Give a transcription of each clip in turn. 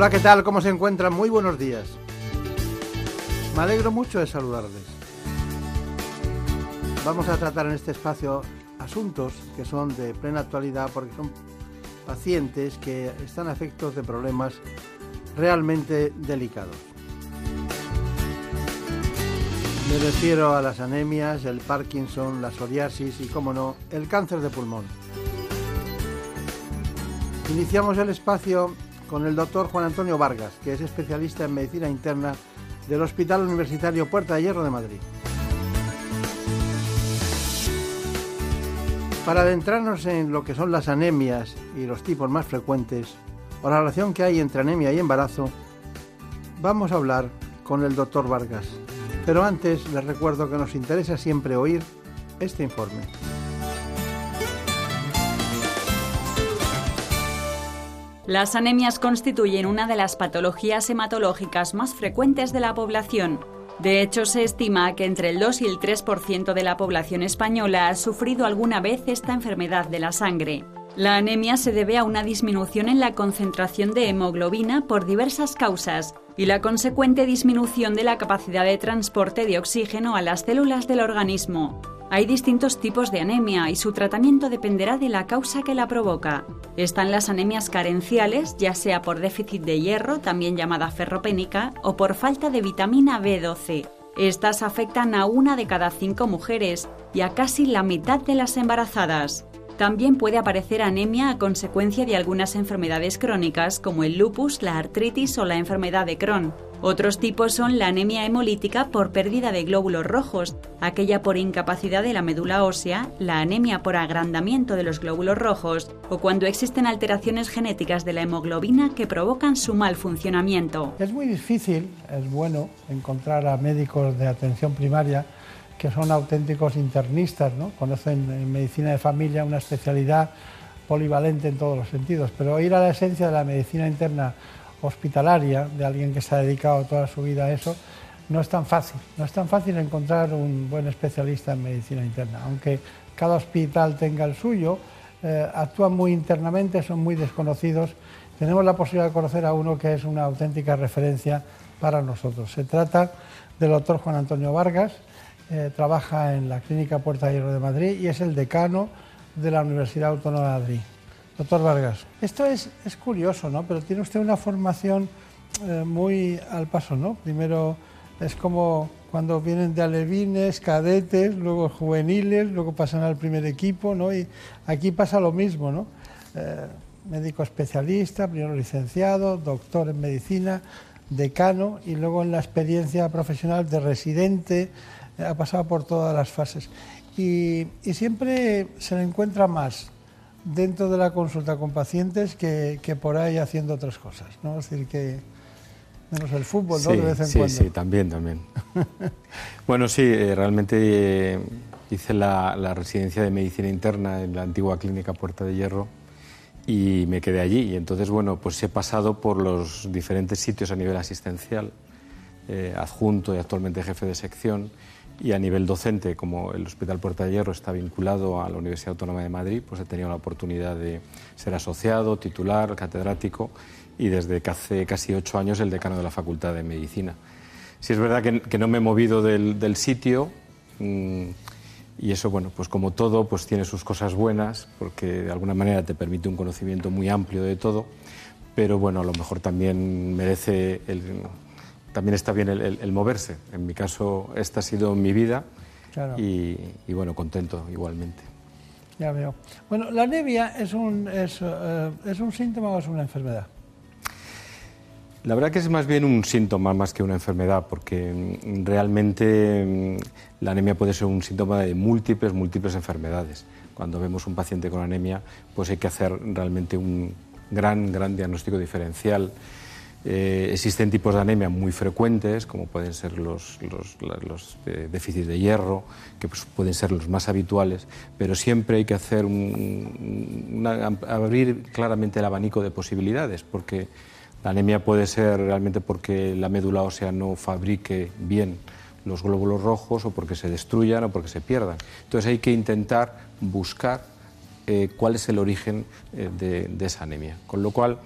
Hola, ¿qué tal? ¿Cómo se encuentran? Muy buenos días. Me alegro mucho de saludarles. Vamos a tratar en este espacio asuntos que son de plena actualidad porque son pacientes que están afectos de problemas realmente delicados. Me refiero a las anemias, el Parkinson, la psoriasis y, como no, el cáncer de pulmón. Iniciamos el espacio con el doctor Juan Antonio Vargas, que es especialista en medicina interna del Hospital Universitario Puerta de Hierro de Madrid. Para adentrarnos en lo que son las anemias y los tipos más frecuentes, o la relación que hay entre anemia y embarazo, vamos a hablar con el doctor Vargas. Pero antes les recuerdo que nos interesa siempre oír este informe. Las anemias constituyen una de las patologías hematológicas más frecuentes de la población. De hecho, se estima que entre el 2 y el 3% de la población española ha sufrido alguna vez esta enfermedad de la sangre. La anemia se debe a una disminución en la concentración de hemoglobina por diversas causas y la consecuente disminución de la capacidad de transporte de oxígeno a las células del organismo. Hay distintos tipos de anemia y su tratamiento dependerá de la causa que la provoca. Están las anemias carenciales, ya sea por déficit de hierro, también llamada ferropénica, o por falta de vitamina B12. Estas afectan a una de cada cinco mujeres y a casi la mitad de las embarazadas. También puede aparecer anemia a consecuencia de algunas enfermedades crónicas como el lupus, la artritis o la enfermedad de Crohn. Otros tipos son la anemia hemolítica por pérdida de glóbulos rojos, aquella por incapacidad de la médula ósea, la anemia por agrandamiento de los glóbulos rojos o cuando existen alteraciones genéticas de la hemoglobina que provocan su mal funcionamiento. Es muy difícil, es bueno encontrar a médicos de atención primaria que son auténticos internistas, ¿no? conocen en medicina de familia una especialidad polivalente en todos los sentidos, pero ir a la esencia de la medicina interna hospitalaria, de alguien que se ha dedicado toda su vida a eso, no es tan fácil. No es tan fácil encontrar un buen especialista en medicina interna, aunque cada hospital tenga el suyo, eh, actúan muy internamente, son muy desconocidos. Tenemos la posibilidad de conocer a uno que es una auténtica referencia para nosotros. Se trata del doctor Juan Antonio Vargas, eh, trabaja en la Clínica Puerta de Hierro de Madrid y es el decano de la Universidad Autónoma de Madrid. Doctor Vargas, esto es, es curioso, ¿no? Pero tiene usted una formación eh, muy al paso, ¿no? Primero es como cuando vienen de alevines, cadetes, luego juveniles, luego pasan al primer equipo, ¿no? Y aquí pasa lo mismo, ¿no? Eh, médico especialista, primero licenciado, doctor en medicina, decano y luego en la experiencia profesional de residente, ha pasado por todas las fases. Y, siempre se le encuentra más dentro de la consulta con pacientes que, por ahí haciendo otras cosas, ¿no? Es decir, que menos el fútbol, ¿no? de vez en sí, cuando. Sí, también, también. bueno, sí, eh, realmente eh, hice la, la, residencia de medicina interna en la antigua clínica Puerta de Hierro y me quedé allí. Y entonces, bueno, pues he pasado por los diferentes sitios a nivel asistencial, eh, adjunto y actualmente jefe de sección y a nivel docente, como el Hospital Puerta de Hierro está vinculado a la Universidad Autónoma de Madrid, pues he tenido la oportunidad de ser asociado, titular, catedrático y desde hace casi ocho años el decano de la Facultad de Medicina. Si es verdad que, no me he movido del, sitio mm, y eso, bueno, pues como todo, pues tiene sus cosas buenas porque de alguna manera te permite un conocimiento muy amplio de todo, pero bueno, a lo mejor también merece el también está bien el, moverse. En mi caso, esta ha sido mi vida y, bueno, contento igualmente. Ya veo. Bueno, ¿la anemia es un, es, eh, es un síntoma o es una enfermedad? La verdad que es más bien un síntoma más que una enfermedad, porque mm, realmente mm, la anemia puede ser un síntoma de múltiples, múltiples enfermedades. Cuando vemos un paciente con anemia, pues hay que hacer realmente un gran, gran diagnóstico diferencial. Eh, existen tipos de anemia muy frecuentes, como pueden ser los, eh, déficits de hierro, que pues, pueden ser los más habituales, pero siempre hay que hacer abrir claramente el abanico de posibilidades, porque la anemia puede ser realmente porque la médula ósea no fabrique bien los glóbulos rojos o porque se destruyan o porque se pierdan. Entonces hay que intentar buscar eh, cuál es el origen eh, de, esa anemia. Con lo cual,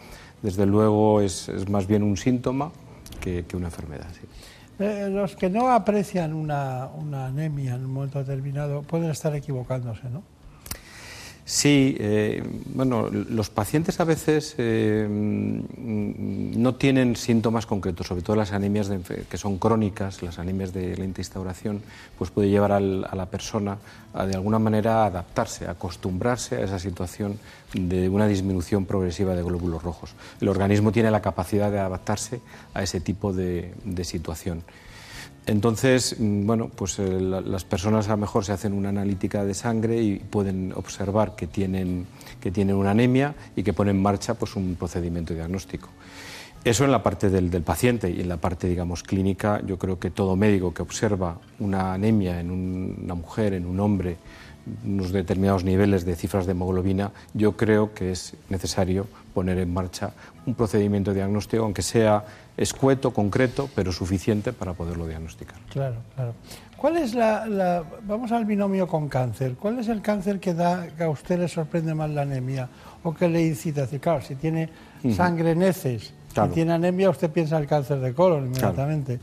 desde luego, es, más bien un síntoma que, una enfermedad. Eh, los que no aprecian una, una anemia en un momento determinado pueden estar equivocándose, ¿no? Sí, eh, bueno, los pacientes a veces eh, no tienen síntomas concretos, sobre todo las anemias que son crónicas, las anemias de lenta instauración, pues puede llevar a la persona a de alguna manera adaptarse, acostumbrarse a esa situación de una disminución progresiva de glóbulos rojos. El organismo tiene la capacidad de adaptarse a ese tipo de situación. Entonces, mm, bueno, pues eh, las personas a lo mejor se hacen una analítica de sangre y pueden observar que tienen, que tienen una anemia y que ponen en marcha pues, un procedimiento diagnóstico. Eso en la parte del, paciente y en la parte, digamos, clínica, yo creo que todo médico que observa una anemia en una mujer, en un hombre, unos determinados niveles de cifras de hemoglobina, yo creo que es necesario poner en marcha un procedimiento diagnóstico, aunque sea escueto, concreto, pero suficiente para poderlo diagnosticar. Claro, claro. ¿Cuál es la, vamos al binomio con cáncer, cuál es el cáncer que da que a usted le sorprende más la anemia o que le incita claro, si tiene sangre en heces, si tiene anemia, usted piensa el cáncer de colon inmediatamente.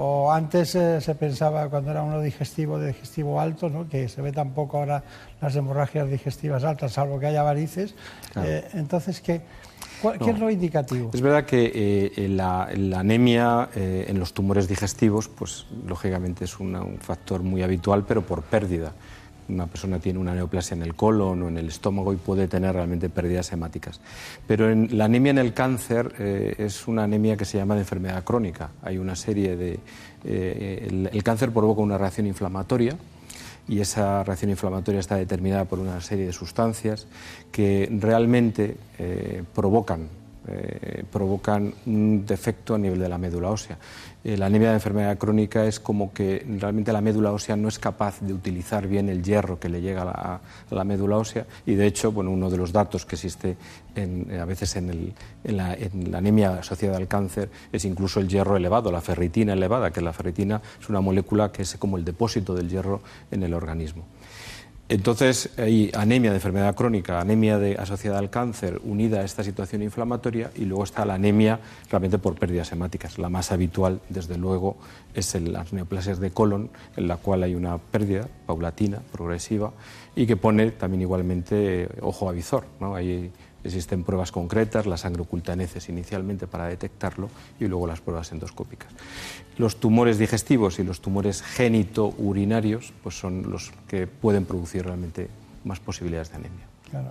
O antes eh, se pensaba cuando era uno digestivo, de digestivo alto, ¿no? que se ve tampoco ahora las hemorragias digestivas altas, salvo que haya varices. Eh, entonces, ¿qué, ¿Qué es lo indicativo? Es verdad que eh, la, anemia eh, en los tumores digestivos, pues lógicamente es un factor muy habitual, pero por pérdida. Una persona tiene una neoplasia en el colon o en el estómago y puede tener realmente pérdidas hemáticas. Pero en, la anemia en el cáncer eh, es una anemia que se llama de enfermedad crónica. Hay una serie de. el cáncer provoca una reacción inflamatoria y esa reacción inflamatoria está determinada por una serie de sustancias que realmente eh, provocan eh, provocan un defecto a nivel de la médula ósea. Eh, la anemia de enfermedad crónica es como que realmente la médula ósea no es capaz de utilizar bien el hierro que le llega a la, médula ósea y de hecho bueno, uno de los datos que existe a veces en, la, anemia asociada al cáncer es incluso el hierro elevado, la ferritina elevada, que la ferritina es una molécula que es como el depósito del hierro en el organismo. Entonces hay anemia de enfermedad crónica, anemia de, asociada al cáncer unida a esta situación inflamatoria y luego está la anemia realmente por pérdidas hemáticas. La más habitual, desde luego, es en las neoplasias de colon, en la cual hay una pérdida paulatina, progresiva, y que pone también igualmente ojo a visor. ¿no? Existen pruebas concretas, la sangre oculta en heces inicialmente para detectarlo y luego las pruebas endoscópicas. Los tumores digestivos y los tumores génito-urinarios pues son los que pueden producir realmente más posibilidades de anemia. Claro.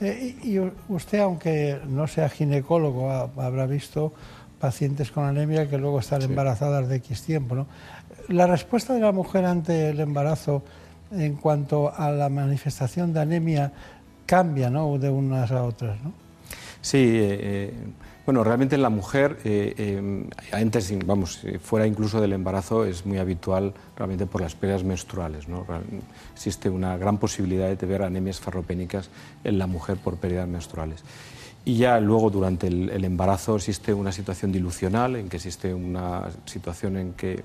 Eh, y usted, aunque no sea ginecólogo, habrá visto pacientes con anemia que luego están embarazadas de X tiempo. ¿no? La respuesta de la mujer ante el embarazo en cuanto a la manifestación de anemia cambia ¿no? de unas a otras. ¿no? Sí, eh, eh, bueno, realmente en la mujer, eh, antes, vamos, fuera incluso del embarazo, es muy habitual realmente por las pérdidas menstruales. ¿no? Existe una gran posibilidad de ver anemias ferropénicas en la mujer por pérdidas menstruales. Y ya luego durante el, embarazo existe una situación dilucional, en que existe una situación en que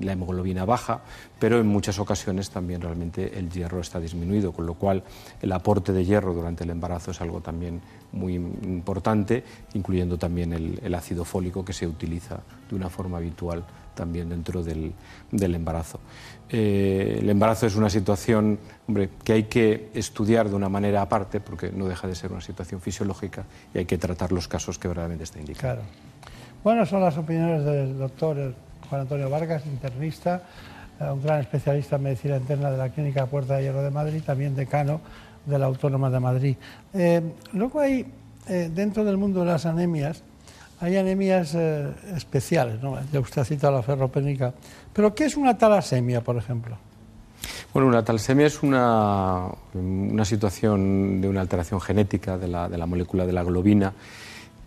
la hemoglobina baja, pero en muchas ocasiones también realmente el hierro está disminuido, con lo cual el aporte de hierro durante el embarazo es algo también muy importante, incluyendo también el ácido fólico que se utiliza de una forma habitual también dentro del, embarazo. Eh, el embarazo es una situación hombre, que hay que estudiar de una manera aparte, porque no deja de ser una situación fisiológica y hay que tratar los casos que verdaderamente está indicado. Claro. Bueno, son las opiniones del doctor Juan Antonio Vargas, internista. un gran especialista en medicina interna de la Clínica Puerta de Hierro de Madrid, también decano de la Autónoma de Madrid. luego hay, dentro del mundo de las anemias, hay anemias especiales, ¿no? ya usted ha citado la ferropénica, pero ¿qué es una talasemia, por ejemplo? Bueno, una talasemia es una, una situación de una alteración genética de la, de la, molécula de la globina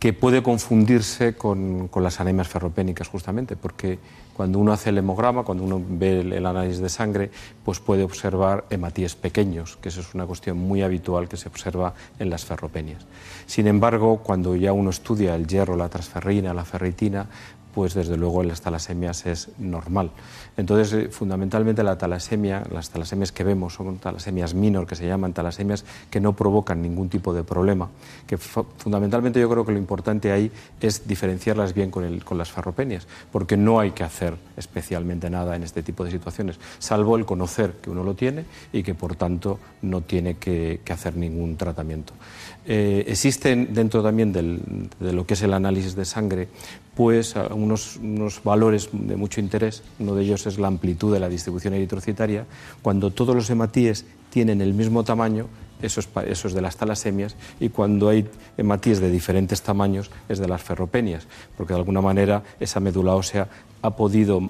que puede confundirse con, las anemias ferropénicas justamente, porque cuando uno hace el hemograma, cuando uno ve el, el, análisis de sangre, pues puede observar hematíes pequeños, que eso es una cuestión muy habitual que se observa en las ferropenias. Sin embargo, cuando ya uno estudia el hierro, la transferrina, la ferritina, pues desde luego en las talasemias es normal. Entonces, eh, fundamentalmente la talasemia, las talasemias que vemos son talasemias minor, que se llaman talasemias que no provocan ningún tipo de problema. Que fundamentalmente yo creo que lo importante ahí es diferenciarlas bien con, el, con las ferropenias, porque no hay que hacer especialmente nada en este tipo de situaciones, salvo el conocer que uno lo tiene y que por tanto no tiene que, que hacer ningún tratamiento. Eh, existen dentro también del, de lo que es el análisis de sangre pues unos, unos, valores de mucho interés. Uno de ellos es la amplitud de la distribución eritrocitaria. Cuando todos los hematíes tienen el mismo tamaño, eso es, eso es, de las talasemias, y cuando hay hematíes de diferentes tamaños es de las ferropenias, porque de alguna manera esa médula ósea ha podido mm,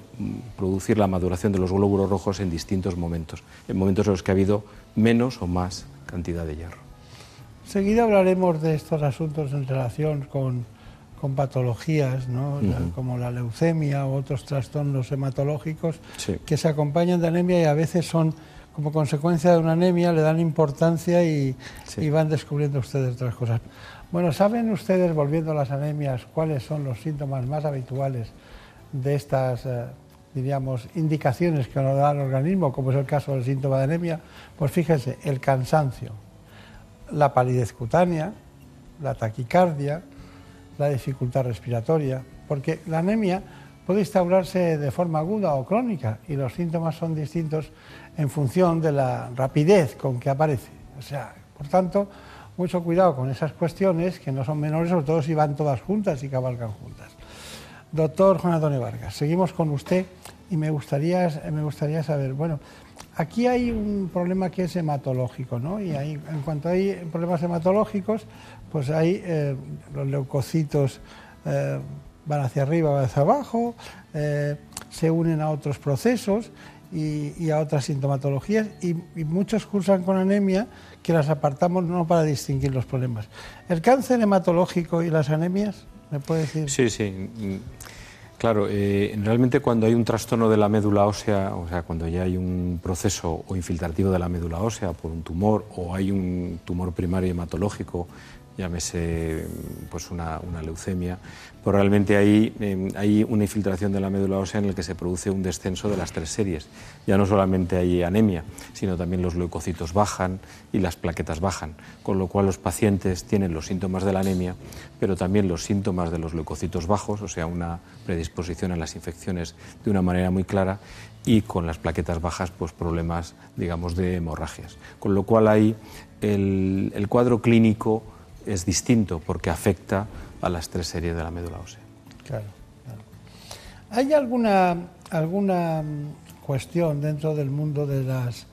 producir la maduración de los glóbulos rojos en distintos momentos, en momentos en los que ha habido menos o más cantidad de hierro. Seguida hablaremos de estos asuntos en relación con con patologías ¿no? como la leucemia u otros trastornos hematológicos que se acompañan de anemia y a veces son como consecuencia de una anemia, le dan importancia y, van descubriendo ustedes otras cosas. Bueno, ¿saben ustedes, volviendo a las anemias, cuáles son los síntomas más habituales de estas, eh, diríamos, indicaciones que nos da el organismo, como es el caso del síntoma de anemia? Pues fíjense, el cansancio, la palidez cutánea, la taquicardia, la dificultad respiratoria, porque la anemia puede instaurarse de forma aguda o crónica y los síntomas son distintos en función de la rapidez con que aparece. O sea, por tanto, mucho cuidado con esas cuestiones que no son menores, sobre todo si van todas juntas y cabalgan juntas. Doctor Juan Antonio Vargas, seguimos con usted y me gustaría, me gustaría saber, bueno, aquí hay un problema que es hematológico, ¿no? Y en cuanto hay problemas hematológicos, pues ahí eh, los leucocitos eh, van hacia arriba, van hacia abajo, eh, se unen a otros procesos y, a otras sintomatologías y, muchos cursan con anemia que las apartamos no para distinguir los problemas. ¿El cáncer hematológico y las anemias? ¿Me puede decir? Sí, sí. Claro, realmente cuando hay un trastorno de la médula ósea, o sea, cuando ya hay un proceso o infiltrativo de la médula ósea por un tumor o hay un tumor primario hematológico llámese pues una, leucemia, pues realmente ahí em, hay una infiltración de la médula ósea en el que se produce un descenso de las tres series. Ya no solamente hay anemia, sino también los leucocitos bajan y las plaquetas bajan, con lo cual los pacientes tienen los síntomas de la anemia, pero también los síntomas de los leucocitos bajos, o sea, una predisposición a las infecciones de una manera muy clara, y con las plaquetas bajas, pues problemas, digamos, de hemorragias. Con lo cual el, el cuadro clínico es distinto porque afecta a las tres series de la médula ósea. Claro, ¿Hay alguna, alguna mm, cuestión dentro del mundo de las,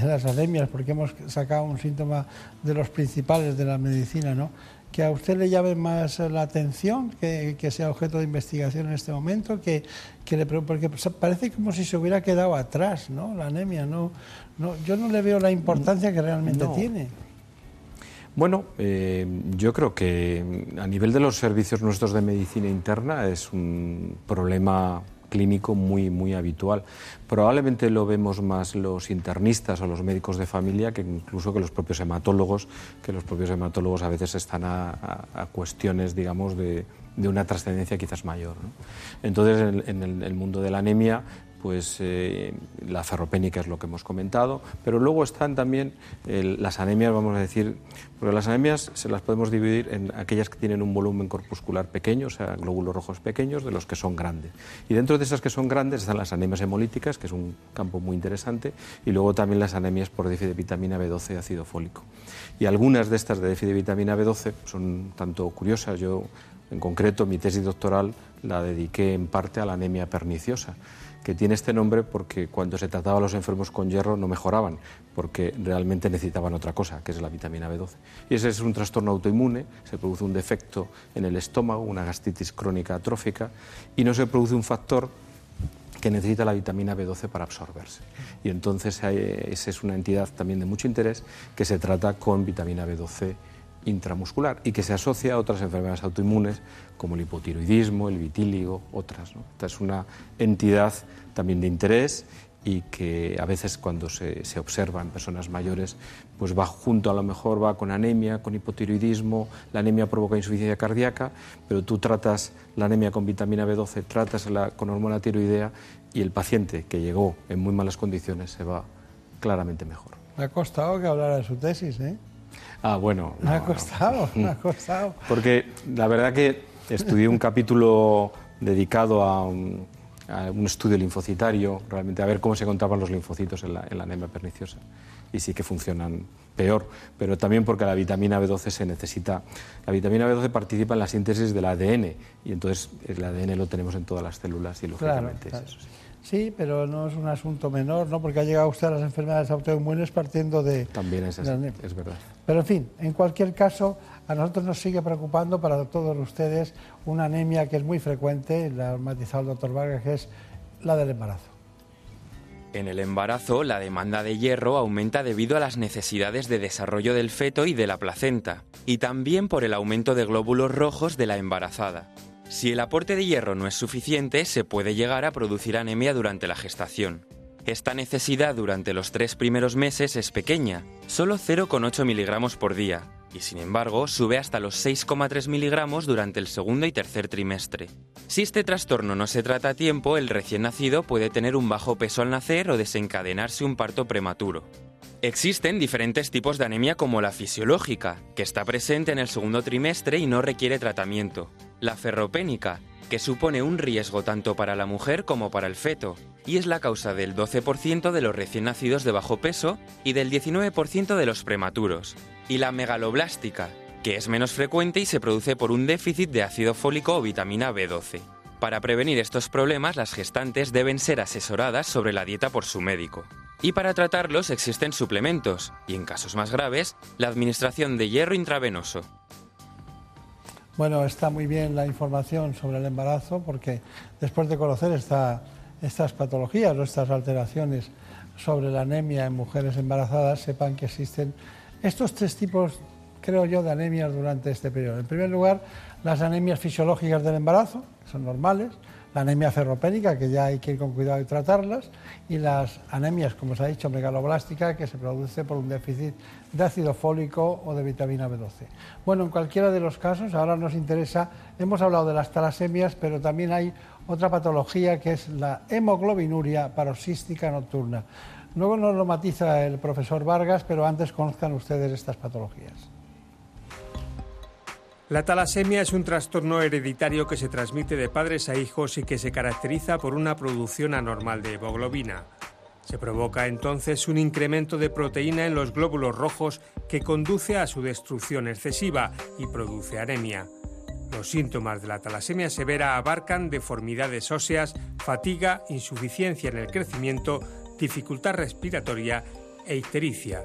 de las anemias, porque hemos sacado un síntoma de los principales de la medicina, ¿no? que a usted le llame más la atención, que, que sea objeto de investigación en este momento, que, que le, porque parece como si se hubiera quedado atrás, ¿no? La anemia, no, no, yo no le veo la importancia que realmente tiene. Bueno, eh, yo creo que a nivel de los servicios nuestros de medicina interna es un problema clínico muy, muy habitual. Probablemente lo vemos más los internistas o los médicos de familia que incluso que los propios hematólogos, que los propios hematólogos a veces están a, cuestiones, digamos, de, una trascendencia quizás mayor. Entonces, en, el, mundo de la anemia, pues eh, la ferropénica es lo que hemos comentado, pero luego están también las anemias, vamos a decir, porque las anemias se las podemos dividir en aquellas que tienen un volumen corpuscular pequeño, o sea, glóbulos rojos pequeños, de los que son grandes. Y dentro de esas que son grandes están las anemias hemolíticas, que es un campo muy interesante, y luego también las anemias por déficit de vitamina B12 y ácido fólico. Y algunas de estas de déficit de vitamina B12 son tanto curiosas, yo En concreto, mi tesis doctoral la dediqué en parte a la anemia perniciosa, que tiene este nombre porque cuando se trataba a los enfermos con hierro no mejoraban, porque realmente necesitaban otra cosa, que es la vitamina B12. Y ese es un trastorno autoinmune, se produce un defecto en el estómago, una gastritis crónica atrófica, y no se produce un factor que necesita la vitamina B12 para absorberse. Y entonces esa es una entidad también de mucho interés que se trata con vitamina B12 intramuscular y que se asocia a otras enfermedades autoinmunes como el hipotiroidismo, el vitíligo, otras. Esta es una entidad también de interés y que a veces cuando se, se, observa en personas mayores, pues va junto, a lo mejor va con anemia, con hipotiroidismo, la anemia provoca insuficiencia cardíaca, pero tú tratas la anemia con vitamina B12, tratas con hormona tiroidea y el paciente que llegó en muy malas condiciones se va claramente mejor. Me ha costado que hablara de su tesis, ¿eh? Ah, bueno. me ha costado, me ha costado. Porque la verdad que estudié un capítulo dedicado a un, estudio linfocitario, realmente a ver cómo se contaban los linfocitos en la, anemia perniciosa. Y sí que funcionan peor, pero también porque la vitamina B12 se necesita. La vitamina B12 participa en la síntesis del ADN y entonces el ADN lo tenemos en todas las células y lógicamente es eso. Sí. Sí, pero no es un asunto menor, ¿no? Porque ha llegado usted a las enfermedades autoinmunes partiendo de... También es así, es verdad. Pero en fin, en cualquier caso, a nosotros nos sigue preocupando para todos ustedes una anemia que es muy frecuente, la ha matizado el doctor Vargas, que es la del embarazo. En el embarazo, la demanda de hierro aumenta debido a las necesidades de desarrollo del feto y de la placenta, y también por el aumento de glóbulos rojos de la embarazada. Si el aporte de hierro no es suficiente, se puede llegar a producir anemia durante la gestación. Esta necesidad durante los tres primeros meses es pequeña, solo 0,8 miligramos por día, y sin embargo sube hasta los 6,3 miligramos durante el segundo y tercer trimestre. Si este trastorno no se trata a tiempo, el recién nacido puede tener un bajo peso al nacer o desencadenarse un parto prematuro. Existen diferentes tipos de anemia como la fisiológica, que está presente en el segundo trimestre y no requiere tratamiento, la ferropénica, que supone un riesgo tanto para la mujer como para el feto, y es la causa del 12% de los recién nacidos de bajo peso y del 19% de los prematuros, y la megaloblástica, que es menos frecuente y se produce por un déficit de ácido fólico o vitamina B12. Para prevenir estos problemas, las gestantes deben ser asesoradas sobre la dieta por su médico. Y para tratarlos existen suplementos, y en casos más graves, la administración de hierro intravenoso. Bueno, está muy bien la información sobre el embarazo porque después de conocer estas patologías o estas alteraciones sobre la anemia en mujeres embarazadas, sepan que existen estos tres tipos, creo yo, de anemias durante este periodo. En primer lugar, las anemias fisiológicas del embarazo, que son normales, la anemia ferropénica, que ya hay que ir con cuidado y tratarlas, y las anemias, como se ha dicho, megaloblástica, que se produce por un déficit de ácido fólico o de vitamina B12. Bueno, en cualquiera de los casos, ahora nos interesa, hemos hablado de las talasemias, pero también hay otra patología que es la hemoglobinuria paroxística nocturna. Luego nos lo matiza el profesor Vargas, pero antes conozcan ustedes estas patologías. La talasemia es un trastorno hereditario que se transmite de padres a hijos y que se caracteriza por una producción anormal de hemoglobina. Se provoca entonces un incremento de proteína en los glóbulos rojos que conduce a su destrucción excesiva y produce anemia. Los síntomas de la talasemia severa abarcan deformidades óseas, fatiga, insuficiencia en el crecimiento, dificultad respiratoria e ictericia.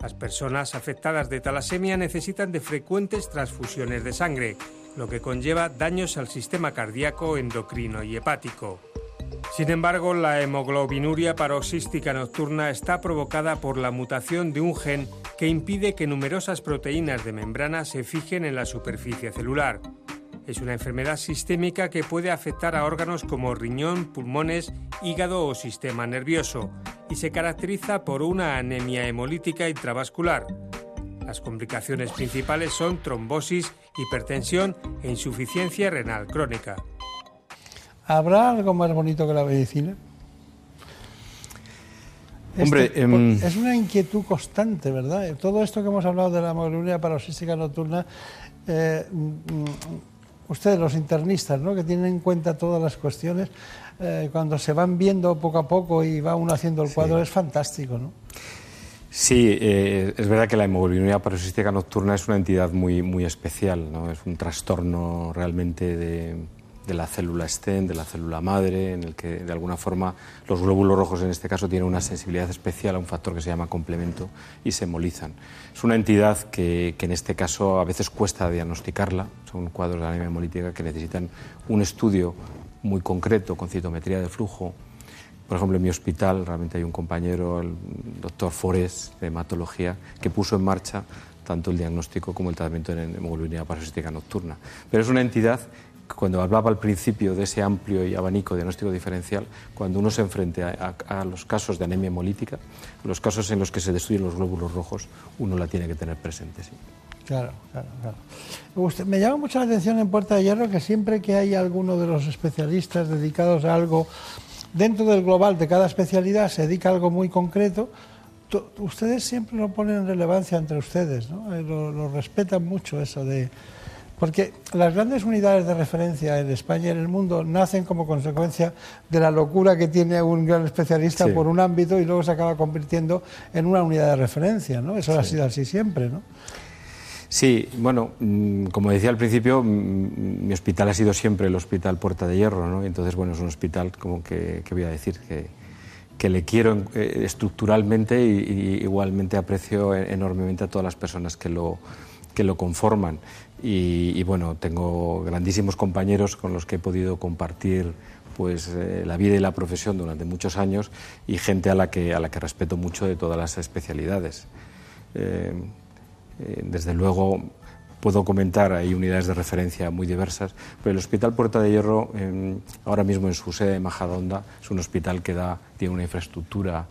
Las personas afectadas de talasemia necesitan de frecuentes transfusiones de sangre, lo que conlleva daños al sistema cardíaco, endocrino y hepático. Sin embargo, la hemoglobinuria paroxística nocturna está provocada por la mutación de un gen que impide que numerosas proteínas de membrana se fijen en la superficie celular. Es una enfermedad sistémica que puede afectar a órganos como riñón, pulmones, hígado o sistema nervioso y se caracteriza por una anemia hemolítica intravascular. Las complicaciones principales son trombosis, hipertensión e insuficiencia renal crónica. ¿Habrá algo más bonito que la medicina? Hombre, este, em, es una inquietud constante, ¿verdad? Todo esto que hemos hablado de la hemoglobinuria paroxística nocturna, eh, ustedes, los internistas, ¿no? que tienen en cuenta todas las cuestiones, eh, cuando se van viendo poco a poco y va uno haciendo el cuadro, es fantástico, ¿no? Sí, eh, es verdad que la hemoglobinuria paroxística nocturna es una entidad muy, muy especial, ¿no? es un trastorno realmente de, de la célula STEM, de la célula madre, en el que de alguna forma los glóbulos rojos en este caso tienen una sensibilidad especial a un factor que se llama complemento y se hemolizan. Es una entidad que, en este caso a veces cuesta diagnosticarla, son cuadros de anemia hemolítica que necesitan un estudio muy concreto con citometría de flujo. Por ejemplo, en mi hospital realmente hay un compañero, el doctor Forés, de hematología, que puso en marcha tanto el diagnóstico como el tratamiento en hemoglobinuria parasítica nocturna. Pero es una entidad cuando hablaba al principio de ese amplio y abanico diagnóstico diferencial, cuando uno se enfrenta a, los casos de anemia hemolítica, los casos en los que se destruyen los glóbulos rojos, uno la tiene que tener presente. Sí. Claro, claro, claro. me llama mucho la atención en Puerta de Hierro que siempre que hay alguno de los especialistas dedicados a algo, dentro del global de cada especialidad se dedica a algo muy concreto, ustedes siempre lo ponen en relevancia entre ustedes, ¿no? Eh, lo respetan mucho eso de porque las grandes unidades de referencia en España y en el mundo nacen como consecuencia de la locura que tiene un gran especialista por un ámbito y luego se acaba convirtiendo en una unidad de referencia, ¿no? Eso ha sido así siempre, ¿no? Sí, bueno, mm, como decía al principio, mm, mi hospital ha sido siempre el Hospital Puerta de Hierro, ¿no? Entonces, bueno, es un hospital como que, voy a decir, que, que le quiero eh, estructuralmente y, igualmente aprecio enormemente a todas las personas que lo, que lo conforman. Y, bueno, tengo grandísimos compañeros con los que he podido compartir pues eh, la vida y la profesión durante muchos años y gente a la que, a la que respeto mucho de todas las especialidades. Eh, eh, desde luego puedo comentar, hay unidades de referencia muy diversas, pero el Hospital Puerta de Hierro, ahora mismo en su sede de Majadonda, es un hospital que da, tiene una infraestructura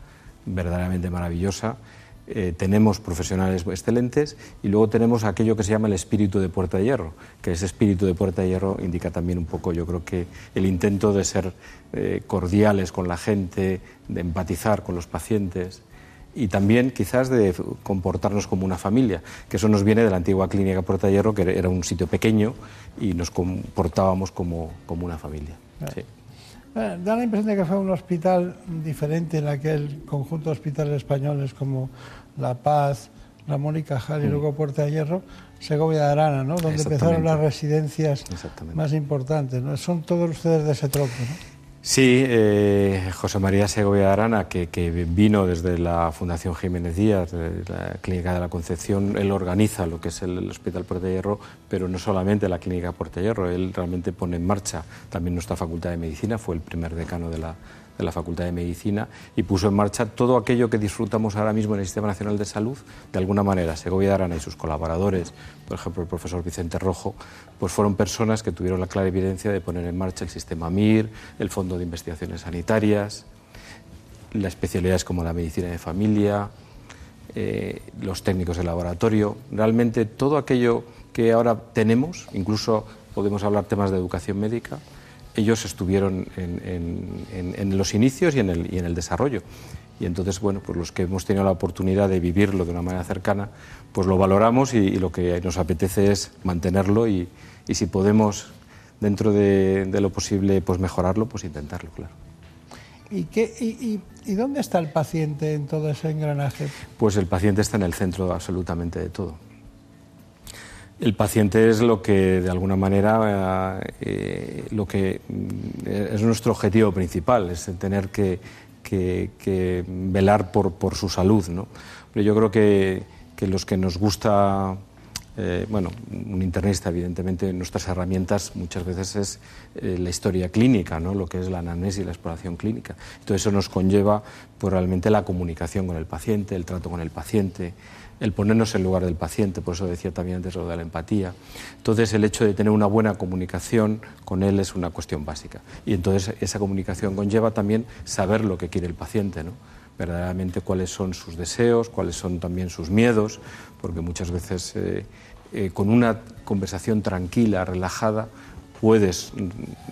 verdaderamente maravillosa eh, tenemos profesionales excelentes y luego tenemos aquello que se llama el espíritu de Puerta de Hierro, que ese espíritu de Puerta de Hierro indica también un poco, yo creo que el intento de ser eh, cordiales con la gente, de empatizar con los pacientes y también quizás de comportarnos como una familia, que eso nos viene de la antigua clínica Puerta de Hierro, que era un sitio pequeño y nos comportábamos como, como una familia. Eh, da la impresión de que fue un hospital diferente en aquel conjunto de hospitales españoles como La Paz, Ramón y Cajal y mm. luego Puerta de Hierro, Segovia de Arana, ¿no? donde empezaron las residencias más importantes. ¿no? Son todos ustedes de ese tropo. ¿no? Sí, eh, José María Segovia Arana, que, vino desde la Fundación Jiménez Díaz, la Clínica de la Concepción, él organiza lo que es el, Hospital Puerta de Hierro, pero no solamente la Clínica Puerta de Hierro, él realmente pone en marcha también nuestra Facultad de Medicina, fue el primer decano de la, de la Facultad de Medicina y puso en marcha todo aquello que disfrutamos ahora mismo en el Sistema Nacional de Salud, de alguna manera. Segovia Arana y sus colaboradores, por ejemplo el profesor Vicente Rojo, pues fueron personas que tuvieron la clara evidencia de poner en marcha el sistema MIR, el Fondo de Investigaciones Sanitarias, las especialidades como la medicina de familia, eh, los técnicos de laboratorio, realmente todo aquello que ahora tenemos, incluso podemos hablar temas de educación médica, ellos estuvieron en, los inicios y en, el, y en el desarrollo. Y entonces, bueno, pues los que hemos tenido la oportunidad de vivirlo de una manera cercana, pues lo valoramos y, lo que nos apetece es mantenerlo y, y si podemos, dentro de, lo posible, pues mejorarlo, pues intentarlo, claro. ¿Y, qué, y, y, dónde está el paciente en todo ese engranaje? Pues el paciente está en el centro absolutamente de todo. El paciente es lo que, de alguna manera, eh, lo que mm, es nuestro objetivo principal, es tener que, velar por, su salud. ¿no? Pero yo creo que, los que nos gusta, eh, bueno, un internista, evidentemente, nuestras herramientas muchas veces es eh, la historia clínica, ¿no? lo que es la anamnesis y la exploración clínica. Entonces eso nos conlleva pues, realmente la comunicación con el paciente, el trato con el paciente el ponernos en lugar del paciente, por eso decía también antes lo de la empatía. Entonces, el hecho de tener una buena comunicación con él es una cuestión básica. Y entonces esa comunicación conlleva también saber lo que quiere el paciente, ¿no? verdaderamente cuáles son sus deseos, cuáles son también sus miedos, porque muchas veces eh, eh, con una conversación tranquila, relajada, puedes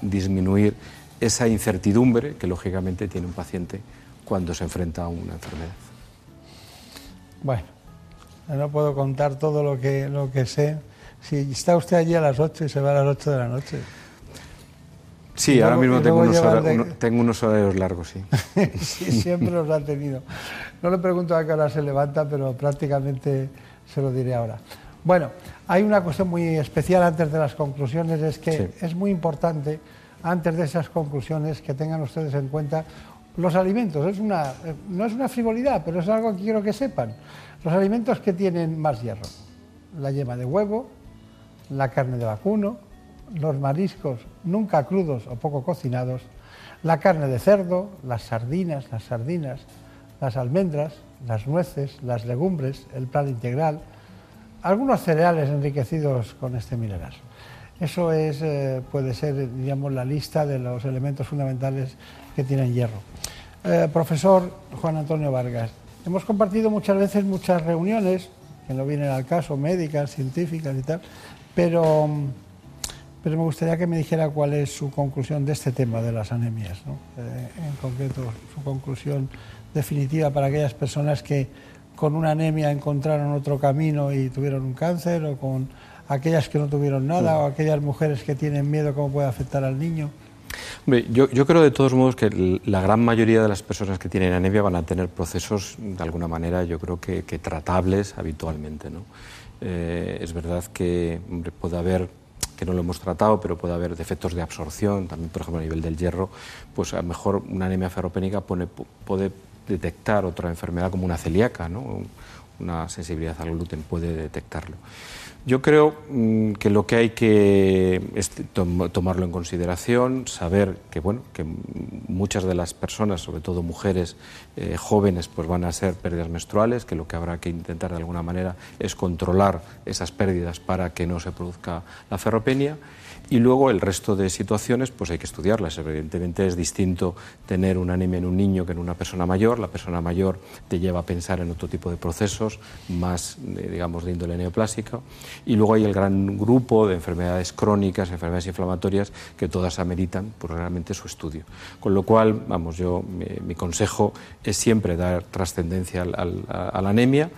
disminuir esa incertidumbre que lógicamente tiene un paciente cuando se enfrenta a una enfermedad. Bueno, no puedo contar todo lo que, lo que sé. Si está usted allí a las 8 y se va a las 8 de la noche. Sí, ahora mismo tengo unos, horarios, largos, sí. sí, siempre los ha tenido. No le pregunto a qué hora se levanta, pero prácticamente se lo diré ahora. Bueno, hay una cuestión muy especial antes de las conclusiones, es que es muy importante, antes de esas conclusiones, que tengan ustedes en cuenta los alimentos. Es una, no es una frivolidad, pero es algo que quiero que sepan. Los alimentos que tienen más hierro. La yema de huevo, la carne de vacuno, los mariscos nunca crudos o poco cocinados, la carne de cerdo, las sardinas, las sardinas, las almendras, las nueces, las legumbres, el plan integral, algunos cereales enriquecidos con este mineral. Eso es, eh, puede ser, digamos, la lista de los elementos fundamentales que tienen hierro. Eh, profesor Juan Antonio Vargas, hemos compartido muchas veces muchas reuniones, que no vienen al caso, médicas, científicas y tal, pero, pero me gustaría que me dijera cuál es su conclusión de este tema de las anemias, eh, en concreto su conclusión definitiva para aquellas personas que con una anemia encontraron otro camino y tuvieron un cáncer, o con aquellas que no tuvieron nada, o aquellas mujeres que tienen miedo cómo puede afectar al niño. Yo, yo, creo de todos modos que la gran mayoría de las personas que tienen anemia van a tener procesos de alguna manera, yo creo que, tratables habitualmente. ¿no? Eh, es verdad que puede haber que no lo hemos tratado, pero puede haber defectos de absorción, también por ejemplo a nivel del hierro, pues a lo mejor una anemia ferropénica puede detectar otra enfermedad como una celíaca, ¿no? una sensibilidad al gluten puede detectarlo. Yo creo mm, que lo que hay que tomarlo en consideración, saber que bueno que muchas de las personas, sobre todo mujeres eh, jóvenes, pues van a ser pérdidas menstruales, que lo que habrá que intentar de alguna manera es controlar esas pérdidas para que no se produzca la ferropenia y luego el resto de situaciones, pues hay que estudiarlas. Evidentemente es distinto tener una anemia en un niño que en una persona mayor. La persona mayor te lleva a pensar en otro tipo de procesos, más, eh, digamos, de índole neoplásica. Y luego hay el gran grupo de enfermedades crónicas, enfermedades inflamatorias, que todas ameritan pues, realmente su estudio. Con lo cual, vamos, yo, mi, consejo es siempre dar trascendencia a la anemia,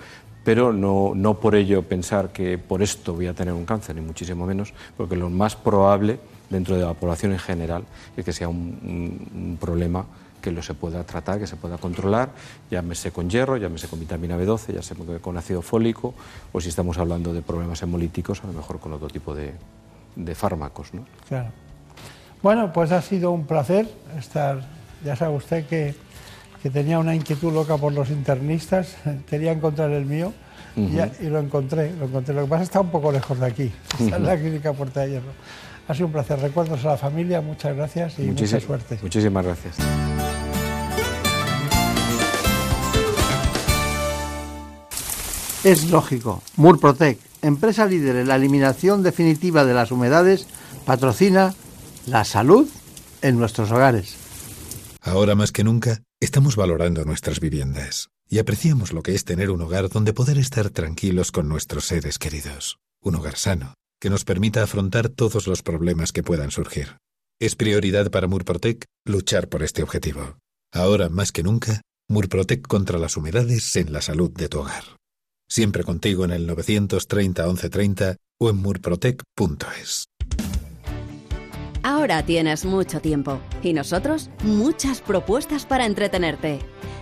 pero no, no por ello pensar que por esto voy a tener un cáncer, ni muchísimo menos, porque lo más probable dentro de la población en general es que sea un, problema que lo se pueda tratar, que se pueda controlar, llámese con hierro, llámese con vitamina B12, ya sea con ácido fólico, o si estamos hablando de problemas hemolíticos, a lo mejor con otro tipo de, de fármacos. ¿no? Claro. Bueno, pues ha sido un placer estar, ya sabe usted que que tenía una inquietud loca por los internistas, quería encontrar el mío y, lo encontré, lo encontré. Lo que pasa es que está un poco lejos de aquí, está en la clínica Puerta de Hierro. Ha sido un placer. Recuerdos a la familia, muchas gracias y mucha suerte. Muchísimas gracias. Es lógico. Murprotec, empresa líder en la eliminación definitiva de las humedades, patrocina la salud en nuestros hogares. Ahora más que nunca, estamos valorando nuestras viviendas y apreciamos lo que es tener un hogar donde poder estar tranquilos con nuestros seres queridos. Un hogar sano, que nos permita afrontar todos los problemas que puedan surgir. Es prioridad para Murprotec luchar por este objetivo. Ahora más que nunca, Murprotec contra las humedades en la salud de tu hogar. Siempre contigo en el 930 1130 o en murprotec.es. Ahora tienes mucho tiempo y nosotros muchas propuestas para entretenerte.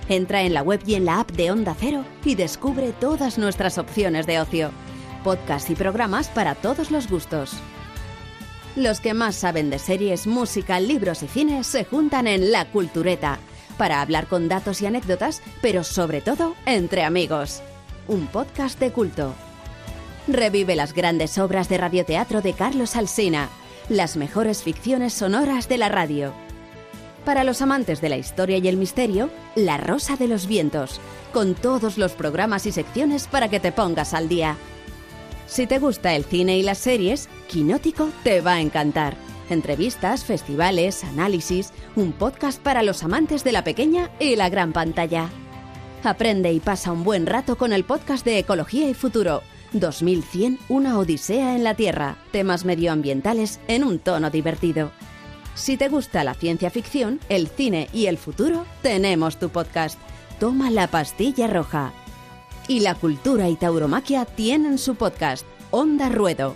Entra en la web y en la app de Onda Cero y descubre todas nuestras opciones de ocio, podcasts y programas para todos los gustos. Los que más saben de series, música, libros y cine se juntan en La Cultureta para hablar con datos y anécdotas, pero sobre todo entre amigos. Un podcast de culto. Revive las grandes obras de radioteatro de Carlos Alsina las mejores ficciones sonoras de la radio. Para los amantes de la historia y el misterio, La Rosa de los Vientos, con todos los programas y secciones para que te pongas al día. Si te gusta el cine y las series, Quinótico te va a encantar. Entrevistas, festivales, análisis, un podcast para los amantes de la pequeña y la gran pantalla. Aprende y pasa un buen rato con el podcast de Ecología y Futuro 2100, una odisea en la Tierra, temas medioambientales en un tono divertido. Si te gusta la ciencia ficción, el cine y el futuro, tenemos tu podcast. Toma la pastilla roja. Y la cultura y tauromaquia tienen su podcast, Onda Ruedo.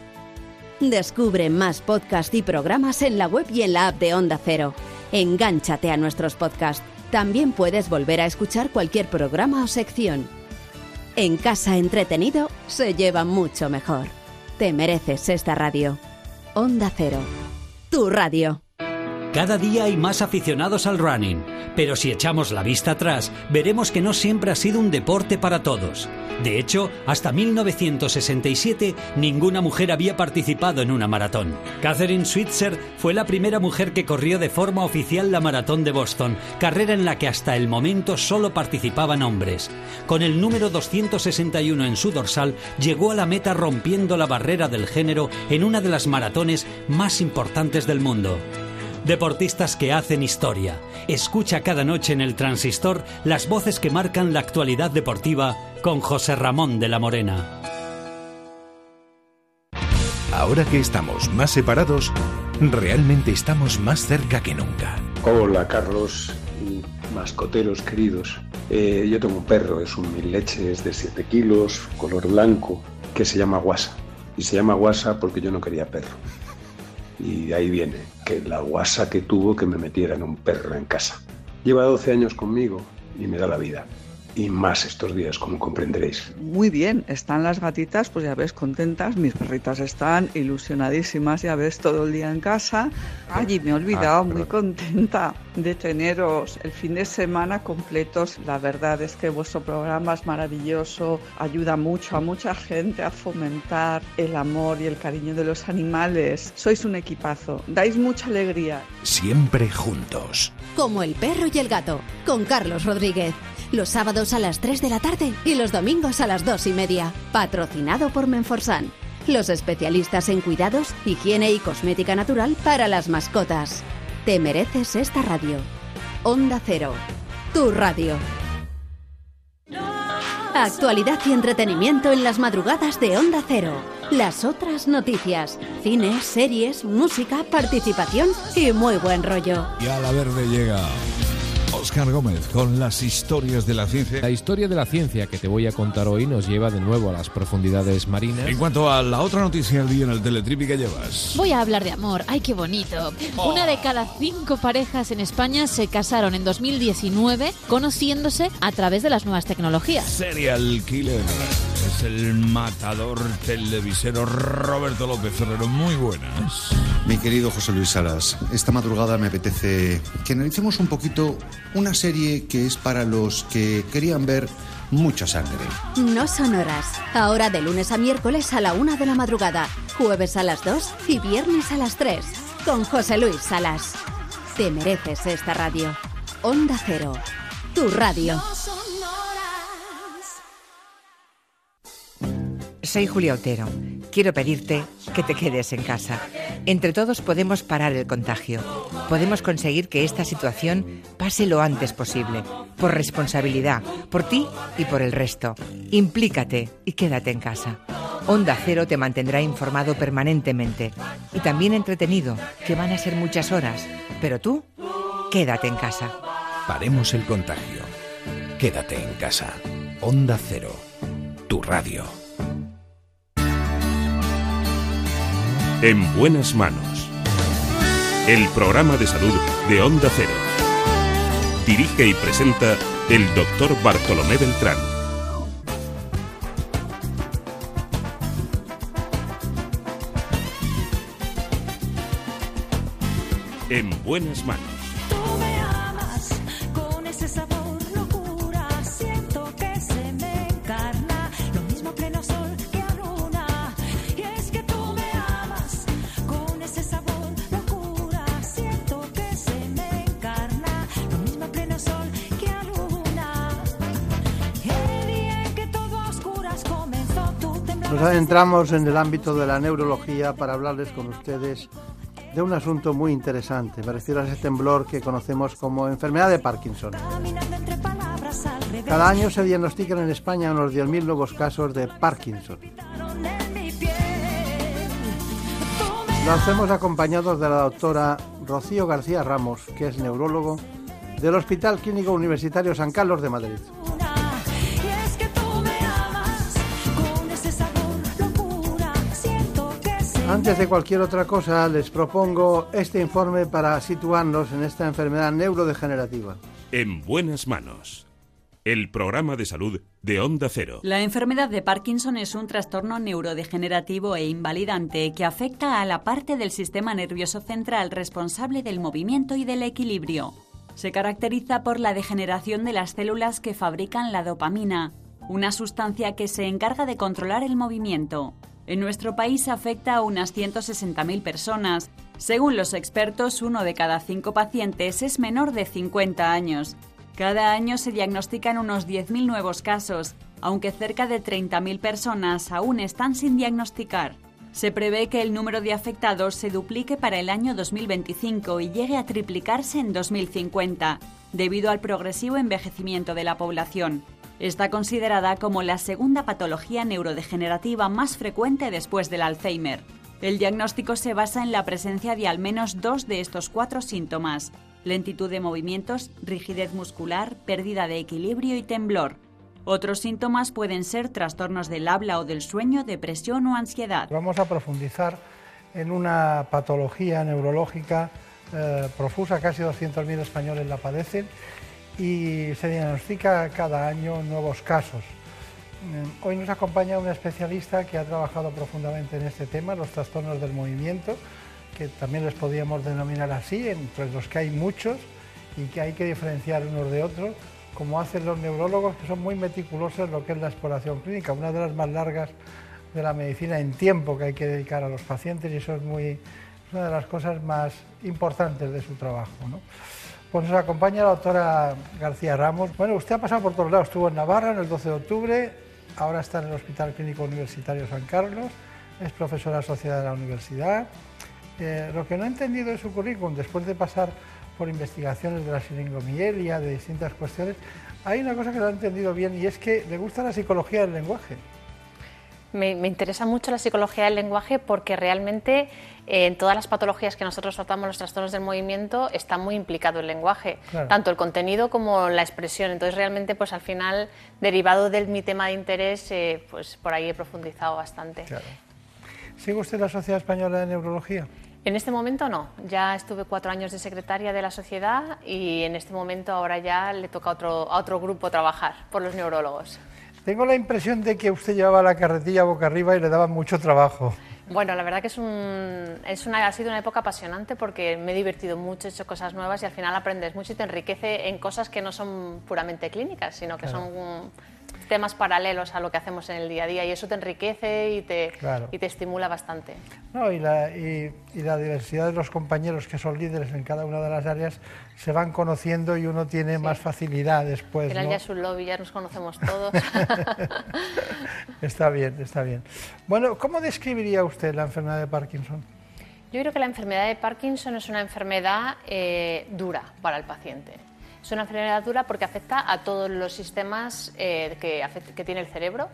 Descubre más podcasts y programas en la web y en la app de Onda Cero. Engánchate a nuestros podcasts. También puedes volver a escuchar cualquier programa o sección. En casa entretenido se lleva mucho mejor. Te mereces esta radio. Onda Cero. Tu radio. Cada día hay más aficionados al running, pero si echamos la vista atrás, veremos que no siempre ha sido un deporte para todos. De hecho, hasta 1967 ninguna mujer había participado en una maratón. Catherine Switzer fue la primera mujer que corrió de forma oficial la maratón de Boston, carrera en la que hasta el momento solo participaban hombres. Con el número 261 en su dorsal, llegó a la meta rompiendo la barrera del género en una de las maratones más importantes del mundo. Deportistas que hacen historia. Escucha cada noche en el transistor las voces que marcan la actualidad deportiva con José Ramón de la Morena. Ahora que estamos más separados, realmente estamos más cerca que nunca. Hola Carlos y mascoteros queridos. Eh, yo tengo un perro, es un mil leches de 7 kilos, color blanco, que se llama Guasa. Y se llama Guasa porque yo no quería perro. Y de ahí viene, que la guasa que tuvo que me metieran un perro en casa. Lleva 12 años conmigo y me da la vida y más estos días, como comprenderéis. Muy bien, están las gatitas, pues ya ves, contentas, mis perritas están ilusionadísimas, ya ves, todo el día en casa. Allí me he olvidado, Ah, muy contenta de teneros el fin de semana completos. La verdad es que vuestro programa es maravilloso, ayuda mucho a mucha gente a fomentar el amor y el cariño de los animales. Sois un equipazo, dais mucha alegría. Siempre juntos. Como el perro y el gato, con Carlos Rodríguez. Los sábados a las 3 de la tarde y los domingos a las 2 y media. Patrocinado por Menforsan. Los especialistas en cuidados, higiene y cosmética natural para las mascotas. Te mereces esta radio. Onda Cero. Tu radio. Actualidad y entretenimiento en las madrugadas de Onda Cero. Las otras noticias, cine, series, música, participación y muy buen rollo. Y a la verde llega Oscar Gómez con las historias de la ciencia. La historia de la ciencia que te voy a contar hoy nos lleva de nuevo a las profundidades marinas. En cuanto a la otra noticia del día en el Teletripi que llevas. Voy a hablar de amor. ¡Ay, qué bonito! Una de cada cinco parejas en España se casaron en 2019 conociéndose a través de las nuevas tecnologías. Serial Killer. Es el matador televisero Roberto López Ferrero. Muy buenas. Mi querido José Luis Salas, esta madrugada me apetece que analicemos un poquito una serie que es para los que querían ver mucha sangre. No son horas. Ahora de lunes a miércoles a la una de la madrugada, jueves a las 2 y viernes a las 3. Con José Luis Salas. Te mereces esta radio. Onda Cero. Tu radio. Soy Julia Otero. Quiero pedirte que te quedes en casa. Entre todos podemos parar el contagio. Podemos conseguir que esta situación pase lo antes posible. Por responsabilidad, por ti y por el resto. Implícate y quédate en casa. Onda Cero te mantendrá informado permanentemente y también entretenido, que van a ser muchas horas. Pero tú, quédate en casa. Paremos el contagio. Quédate en casa. Onda Cero. Tu radio. En buenas manos. El programa de salud de Onda Cero. Dirige y presenta el doctor Bartolomé Beltrán. En buenas manos. Adentramos en el ámbito de la neurología para hablarles con ustedes de un asunto muy interesante. Me refiero a ese temblor que conocemos como enfermedad de Parkinson. Cada año se diagnostican en España unos 10.000 nuevos casos de Parkinson. Lo hacemos acompañados de la doctora Rocío García Ramos, que es neurólogo del Hospital Clínico Universitario San Carlos de Madrid. Antes de cualquier otra cosa, les propongo este informe para situarnos en esta enfermedad neurodegenerativa. En buenas manos. El programa de salud de Onda Cero. La enfermedad de Parkinson es un trastorno neurodegenerativo e invalidante que afecta a la parte del sistema nervioso central responsable del movimiento y del equilibrio. Se caracteriza por la degeneración de las células que fabrican la dopamina, una sustancia que se encarga de controlar el movimiento. En nuestro país afecta a unas 160.000 personas. Según los expertos, uno de cada cinco pacientes es menor de 50 años. Cada año se diagnostican unos 10.000 nuevos casos, aunque cerca de 30.000 personas aún están sin diagnosticar. Se prevé que el número de afectados se duplique para el año 2025 y llegue a triplicarse en 2050, debido al progresivo envejecimiento de la población. Está considerada como la segunda patología neurodegenerativa más frecuente después del Alzheimer. El diagnóstico se basa en la presencia de al menos dos de estos cuatro síntomas. Lentitud de movimientos, rigidez muscular, pérdida de equilibrio y temblor. Otros síntomas pueden ser trastornos del habla o del sueño, depresión o ansiedad. Vamos a profundizar en una patología neurológica eh, profusa, casi 200.000 españoles la padecen y se diagnostica cada año nuevos casos. Mm, Hoy nos acompaña una especialista que ha trabajado profundamente en este tema, los trastornos del movimiento, que también les podríamos denominar así, entre los que hay muchos y que hay que diferenciar unos de otros, como hacen los neurólogos, que son muy meticulosos en lo que es la exploración clínica, una de las más largas de la medicina en tiempo que hay que dedicar a los pacientes y eso es, muy, una de las cosas más importantes de su trabajo. ¿no? Pues nos acompaña la doctora García Ramos. Bueno, usted ha pasado por todos lados, estuvo en Navarra en el 12 de octubre, ahora está en el Hospital Clínico Universitario San Carlos, es profesora asociada de la universidad. Eh, lo que no he entendido de su currículum, después de pasar por investigaciones de la siringomielia, de distintas cuestiones, hay una cosa que no he entendido bien y es que le gusta la psicología del lenguaje. Me, me interesa mucho la psicología del lenguaje porque realmente en todas las patologías que nosotros tratamos, los trastornos del movimiento, está muy implicado el lenguaje, Claro. tanto el contenido como la expresión. Entonces, realmente, pues al final, derivado de mi tema de interés, eh, pues por ahí he profundizado bastante. Claro. ¿Sigue usted la Sociedad Española de Neurología? En este momento no, ya estuve cuatro años de secretaria de la sociedad y en este momento ahora ya le toca a otro, a otro grupo trabajar por los neurólogos. Tengo la impresión de que usted llevaba la carretilla boca arriba y le daba mucho trabajo. Bueno, la verdad que es un, es una, ha sido una época apasionante porque me he divertido mucho, he hecho cosas nuevas y al final aprendes mucho y te enriquece en cosas que no son puramente clínicas, sino que Claro. son temas paralelos a lo que hacemos en el día a día y eso te enriquece y te, Claro. y te estimula bastante. No, y, la, y- y la diversidad de los compañeros que son líderes en cada una de las áreas se van conociendo y uno tiene más facilidad después. Al final ¿no? ya es un lobby, ya nos conocemos todos. Está bien, está bien. Bueno, ¿cómo describiría usted la enfermedad de Parkinson? Yo creo que la enfermedad de Parkinson es una enfermedad eh, dura para el paciente. Es una enfermedad dura porque afecta a todos los sistemas eh, que, tiene el cerebro,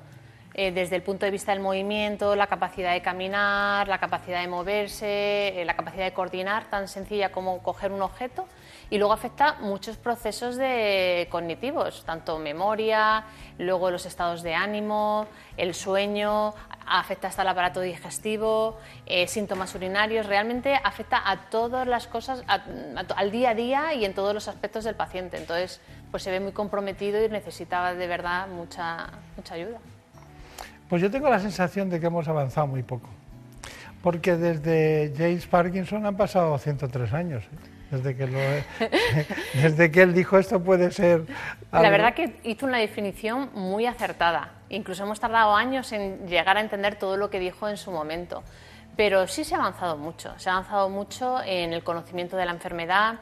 eh, desde el punto de vista del movimiento, la capacidad de caminar, la capacidad de moverse, eh, la capacidad de coordinar, tan sencilla como coger un objeto, y luego afecta muchos procesos de cognitivos, tanto memoria, luego los estados de ánimo, el sueño, afecta hasta el aparato digestivo, eh, síntomas urinarios, realmente afecta a todas las cosas, al día a día y en todos los aspectos del paciente. Entonces, pues se ve muy comprometido y necesita de verdad mucha, mucha ayuda. Pues yo tengo la sensación de que hemos avanzado muy poco. Porque desde James Parkinson han pasado 103 años. ¿eh? Desde, que lo- desde que él dijo esto puede ser... La algo". verdad que hizo una definición muy acertada. Incluso hemos tardado años en llegar a entender todo lo que dijo en su momento. Pero sí se ha avanzado mucho. Se ha avanzado mucho en el conocimiento de la enfermedad,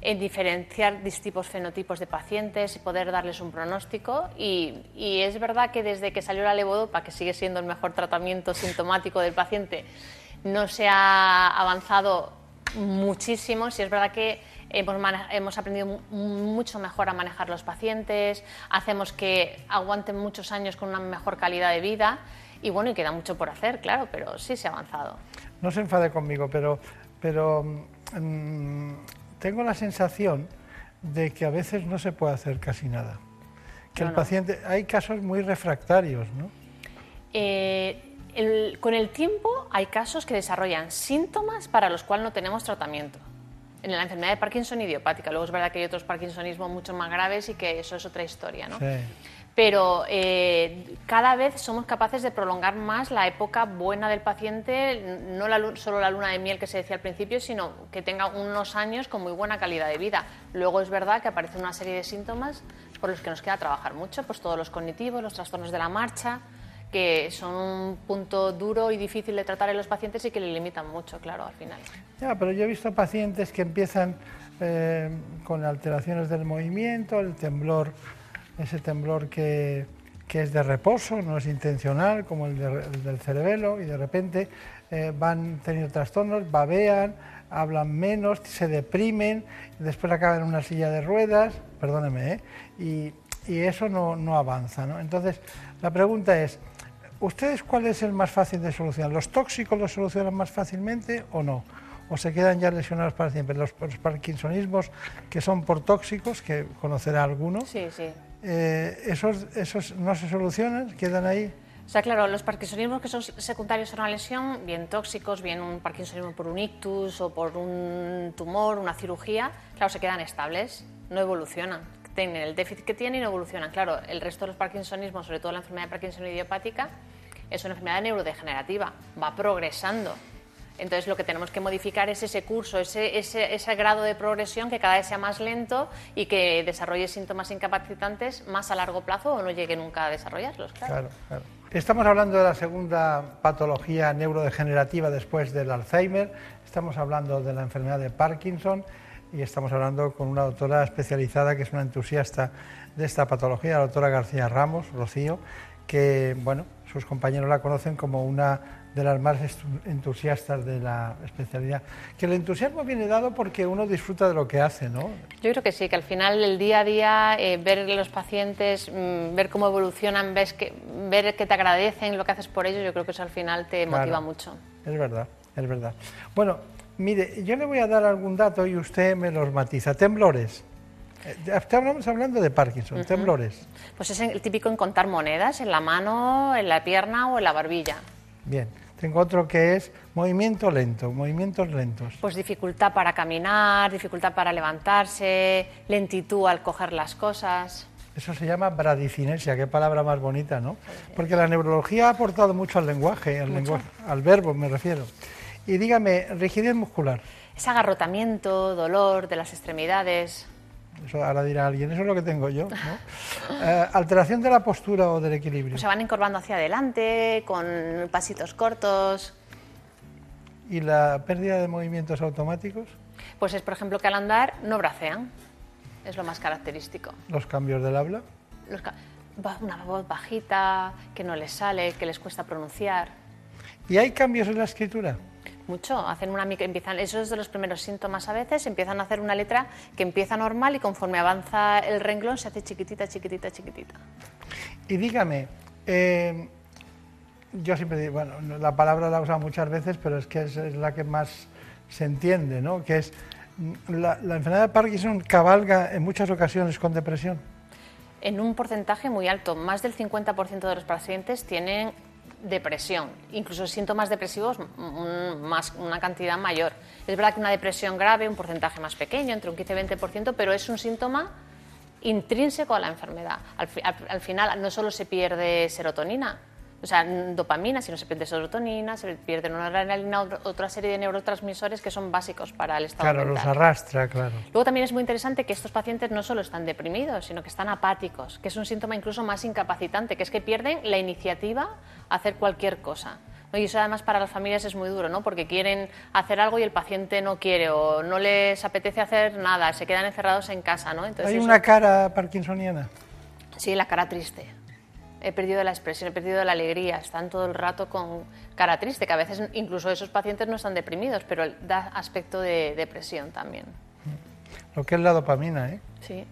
en diferenciar distintos fenotipos de pacientes y poder darles un pronóstico. Y, y es verdad que desde que salió la levodopa, que sigue siendo el mejor tratamiento sintomático del paciente, no se ha avanzado muchísimo. Sí es verdad que hemos, hemos aprendido mu- mucho mejor a manejar los pacientes, hacemos que aguanten muchos años con una mejor calidad de vida. Y bueno, y queda mucho por hacer, claro, pero sí se ha avanzado. No se enfade conmigo, pero, pero mm, tengo la sensación de que a veces no se puede hacer casi nada. Que No, el no. paciente, hay casos muy refractarios, ¿no? Eh, el- con el tiempo hay casos que desarrollan síntomas para los cuales no tenemos tratamiento. En la enfermedad de Parkinson idiopática. Luego es verdad que hay otros Parkinsonismos mucho más graves y que eso es otra historia, ¿no? Sí. Pero eh, cada vez somos capaces de prolongar más la época buena del paciente, no la solo la luna de miel que se decía al principio, sino que tenga unos años con muy buena calidad de vida. Luego es verdad que aparece una serie de síntomas por los que nos queda trabajar mucho, pues todos los cognitivos, los trastornos de la marcha, que son un punto duro y difícil de tratar en los pacientes y que le limitan mucho, claro, al final. Ya, pero yo he visto pacientes que empiezan eh, con alteraciones del movimiento, el temblor, ese temblor que, que es de reposo, no es intencional, como el, de- el del cerebelo, y de repente eh, van teniendo trastornos, babean, hablan menos, se deprimen, y después acaban en una silla de ruedas, perdóneme, ¿eh? y, y eso no, no avanza. ¿no? Entonces, la pregunta es, ¿Ustedes cuál es el más fácil de solucionar? ¿Los tóxicos los solucionan más fácilmente o no? ¿O se quedan ya lesionados para siempre? Los, los parkinsonismos que son por tóxicos, que conocerá alguno, Sí, sí. eh, esos, ¿esos no se solucionan? ¿Quedan ahí? O sea, claro, los parkinsonismos que son secundarios a una lesión, bien tóxicos, bien un parkinsonismo por un ictus o por un tumor, una cirugía, claro, se quedan estables, no evolucionan. Tienen el déficit que tienen y no evolucionan. Claro, el resto de los parkinsonismos, sobre todo la enfermedad de Parkinson idiopática, es una enfermedad neurodegenerativa, va progresando. Entonces lo que tenemos que modificar es ese curso, ese, ese, ese grado de progresión que cada vez sea más lento y que desarrolle síntomas incapacitantes más a largo plazo o no llegue nunca a desarrollarlos. Claro. Claro, claro. Estamos hablando de la segunda patología neurodegenerativa después del Alzheimer, estamos hablando de la enfermedad de Parkinson y estamos hablando con una doctora especializada que es una entusiasta de esta patología, la doctora García Ramos, Rocío, que bueno, sus compañeros la conocen como una de las más entusiastas de la especialidad. Que el entusiasmo viene dado porque uno disfruta de lo que hace, ¿no? Yo creo que sí, que al final el día a día, eh, ver los pacientes, mm, ver cómo evolucionan, ves que, ver que te agradecen lo que haces por ellos, yo creo que eso al final te Claro. motiva mucho. Es verdad, es verdad. Bueno, mire, yo le voy a dar algún dato y usted me los matiza. Temblores. Eh, Estamos hablando de Parkinson, temblores. Pues es el típico en contar monedas en la mano, en la pierna o en la barbilla. Bien. Tengo otro que es movimiento lento, movimientos lentos. Pues dificultad para caminar, dificultad para levantarse, lentitud al coger las cosas. Eso se llama bradicinesia, qué palabra más bonita, ¿no? Porque la neurología ha aportado mucho al lenguaje, al, Mucho. lenguaje, al verbo me refiero. Y dígame, rigidez muscular. Es agarrotamiento, dolor de las extremidades. Eso ahora dirá alguien, eso es lo que tengo yo, ¿no? Eh, alteración de la postura o del equilibrio. Se van encorvando hacia adelante, con pasitos cortos. ¿Y la pérdida de movimientos automáticos? Pues es, por ejemplo, que al andar no bracean. Es lo más característico. Los cambios del habla. Los ca- una voz bajita, que no les sale, que les cuesta pronunciar. ¿Y hay cambios en la escritura? Mucho, hacen una micro, empiezan, eso es de los primeros síntomas a veces, empiezan a hacer una letra que empieza normal y conforme avanza el renglón se hace chiquitita, chiquitita, chiquitita. Y dígame, eh, yo siempre digo, bueno, no- la palabra la he usado muchas veces, pero es que es, es la que más se entiende, ¿no? Que es la, la enfermedad de Parkinson cabalga en muchas ocasiones con depresión. En un porcentaje muy alto, más del 50% de los pacientes tienen depresión, incluso síntomas depresivos más, una cantidad mayor. Es verdad que una depresión grave, un porcentaje más pequeño, entre un 15 y 20%, pero es un síntoma intrínseco a la enfermedad. Al- al final no solo se pierde serotonina, o sea, dopamina, sino se pierde serotonina, se pierde noradrenalina, otra- otra serie de neurotransmisores que son básicos para el estado Claro, los mental. arrastra, claro. Luego también es muy interesante que estos pacientes no solo están deprimidos, sino que están apáticos, que es un síntoma incluso más incapacitante, que es que pierden la iniciativa a hacer cualquier cosa. ¿no? Y eso además para las familias es muy duro, ¿no? porque quieren hacer algo y el paciente no quiere o no les apetece hacer nada, se quedan encerrados en casa. ¿no? Entonces ¿Hay eso- una cara parkinsoniana? Sí, la cara triste. He perdido la expresión, he perdido la alegría, están todo el rato con cara triste, que a veces incluso esos pacientes no están deprimidos, pero da aspecto de depresión también. Lo que es la dopamina, ¿eh? Sí,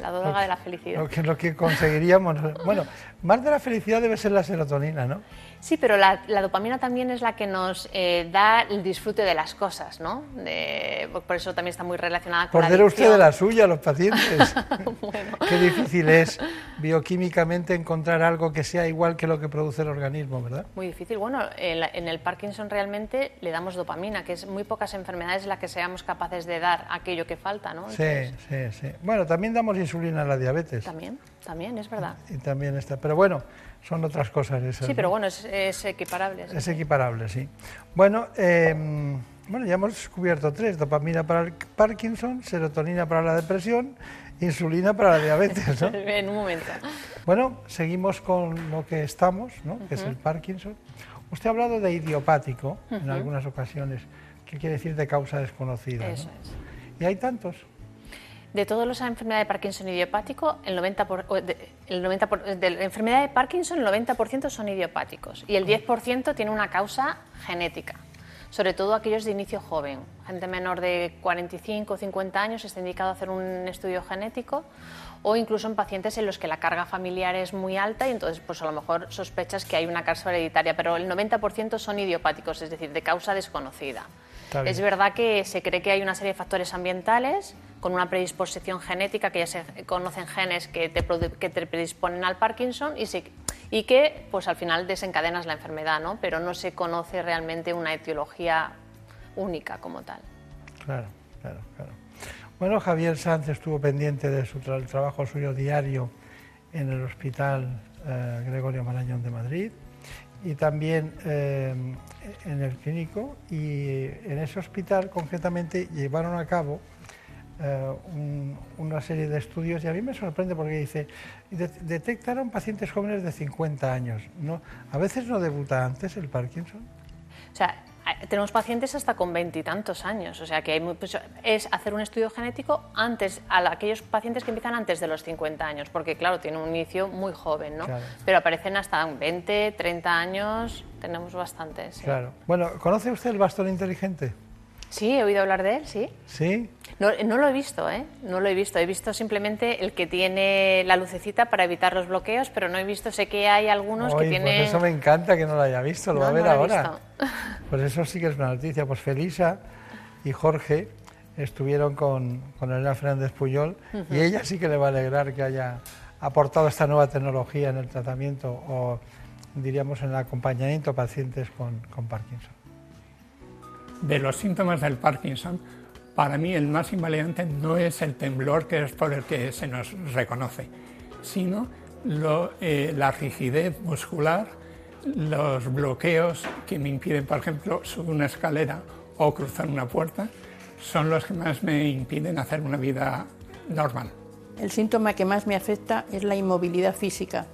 la droga de la felicidad. Lo que, lo que conseguiríamos. Bueno, más de la felicidad debe ser la serotonina, ¿no? Sí, pero la, la dopamina también es la que nos eh, da el disfrute de las cosas, ¿no? De- por eso también está muy relacionada con Por la usted de la suya, los pacientes. Qué difícil es bioquímicamente encontrar algo que sea igual que lo que produce el organismo, ¿verdad? Muy difícil. Bueno, en, la- en el Parkinson realmente le damos dopamina, que es muy pocas enfermedades las que seamos capaces de dar aquello que falta, ¿no? Sí, sí, sí. Bueno, también damos insulina a la diabetes. También, también, es verdad. Y también está. Pero bueno, son otras cosas esas. Sí, pero bueno, es, es equiparable. Es equiparable, sí. Bueno, eh, bueno, ya hemos descubierto tres: dopamina para el Parkinson, serotonina para la depresión, insulina para la diabetes, ¿no? en un momento. Bueno, seguimos con lo que estamos, ¿no? que es el Parkinson. Usted ha hablado de idiopático en Ujú. algunas ocasiones, que quiere decir de causa desconocida. ¿no? Eso es. Y hay tantos. De todas las enfermedades de Parkinson el 90%, por- o de, el 90 por- de la enfermedad de Parkinson, el 90% son idiopáticos y el 10% tiene una causa genética, sobre todo aquellos de inicio joven. Gente menor de 45 o 50 años está indicado hacer un estudio genético o incluso en pacientes en los que la carga familiar es muy alta y entonces pues a lo mejor sospechas que hay una causa hereditaria, pero el 90% son idiopáticos, es decir, de causa desconocida. Es verdad que se cree que hay una serie de factores ambientales con una predisposición genética, que ya se conocen genes que te, que te predisponen al Parkinson y, se- y que pues al final desencadenas la enfermedad, ¿no? pero no se conoce realmente una etiología única como tal. Claro, claro, claro. Bueno, Javier Sanz estuvo pendiente de su tra- el trabajo suyo diario en el Hospital eh, Gregorio Marañón de Madrid y también eh, en el clínico y en ese hospital concretamente llevaron a cabo eh, un- una serie de estudios y a mí me sorprende porque dice, de- detectaron pacientes jóvenes de 50 años. ¿no? A veces no debuta antes el Parkinson. Tenemos pacientes hasta con veintitantos años, o sea que hay muy- pues, es hacer un estudio genético antes a la- aquellos pacientes que empiezan antes de los 50 años, porque claro, tiene un inicio muy joven, ¿no? Claro. Pero aparecen hasta en 20, 30 años, tenemos bastantes. sí. Claro. Bueno, ¿conoce usted el bastón inteligente? Sí, he oído hablar de él, sí. Sí. No, no lo he visto, ¿eh? No lo he visto. He visto simplemente el que tiene la lucecita para evitar los bloqueos, pero no he visto, sé que hay algunos que tienen... Pues eso me encanta que no lo haya visto, lo No, va a ver no ahora. Pues eso sí que es una noticia. Pues Felisa y Jorge estuvieron con, con Elena Fernández Puyol y ella sí que le va a alegrar que haya aportado esta nueva tecnología en el tratamiento o diríamos en el acompañamiento a pacientes con, con Parkinson. De los síntomas del Parkinson, para mí el más invalidante no es el temblor, que es por el que se nos reconoce, sino lo- eh, la rigidez muscular, los bloqueos que me impiden, por ejemplo, subir una escalera o cruzar una puerta, son los que más me impiden hacer una vida normal. El síntoma que más me afecta es la inmovilidad física.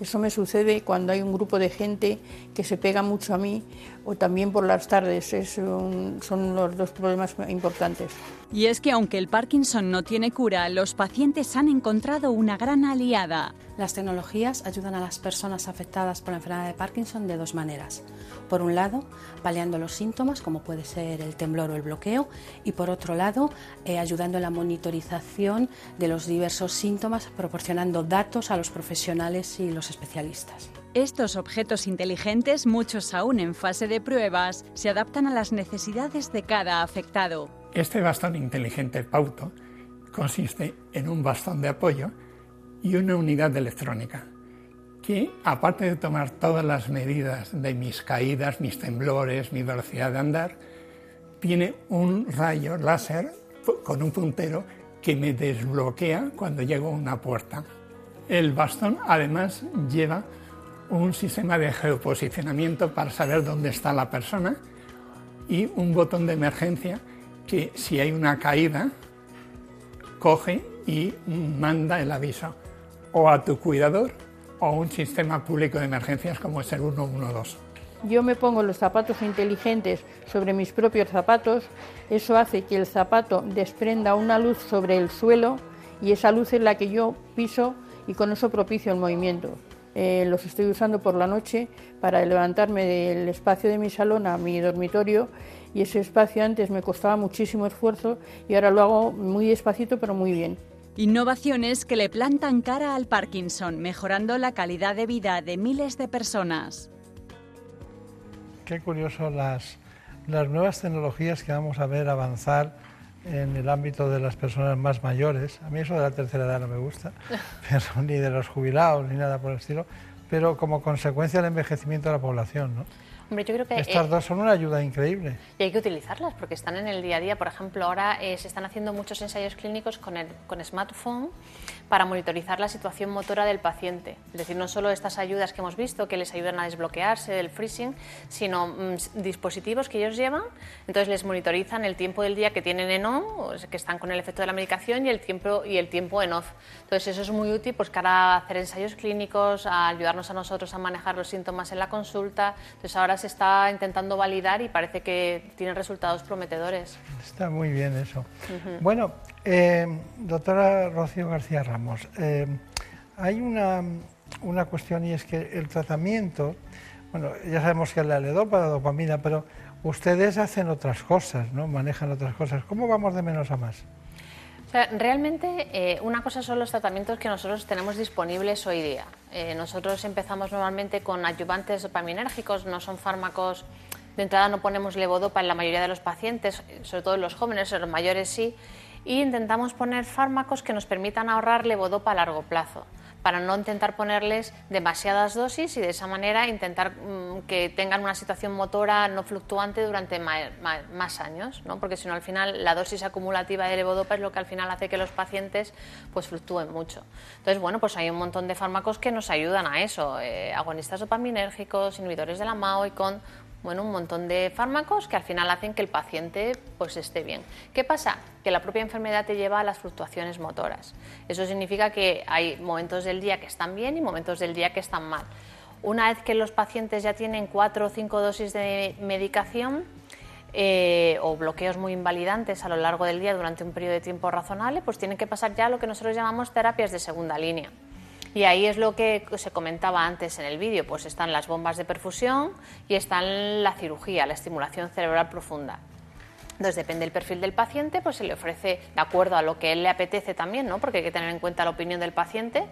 Eso me sucede cuando hay un grupo de gente que se pega mucho a mí o también por las tardes. Es un- son los dos problemas importantes. Y es que aunque el Parkinson no tiene cura, los pacientes han encontrado una gran aliada. Las tecnologías ayudan a las personas afectadas por la enfermedad de Parkinson de dos maneras. Por un lado, paliando los síntomas, como puede ser el temblor o el bloqueo, y por otro lado, eh, ayudando en la monitorización de los diversos síntomas, proporcionando datos a los profesionales y los especialistas. Estos objetos inteligentes, muchos aún en fase de pruebas, se adaptan a las necesidades de cada afectado. Este bastón inteligente Pauto consiste en un bastón de apoyo y una unidad de electrónica que, aparte de tomar todas las medidas de mis caídas, mis temblores, mi velocidad de andar, tiene un rayo láser con un puntero que me desbloquea cuando llego a una puerta. El bastón además lleva un sistema de geoposicionamiento para saber dónde está la persona y un botón de emergencia que si hay una caída coge y manda el aviso o a tu cuidador o un sistema público de emergencias como es el 112. Yo me pongo los zapatos inteligentes sobre mis propios zapatos, eso hace que el zapato desprenda una luz sobre el suelo y esa luz es la que yo piso y con eso propicio el movimiento. Eh, los estoy usando por la noche para levantarme del espacio de mi salón a mi dormitorio y ese espacio antes me costaba muchísimo esfuerzo y ahora lo hago muy despacito pero muy bien. Innovaciones que le plantan cara al Parkinson, mejorando la calidad de vida de miles de personas. Qué curioso las, las nuevas tecnologías que vamos a ver avanzar en el ámbito de las personas más mayores. A mí eso de la tercera edad no me gusta, pero ni de los jubilados ni nada por el estilo, pero como consecuencia del envejecimiento de la población. ¿no? Hombre, yo creo que Estas eh, dos son una ayuda increíble. y hay que utilizarlas porque están en el día a día. Por ejemplo, ahora eh, se están haciendo muchos ensayos clínicos con, el, con smartphone para monitorizar la situación motora del paciente. Es decir, no solo estas ayudas que hemos visto que les ayudan a desbloquearse del freezing, sino mm, s- dispositivos que ellos llevan. Entonces les monitorizan el tiempo del día que tienen en on, o sea, que están con el efecto de la medicación, y el tiempo, y el tiempo en off. Entonces eso es muy útil pues, para hacer ensayos clínicos, a ayudarnos a nosotros a manejar los síntomas en la consulta. Entonces ahora se está intentando validar y parece que tienen resultados prometedores. Está muy bien eso. Ujú. Bueno, eh, doctora Rocío García Ramos, eh, hay una, una cuestión y es que el tratamiento, bueno, ya sabemos que es la ledopa, la dopamina, pero ustedes hacen otras cosas, ¿no? Manejan otras cosas. ¿Cómo vamos de menos a más? Realmente eh, una cosa son los tratamientos que nosotros tenemos disponibles hoy día. Nosotros empezamos normalmente con ayudantes dopaminérgicos, no son fármacos, de entrada no ponemos levodopa en la mayoría de los pacientes, sobre todo en los jóvenes, en los mayores sí, y intentamos poner fármacos que nos permitan ahorrar levodopa a largo plazo para no intentar ponerles demasiadas dosis y de esa manera intentar mm, que tengan una situación motora no fluctuante durante más años, ¿no? porque si no al final la dosis acumulativa de levodopa es lo que al final hace que los pacientes pues fluctúen mucho. Entonces, bueno, pues hay un montón de fármacos que nos ayudan a eso, eh, agonistas dopaminérgicos, inhibidores de la MAO y con bueno, un montón de fármacos que al final hacen que el paciente pues esté bien. ¿Qué pasa? Que la propia enfermedad te lleva a las fluctuaciones motoras. Eso significa que hay momentos del día que están bien y momentos del día que están mal. Una vez que los pacientes ya tienen cuatro o cinco dosis de medicación, eh, o bloqueos muy invalidantes a lo largo del día durante un periodo de tiempo razonable, pues tienen que pasar ya lo que nosotros llamamos terapias de segunda línea. Y ahí es lo que se comentaba antes en el vídeo, pues están las bombas de perfusión y están la cirugía, la estimulación cerebral profunda. Entonces, depende del perfil del paciente, pues se le ofrece de acuerdo a lo que él le apetece también, ¿no? Porque hay que tener en cuenta la opinión del paciente.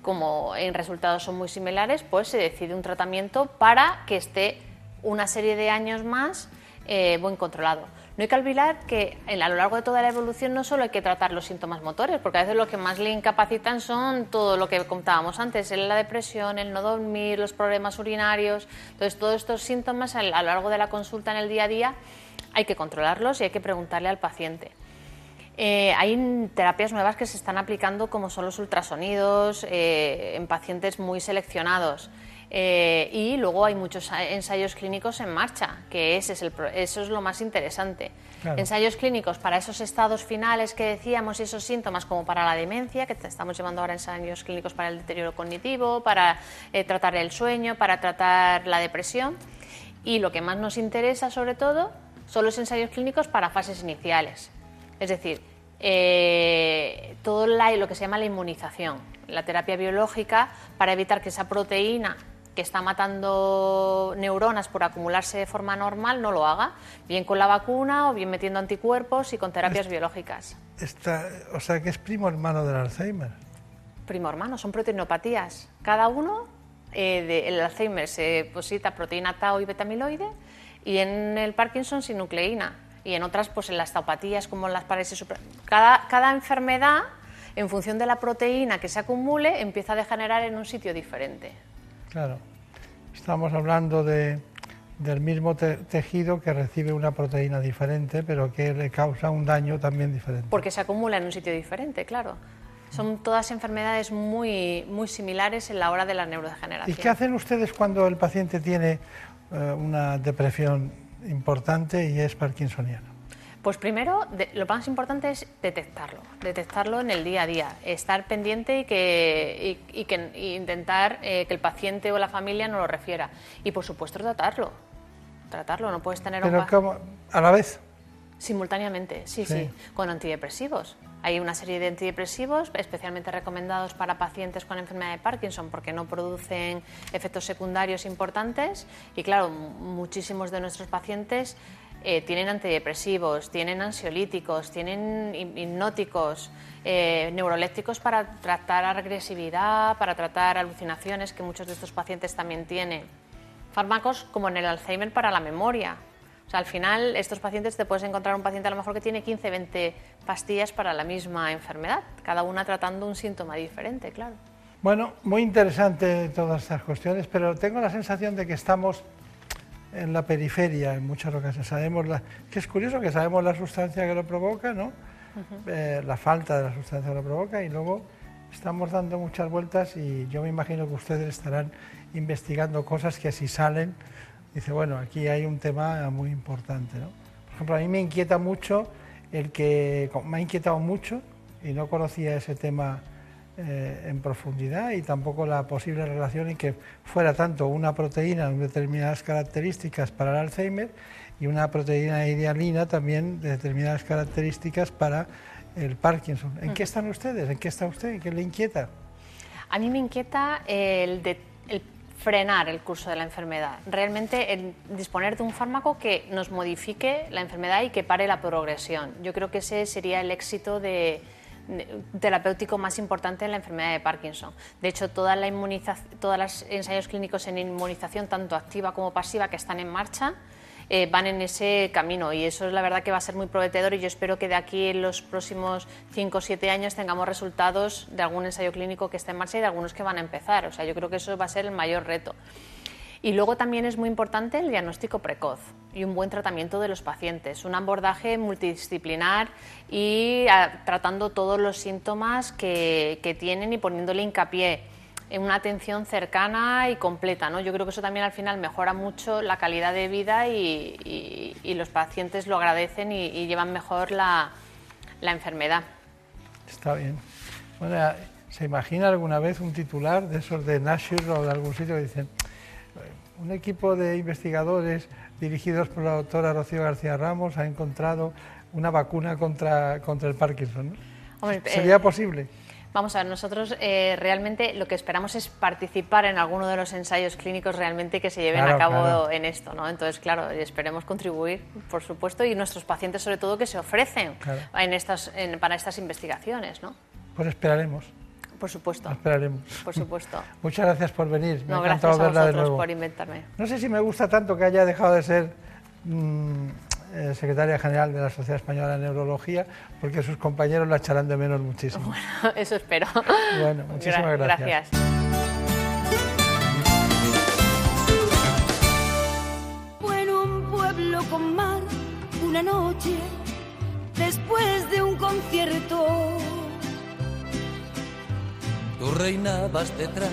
Como en resultados son muy similares, pues se decide un tratamiento para que esté una serie de años más eh, buen controlado. No hay que olvidar que a lo largo de toda la evolución no solo hay que tratar los síntomas motores, porque a veces lo que más le incapacitan son todo lo que contábamos antes, la depresión, el no dormir, los problemas urinarios. Entonces, todos estos síntomas a lo largo de la consulta en el día a día hay que controlarlos y hay que preguntarle al paciente. Eh, hay terapias nuevas que se están aplicando como son los ultrasonidos eh, en pacientes muy seleccionados. Eh, y luego hay muchos ensayos clínicos en marcha, que ese es el eso es lo más interesante. Claro. Ensayos clínicos para esos estados finales que decíamos y esos síntomas como para la demencia, que te- estamos llevando ahora ensayos clínicos para el deterioro cognitivo, para eh, tratar el sueño, para tratar la depresión. Y lo que más nos interesa sobre todo son los ensayos clínicos para fases iniciales. Es decir, eh, todo la- lo que se llama la inmunización, la terapia biológica para evitar que esa proteína que está matando neuronas por acumularse de forma normal no lo haga, bien con la vacuna o bien metiendo anticuerpos y con terapias biológicas. Está, o sea, que es primo hermano del Alzheimer. Primo hermano, son proteinopatías. Cada uno, eh, de- el Alzheimer se deposita proteína tau y betamiloide y en el Parkinson sinucleína. Y en otras, pues en las taupatías como en las supra- Cada, cada enfermedad, en función de la proteína que se acumule, empieza a degenerar en un sitio diferente. Claro. Estamos hablando de, del mismo te- tejido que recibe una proteína diferente, pero que le causa un daño también diferente. Porque se acumula en un sitio diferente, claro. Son todas enfermedades muy, muy similares en la hora de la ¿Y neurodegeneración. qué hacen ustedes cuando el paciente tiene eh, una depresión importante y es parkinsoniano? Pues primero, de- lo más importante es detectarlo, detectarlo en el día a día, estar pendiente y, que, y, y que, y intentar eh, que el paciente o la familia no lo refiera. Y por supuesto tratarlo, tratarlo, no puedes tener a un Pero a la vez. Simultáneamente, sí, sí, Sí. con antidepresivos. Hay una serie de antidepresivos especialmente recomendados para pacientes con enfermedad de Parkinson porque no producen efectos secundarios importantes y claro, mu- muchísimos de nuestros pacientes eh, tienen antidepresivos, tienen ansiolíticos, tienen hip- hipnóticos, eh, para tratar agresividad, para tratar alucinaciones que muchos de estos pacientes también tienen. Fármacos como en el Alzheimer para la memoria, O sea, al final, estos pacientes te puedes encontrar un paciente a lo mejor que tiene 15, 20 pastillas para la misma enfermedad, cada una tratando un síntoma diferente, claro. Bueno, muy interesante todas estas cuestiones, pero tengo la sensación de que estamos en la periferia en muchas ocasiones. Sabemos la, que es curioso que sabemos la sustancia que lo provoca, ¿no? Eh, la falta de la sustancia que lo provoca y luego estamos dando muchas vueltas y yo me imagino que ustedes estarán investigando cosas que si salen, dice, bueno, aquí hay un tema muy importante, ¿no? Por ejemplo, a mí me inquieta mucho el que, me ha inquietado mucho y no conocía ese tema eh, en profundidad y tampoco la posible relación en que fuera tanto una proteína con determinadas características para el Alzheimer y una proteína idealina también de determinadas características para el Parkinson. ¿En qué están ustedes? ¿En qué está usted? ¿En qué le inquieta? A mí me inquieta el, de- el frenar el curso de la enfermedad. Realmente el disponer de un fármaco que nos modifique la enfermedad y que pare la progresión. Yo creo que ese sería el éxito de, terapéutico más importante en la enfermedad de Parkinson. De hecho, toda la todos los ensayos clínicos en inmunización, tanto activa como pasiva, que están en marcha, eh, van en ese camino y eso es la verdad que va a ser muy prometedor y yo espero que de aquí en los próximos 5 o 7 años tengamos resultados de algún ensayo clínico que esté en marcha y de algunos que van a empezar. O sea, yo creo que eso va a ser el mayor reto. Y luego también es muy importante el diagnóstico precoz y un buen tratamiento de los pacientes, un abordaje multidisciplinar y ah, tratando todos los síntomas que, que tienen y poniéndole hincapié en una atención cercana y completa. ¿no? Yo creo que eso también al final mejora mucho la calidad de vida y, y- y los pacientes lo agradecen y, y llevan mejor la, la enfermedad. Está bien. Bueno, ¿se imagina alguna vez un titular de esos de Nature o de algún sitio que dicen "Eh, un equipo de investigadores dirigidos por la doctora Rocío García Ramos ha encontrado una vacuna contra, contra el Parkinson? ¿no? Hombre, ¿Sería eh, posible? Vamos a ver, nosotros eh, realmente lo que esperamos es participar en alguno de los ensayos clínicos realmente que se lleven Claro, a cabo claro. en esto, ¿no? Entonces, claro, esperemos contribuir, por supuesto, y nuestros pacientes sobre todo que se ofrecen Claro. en estas, en- para estas investigaciones, ¿no? Pues esperaremos, Por supuesto, esperaremos. por supuesto. Muchas gracias por venir. Me No, ha gracias a verla de vosotros nuevo. por inventarme. No sé si me gusta tanto que haya dejado de ser mm, eh, secretaria general de la Sociedad Española de Neurología, porque sus compañeros la echarán de menos muchísimo. Eso espero. Bueno, muchísimas Gra- gracias. Fue en un pueblo con mar una noche después de un concierto. Tú reinabas detrás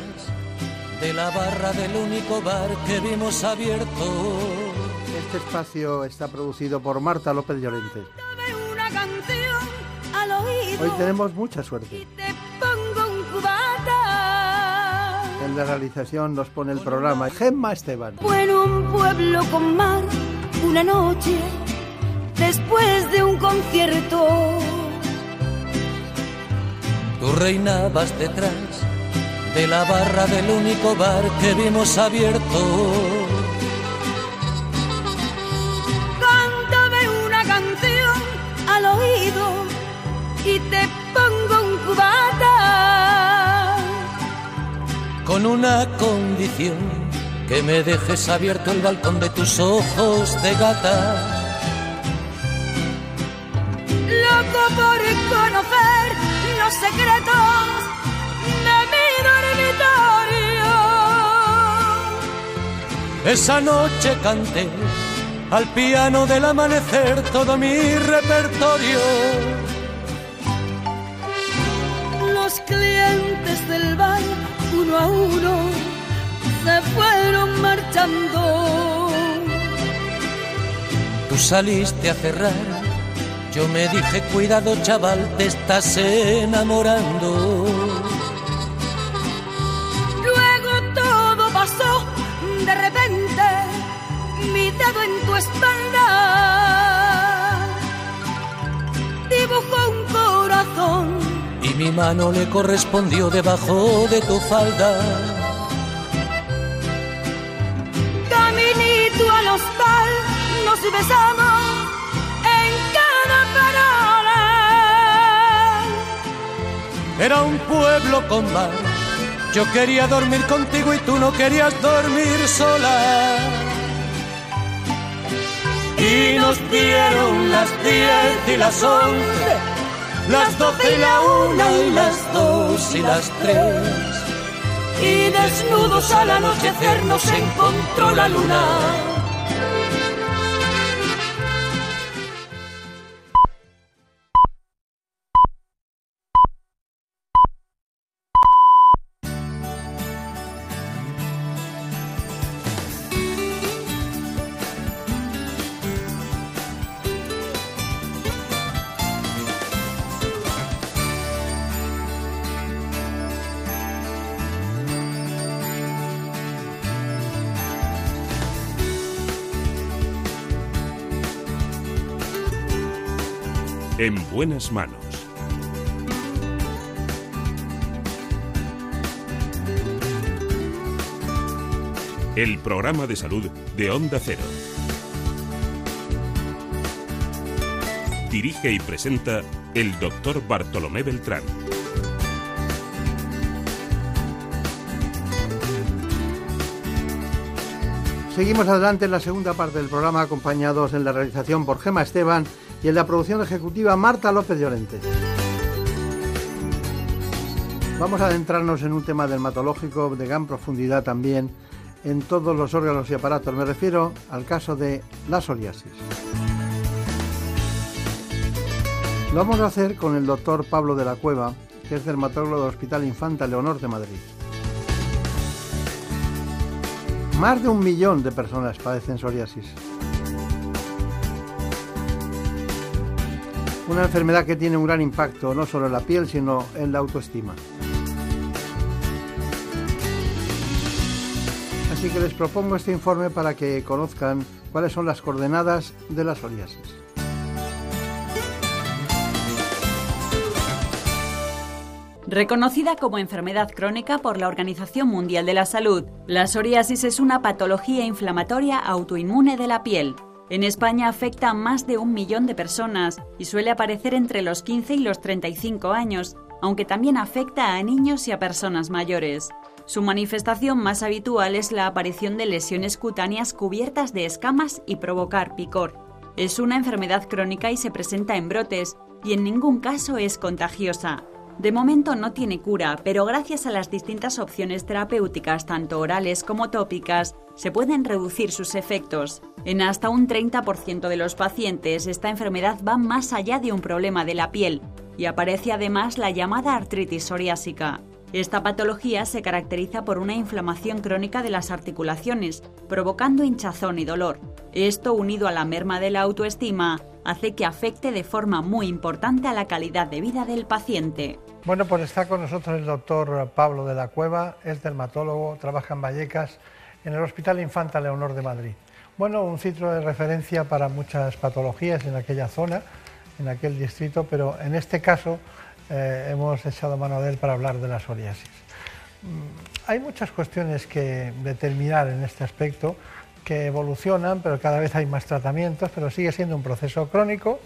de la barra del único bar que vimos abierto. Este espacio está producido por Marta López Llorente. Hoy tenemos mucha suerte. pongo un cubata. En la realización nos pone el programa Gemma Esteban. Fue en un pueblo con mar una noche después de un concierto. Tú reinabas detrás de la barra del único bar que vimos abierto. Te pongo un cubata. con una condición que me dejes abierto el balcón de tus ojos de gata. Loco por conocer los secretos de mi dormitorio. Esa noche canté al piano del amanecer todo mi repertorio. Los clientes del bar, uno a uno, se fueron marchando. Tú saliste a cerrar, yo me dije cuidado chaval, te estás enamorando. Luego todo pasó de repente, mi dedo en tu espalda dibujó un corazón. Y mi mano le correspondió debajo de tu falda. Caminito al hostal, nos besamos en cada parada. Era un pueblo con mar. Yo quería dormir contigo y tú no querías dormir sola. y nos dieron las diez y las once, las doce y la una y las dos y las tres. Y desnudos al anochecer nos encontró la luna. En buenas manos. El programa de salud de Onda Cero. Dirige y presenta el doctor Bartolomé Beltrán. Seguimos adelante en la segunda parte del programa, acompañados en la realización por Gema Esteban y en la producción ejecutiva Marta López Llorente. Vamos a adentrarnos en un tema dermatológico de gran profundidad también en todos los órganos y aparatos. Me refiero al caso de la psoriasis. Lo vamos a hacer con el doctor Pablo de la Cueva, que es dermatólogo del Hospital Infanta Leonor de Madrid. Más de un millón de personas padecen psoriasis. Una enfermedad que tiene un gran impacto no solo en la piel, sino en la autoestima. Así que les propongo este informe para que conozcan cuáles son las coordenadas de la psoriasis. Reconocida como enfermedad crónica por la Organización Mundial de la Salud, la psoriasis es una patología inflamatoria autoinmune de la piel. En España afecta a más de un millón de personas y suele aparecer entre los 15 y los 35 años, aunque también afecta a niños y a personas mayores. Su manifestación más habitual es la aparición de lesiones cutáneas cubiertas de escamas y provocar picor. Es una enfermedad crónica y se presenta en brotes, y en ningún caso es contagiosa. De momento no tiene cura, pero gracias a las distintas opciones terapéuticas, tanto orales como tópicas, se pueden reducir sus efectos. En hasta un 30% de los pacientes, esta enfermedad va más allá de un problema de la piel y aparece además la llamada artritis psoriásica. Esta patología se caracteriza por una inflamación crónica de las articulaciones, provocando hinchazón y dolor. Esto, unido a la merma de la autoestima, hace que afecte de forma muy importante a la calidad de vida del paciente. Bueno, pues está con nosotros el doctor Pablo de la Cueva, es dermatólogo, trabaja en Vallecas, en el Hospital Infanta Leonor de Madrid. Bueno, un centro de referencia para muchas patologías en aquella zona, en aquel distrito, pero en este caso eh, hemos echado mano de él para hablar de la psoriasis. Mm, Hay muchas cuestiones que determinar en este aspecto que evolucionan, pero cada vez hay más tratamientos, pero sigue siendo un proceso crónico,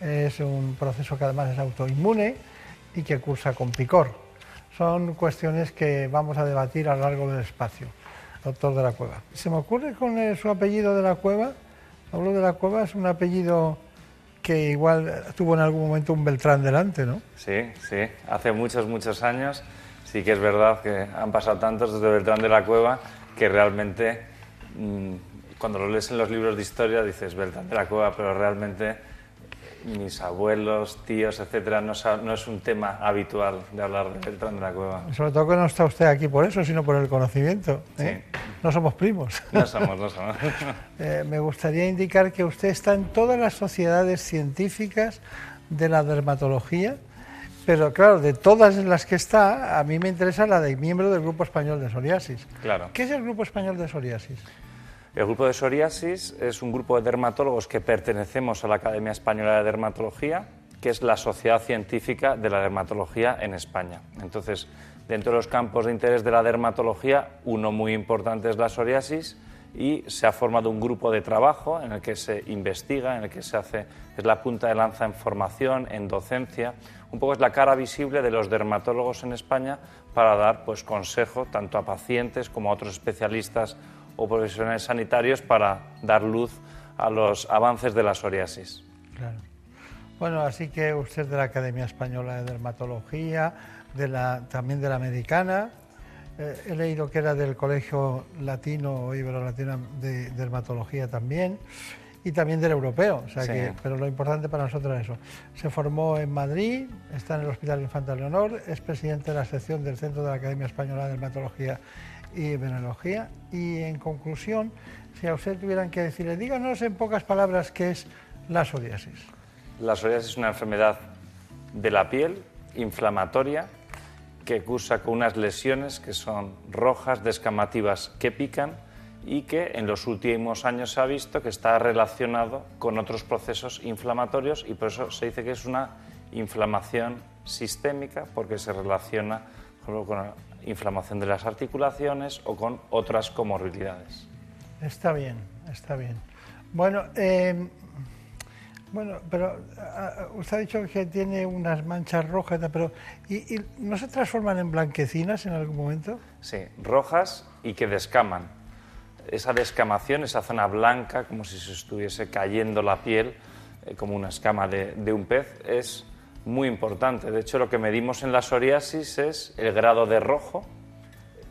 es un proceso que además es autoinmune y que cursa con picor. Son cuestiones que vamos a debatir a lo largo del espacio. Doctor de la Cueva. Se me ocurre con eh, su apellido de la Cueva. Pablo de la Cueva es un apellido que igual tuvo en algún momento un Beltrán delante, ¿no? Sí, sí, hace muchos, muchos años. Sí que es verdad que han pasado tantos desde Beltrán de la Cueva que realmente cuando lo lees en los libros de historia dices Beltrán de la Cueva, pero realmente mis abuelos, tíos, etcétera, no, no es un tema habitual de hablar de Beltrán de la Cueva. Sobre todo que no está usted aquí por eso, sino por el conocimiento. ¿eh? No somos primos. No somos, no somos. Eh, me gustaría indicar que usted está en todas las sociedades científicas de la dermatología, pero claro, de todas las que está, a mí me interesa la de miembro del Grupo Español de Psoriasis. Claro. ¿Qué es el Grupo Español de Psoriasis? El grupo de psoriasis es un grupo de dermatólogos que pertenecemos a la Academia Española de Dermatología, que es la sociedad científica de la dermatología en España. Entonces, dentro de los campos de interés de la dermatología, uno muy importante es la psoriasis y se ha formado un grupo de trabajo en el que se investiga, en el que se hace, es la punta de lanza en formación, en docencia, un poco es la cara visible de los dermatólogos en España para dar pues consejo tanto a pacientes como a otros especialistas o profesionales sanitarios para dar luz a los avances de la psoriasis. Claro. Bueno, así que usted es de la Academia Española de Dermatología, de la, también de la Americana. Eh, he leído que era del Colegio Latino o Ibero-Latino de Dermatología también y también del Europeo. O sea Sí. que, pero lo importante para nosotros es eso. Se formó en Madrid, está en el Hospital Infanta Leonor, es presidente de la sección del Centro de la Academia Española de Dermatología y Venología. Y en conclusión, si a usted tuvieran que decirle, díganos en pocas palabras qué es la psoriasis. La psoriasis es una enfermedad de la piel inflamatoria que cursa con unas lesiones que son rojas, descamativas, que pican y que en los últimos años se ha visto que está relacionado con otros procesos inflamatorios y por eso se dice que es una inflamación sistémica porque se relaciona por ejemplo, con inflamación de las articulaciones o con otras comorbilidades. Está bien, está bien. Bueno, eh, bueno, pero ah, usted ha dicho que tiene unas manchas rojas, pero ¿y, y no se transforman en blanquecinas en algún momento? Sí, rojas y que descaman. Esa descamación, esa zona blanca, como si se estuviese cayendo la piel, eh, como una escama de, de un pez, es muy importante. De hecho, lo que medimos en la psoriasis es el grado de rojo,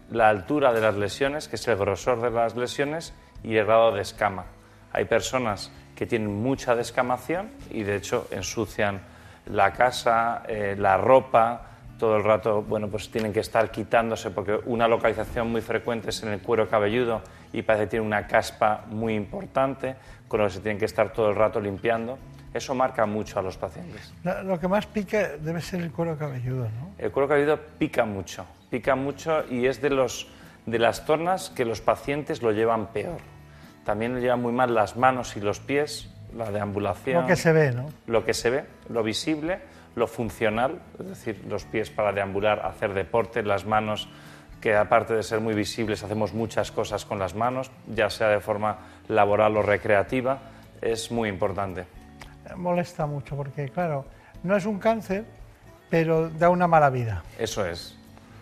la altura de las lesiones, que es el grosor de las lesiones, y el grado de escama. Hay personas que tienen mucha descamación y de hecho ensucian la casa, eh, la ropa, todo el rato, bueno, pues tienen que estar quitándose porque una localización muy frecuente es en el cuero cabelludo y parece que tiene una caspa muy importante con lo que se tienen que estar todo el rato limpiando. Eso marca mucho a los pacientes. Lo que más pica debe ser el cuero cabelludo, ¿no? El cuero cabelludo pica mucho, pica mucho y es de, los, de las zonas que los pacientes lo llevan peor. También lo llevan muy mal las manos y los pies, la deambulación. Lo que se ve, ¿no? Lo que se ve, lo visible, lo funcional, es decir, los pies para deambular, hacer deporte, las manos, que aparte de ser muy visibles, hacemos muchas cosas con las manos, ya sea de forma laboral o recreativa, es muy importante. Molesta mucho porque, claro, no es un cáncer, pero da una mala vida. Eso es.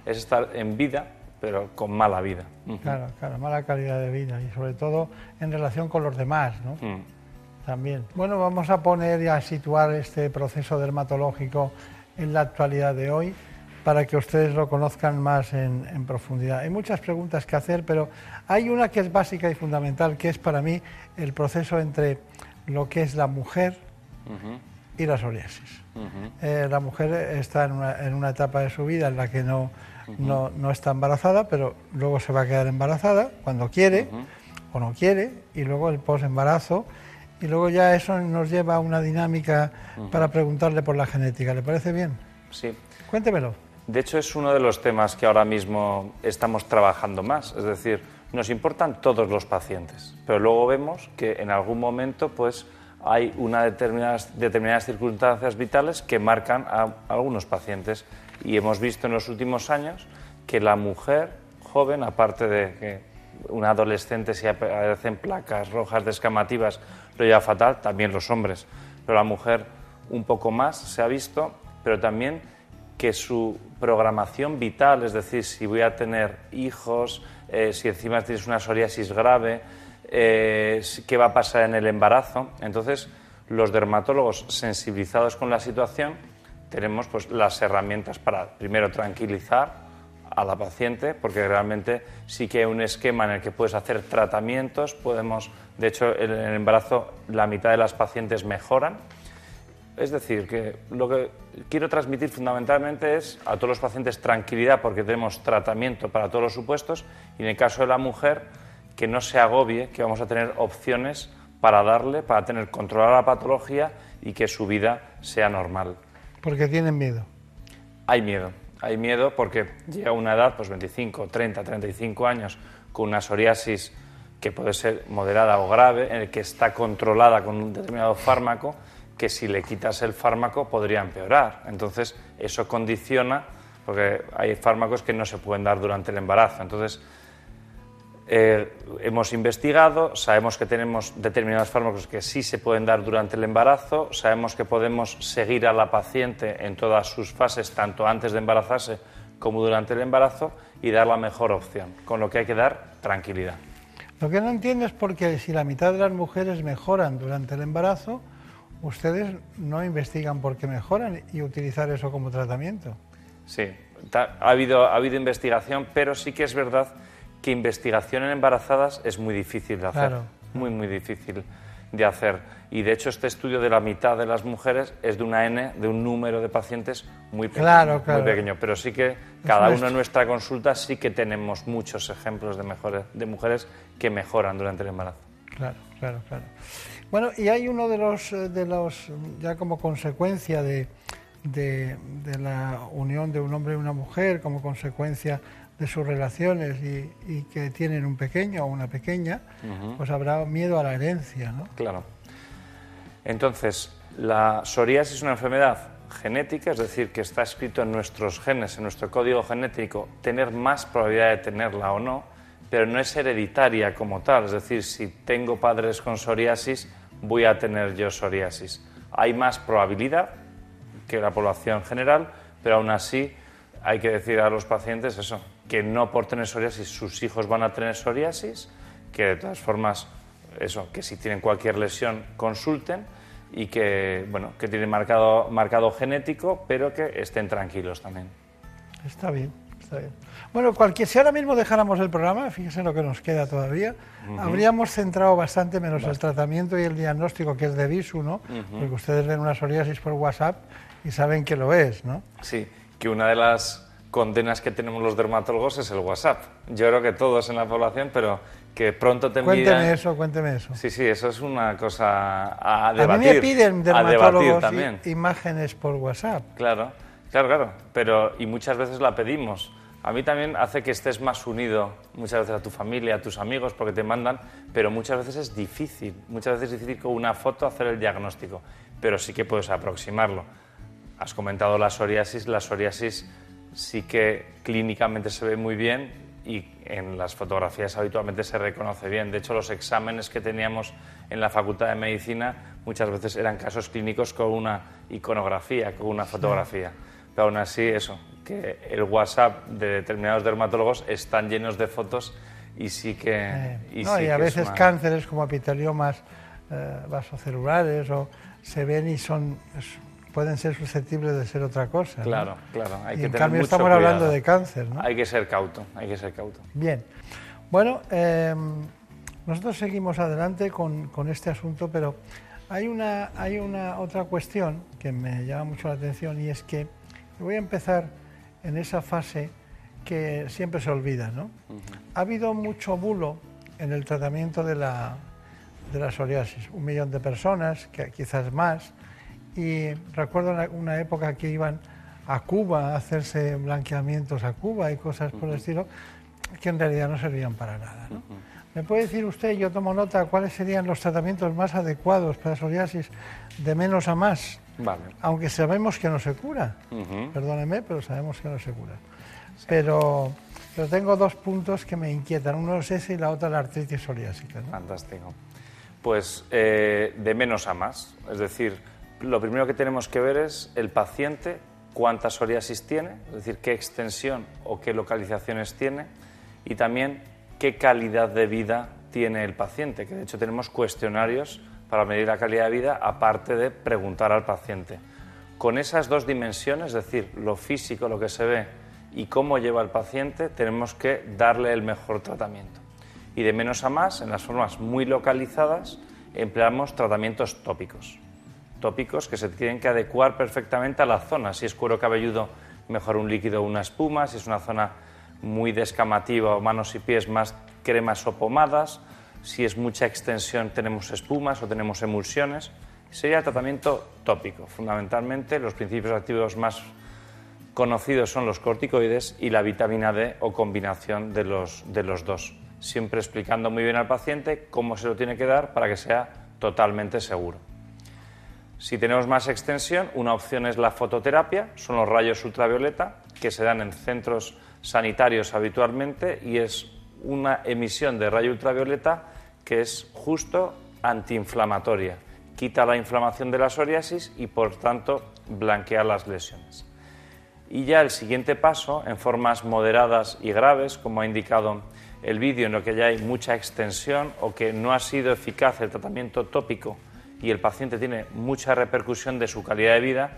Es estar en vida, pero con mala vida. Claro, claro, mala calidad de vida y sobre todo en relación con los demás, ¿no? Mm. También. Bueno, vamos a poner y a situar este proceso dermatológico en la actualidad de hoy para que ustedes lo conozcan más en, en profundidad. Hay muchas preguntas que hacer, pero hay una que es básica y fundamental, que es para mí el proceso entre lo que es la mujer Ujú. y la psoriasis. Ujú. Eh, la mujer está en una, en una etapa de su vida en la que no, no, no está embarazada, pero luego se va a quedar embarazada cuando quiere o no quiere, y luego el posembarazo, y luego ya eso nos lleva a una dinámica para preguntarle por la genética. ¿Le parece bien? Sí. Cuéntemelo. De hecho, es uno de los temas que ahora mismo estamos trabajando más. Es decir, nos importan todos los pacientes, pero luego vemos que en algún momento pues, hay una determinadas, determinadas circunstancias vitales que marcan a algunos pacientes. Y hemos visto en los últimos años que la mujer joven, aparte de que un adolescente si aparecen placas rojas descamativas lo lleva fatal, también los hombres. Pero la mujer un poco más se ha visto, pero también que su programación vital, es decir, si voy a tener hijos, eh, si encima tienes una psoriasis grave, eh, qué va a pasar en el embarazo. Entonces, los dermatólogos sensibilizados con la situación tenemos pues, las herramientas para, primero, tranquilizar a la paciente, porque realmente sí que hay un esquema en el que puedes hacer tratamientos, podemos, de hecho, en el embarazo la mitad de las pacientes mejoran. Es decir, que lo que quiero transmitir fundamentalmente es a todos los pacientes tranquilidad porque tenemos tratamiento para todos los supuestos y en el caso de la mujer que no se agobie, que vamos a tener opciones para darle, para tener controlada la patología y que su vida sea normal. Porque tienen miedo. Hay miedo, hay miedo porque llega una edad, pues 25, 30, 35 años, con una psoriasis que puede ser moderada o grave, en el que está controlada con un determinado fármaco, que si le quitas el fármaco podría empeorar. Entonces, eso condiciona, porque hay fármacos que no se pueden dar durante el embarazo. Entonces, eh, hemos investigado, sabemos que tenemos determinados fármacos que sí se pueden dar durante el embarazo, sabemos que podemos seguir a la paciente en todas sus fases, tanto antes de embarazarse como durante el embarazo, y dar la mejor opción, con lo que hay que dar tranquilidad. Lo que no entiendo es porque si la mitad de las mujeres mejoran durante el embarazo, ustedes no investigan por qué mejoran y utilizar eso como tratamiento. Sí, ha habido, ha habido investigación, pero sí que es verdad que investigación en embarazadas es muy difícil de hacer. Claro. Muy, muy difícil de hacer. Y de hecho este estudio de la mitad de las mujeres es de una N, de un número de pacientes muy pequeño. Claro, claro. Muy pequeño. Pero sí que cada uno en nuestra consulta sí que tenemos muchos ejemplos de, mejores, de mujeres que mejoran durante el embarazo. Claro, claro, claro. Bueno, y hay uno de los, eh, de los ya como consecuencia de, de, de la unión de un hombre y una mujer, como consecuencia de sus relaciones y, y que tienen un pequeño o una pequeña, Ujú. pues habrá miedo a la herencia, ¿no? Claro. Entonces, la psoriasis es una enfermedad genética, es decir, que está escrito en nuestros genes, en nuestro código genético, tener más probabilidad de tenerla o no, pero no es hereditaria como tal. Es decir, si tengo padres con psoriasis, voy a tener yo psoriasis. Hay más probabilidad que la población general, pero aún así hay que decir a los pacientes eso, que no por tener psoriasis sus hijos van a tener psoriasis, que de todas formas, eso, que si tienen cualquier lesión consulten y que, bueno, que tienen marcado, marcado genético, pero que estén tranquilos también. Está bien, está bien. Bueno, cualquier, si ahora mismo dejáramos el programa, fíjese lo que nos queda todavía, Ujú. habríamos centrado bastante menos el tratamiento y el diagnóstico, que es de visu, ¿no? Ujú. Porque ustedes ven una psoriasis por WhatsApp y saben que lo es, ¿no? Sí, que una de las condenas que tenemos los dermatólogos es el WhatsApp. Yo creo que todos en la población, pero que pronto te Cuénteme envidian- eso, cuénteme eso. Sí, sí, eso es una cosa a A debatir. mí me piden a dermatólogos también. imágenes por WhatsApp. Claro, claro, claro. Pero, y muchas veces la pedimos. A mí también hace que estés más unido muchas veces a tu familia, a tus amigos, porque te mandan, pero muchas veces es difícil. Muchas veces es difícil con una foto hacer el diagnóstico, pero sí que puedes aproximarlo. Has comentado la psoriasis, la psoriasis sí que clínicamente se ve muy bien y en las fotografías habitualmente se reconoce bien. De hecho, los exámenes que teníamos en la Facultad de Medicina muchas veces eran casos clínicos con una iconografía, con una fotografía. Pero aún así, eso, que el WhatsApp de determinados dermatólogos están llenos de fotos y sí que... Y no, sí y a que veces una- cánceres como epiteliomas eh, vasocelulares o se ven y son es- pueden ser susceptibles de ser otra cosa. ¿no? Claro, claro. Hay Y que en tener cambio mucho estamos hablando cuidado. de cáncer, ¿no? Hay que ser cauto, hay que ser cauto. Bien. Bueno, eh, nosotros seguimos adelante con, con este asunto, pero hay una, hay una otra cuestión que me llama mucho la atención y es que voy a empezar en esa fase que siempre se olvida, ¿no? Ha habido mucho bulo en el tratamiento de la, de la psoriasis. Un millón de personas, que quizás más. Y recuerdo una, época que iban a Cuba a hacerse blanqueamientos a Cuba y cosas por el estilo, que en realidad no servían para nada. ¿no? ¿Me puede decir usted, yo tomo nota, cuáles serían los tratamientos más adecuados para psoriasis de menos a más? Vale. Aunque sabemos que no se cura. Ujú. Perdóneme, pero sabemos que no se cura. Pero, pero tengo dos puntos que me inquietan. Uno es ese y la otra la artritis psoriásica. ¿no? Fantástico. Pues eh, de menos a más. Es decir, lo primero que tenemos que ver es el paciente, cuánta psoriasis tiene, es decir, qué extensión o qué localizaciones tiene, y también qué calidad de vida tiene el paciente, que de hecho tenemos cuestionarios para medir la calidad de vida, aparte de preguntar al paciente. Con esas dos dimensiones, es decir, lo físico, lo que se ve, y cómo lleva el paciente, tenemos que darle el mejor tratamiento. Y de menos a más, en las formas muy localizadas, empleamos tratamientos tópicos. Tópicos que se tienen que adecuar perfectamente a la zona. Si es cuero cabelludo, mejor un líquido o una espuma. Si es una zona muy descamativa o manos y pies, más cremas o pomadas. Si es mucha extensión, tenemos espumas o tenemos emulsiones. Sería el tratamiento tópico. Fundamentalmente, los principios activos más conocidos son los corticoides y la vitamina D o combinación de los, de los dos. Siempre explicando muy bien al paciente cómo se lo tiene que dar para que sea totalmente seguro. Si tenemos más extensión, una opción es la fototerapia, son los rayos ultravioleta que se dan en centros sanitarios habitualmente y es una emisión de rayo ultravioleta que es justo antiinflamatoria. Quita la inflamación de la psoriasis y por tanto blanquea las lesiones. Y ya el siguiente paso, en formas moderadas y graves, como ha indicado el vídeo en lo que ya hay mucha extensión o que no ha sido eficaz el tratamiento tópico y el paciente tiene mucha repercusión de su calidad de vida,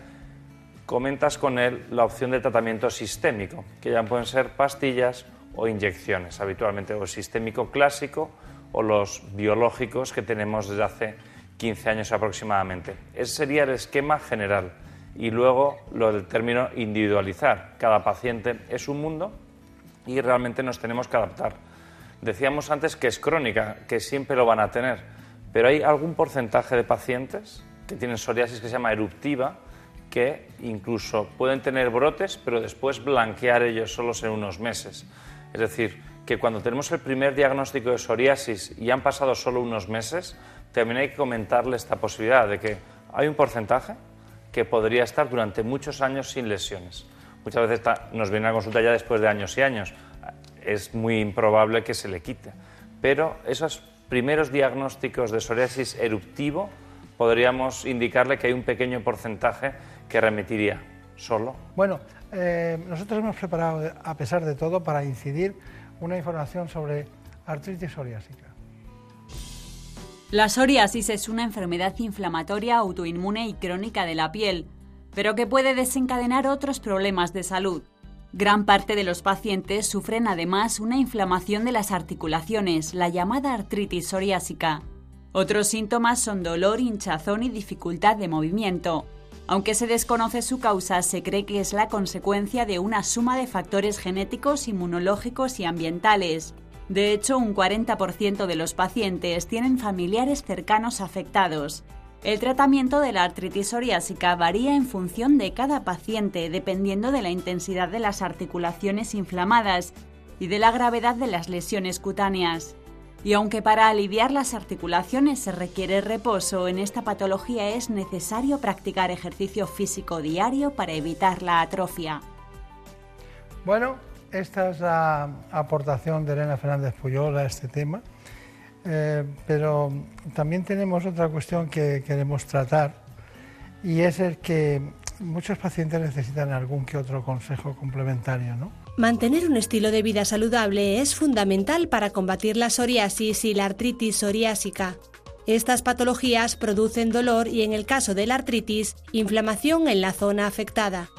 comentas con él la opción de tratamiento sistémico, que ya pueden ser pastillas o inyecciones, habitualmente o sistémico clásico o los biológicos que tenemos desde hace 15 años aproximadamente. Ese sería el esquema general. Y luego lo del término individualizar. Cada paciente es un mundo y realmente nos tenemos que adaptar. Decíamos antes que es crónica, que siempre lo van a tener, pero hay algún porcentaje de pacientes que tienen psoriasis que se llama eruptiva, que incluso pueden tener brotes, pero después blanquear ellos solos en unos meses. Es decir, que cuando tenemos el primer diagnóstico de psoriasis y han pasado solo unos meses, también hay que comentarle esta posibilidad de que hay un porcentaje que podría estar durante muchos años sin lesiones. Muchas veces nos viene a consulta ya después de años y años. Es muy improbable que se le quite. Pero esos primeros diagnósticos de psoriasis eruptivo podríamos indicarle que hay un pequeño porcentaje que remitiría solo. Bueno, eh, nosotros hemos preparado, a pesar de todo, para incidir una información sobre artritis psoriásica. La psoriasis es una enfermedad inflamatoria autoinmune y crónica de la piel, pero que puede desencadenar otros problemas de salud. Gran parte de los pacientes sufren además una inflamación de las articulaciones, la llamada artritis psoriásica. Otros síntomas son dolor, hinchazón y dificultad de movimiento. Aunque se desconoce su causa, se cree que es la consecuencia de una suma de factores genéticos, inmunológicos y ambientales. De hecho, un 40% de los pacientes tienen familiares cercanos afectados. El tratamiento de la artritis psoriásica varía en función de cada paciente, dependiendo de la intensidad de las articulaciones inflamadas y de la gravedad de las lesiones cutáneas. Y aunque para aliviar las articulaciones se requiere reposo, en esta patología es necesario practicar ejercicio físico diario para evitar la atrofia. Bueno, esta es la aportación de Elena Fernández Puyol a este tema, Eh, pero también tenemos otra cuestión que queremos tratar y es el que muchos pacientes necesitan algún que otro consejo complementario, ¿no? Mantener un estilo de vida saludable es fundamental para combatir la psoriasis y la artritis psoriásica. Estas patologías producen dolor y, en el caso de la artritis, inflamación en la zona afectada.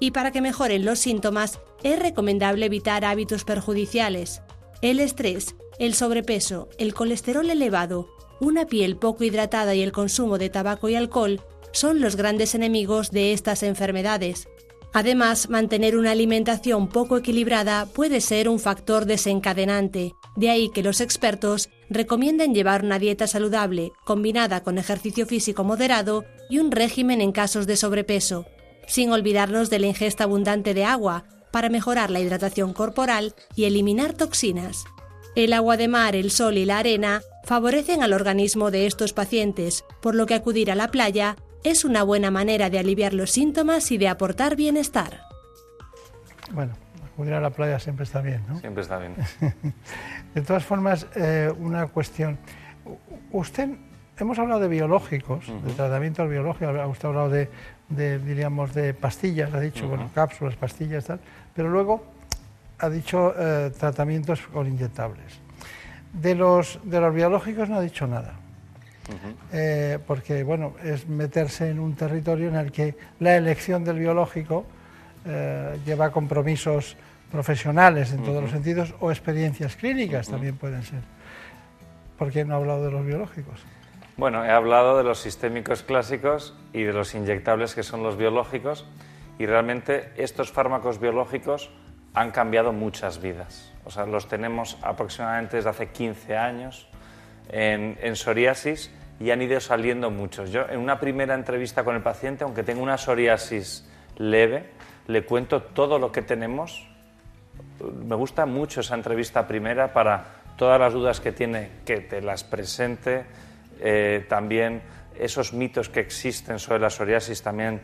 Y para que mejoren los síntomas, es recomendable evitar hábitos perjudiciales. El estrés, el sobrepeso, el colesterol elevado, una piel poco hidratada y el consumo de tabaco y alcohol son los grandes enemigos de estas enfermedades. Además, mantener una alimentación poco equilibrada puede ser un factor desencadenante, de ahí que los expertos recomienden llevar una dieta saludable, combinada con ejercicio físico moderado y un régimen en casos de sobrepeso, sin olvidarnos de la ingesta abundante de agua para mejorar la hidratación corporal y eliminar toxinas. El agua de mar, el sol y la arena favorecen al organismo de estos pacientes, por lo que acudir a la playa es una buena manera de aliviar los síntomas y de aportar bienestar. Bueno, acudir a la playa siempre está bien, ¿no? Siempre está bien. De todas formas, eh, una cuestión. Usted, hemos hablado de biológicos, de tratamientos biológicos, usted ha hablado de, de, diríamos, de pastillas, ha dicho, bueno, cápsulas, pastillas, tal, pero luego ha dicho eh, tratamientos con inyectables. De los, de los biológicos no ha dicho nada. Eh, porque bueno, es meterse en un territorio en el que la elección del biológico eh, lleva compromisos profesionales en todos los sentidos o experiencias clínicas también pueden ser. ¿Por qué no ha hablado de los biológicos? Bueno, he hablado de los sistémicos clásicos y de los inyectables que son los biológicos y realmente estos fármacos biológicos han cambiado muchas vidas. O sea, los tenemos aproximadamente desde hace 15 años en, en psoriasis y han ido saliendo muchos. Yo en una primera entrevista con el paciente, aunque tengo una psoriasis leve, le cuento todo lo que tenemos. Me gusta mucho esa entrevista primera para todas las dudas que tiene, que te las presente, eh, también esos mitos que existen sobre la psoriasis, también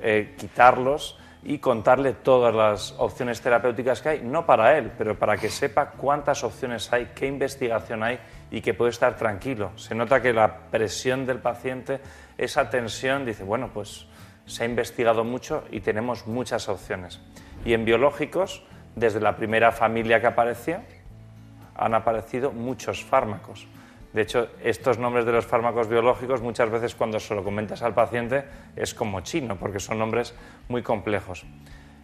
eh, quitarlos y contarle todas las opciones terapéuticas que hay, no para él, pero para que sepa cuántas opciones hay, qué investigación hay y que puede estar tranquilo. Se nota que la presión del paciente, esa tensión, dice, bueno, pues se ha investigado mucho y tenemos muchas opciones. Y en biológicos, desde la primera familia que apareció han aparecido muchos fármacos. De hecho, estos nombres de los fármacos biológicos muchas veces cuando se lo comentas al paciente es como chino, porque son nombres muy complejos.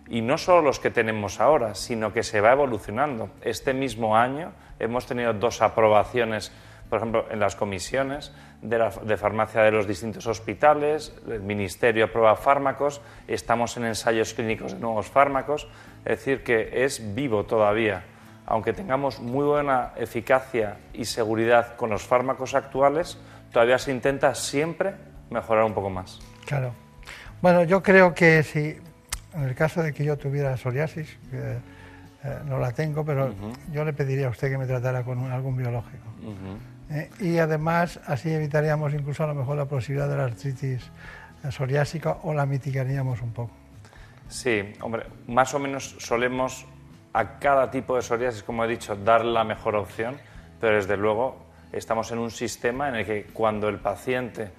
Y no solo los que tenemos ahora, sino que se va evolucionando. Este mismo año hemos tenido dos aprobaciones, por ejemplo, en las comisiones de, farmacia de los distintos hospitales, el Ministerio aprueba fármacos, estamos en ensayos clínicos de nuevos fármacos, es decir, que es vivo todavía. Aunque tengamos muy buena eficacia y seguridad con los fármacos actuales, todavía se intenta siempre mejorar un poco más. Claro. Bueno, yo creo que si, en el caso de que yo tuviera psoriasis, eh, no la tengo, pero yo le pediría a usted que me tratara con un- algún biológico. ¿eh? Y además, así evitaríamos incluso a lo mejor la posibilidad de la artritis eh, psoriásica o la mitigaríamos un poco. Sí, hombre, más o menos solemos a cada tipo de psoriasis, como he dicho, dar la mejor opción, pero desde luego estamos en un sistema en el que cuando el paciente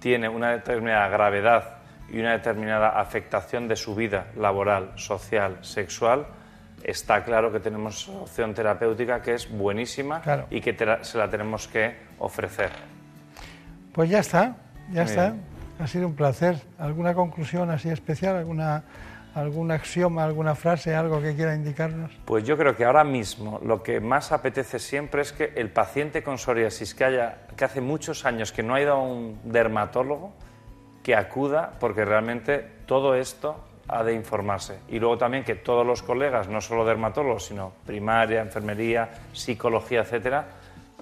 tiene una determinada gravedad y una determinada afectación de su vida laboral, social, sexual, está claro que tenemos opción terapéutica que es buenísima Claro. y que se la tenemos que ofrecer. Pues ya está, ya Muy está. bien. Ha sido un placer. ¿Alguna conclusión así especial? ¿Alguna, algún axioma, alguna frase, algo que quiera indicarnos? Pues yo creo que ahora mismo lo que más apetece siempre es que el paciente con psoriasis que, haya, que hace muchos años que no ha ido a un dermatólogo, que acuda porque realmente todo esto ha de informarse. Y luego también que todos los colegas, no solo dermatólogos, sino primaria, enfermería, psicología, etcétera,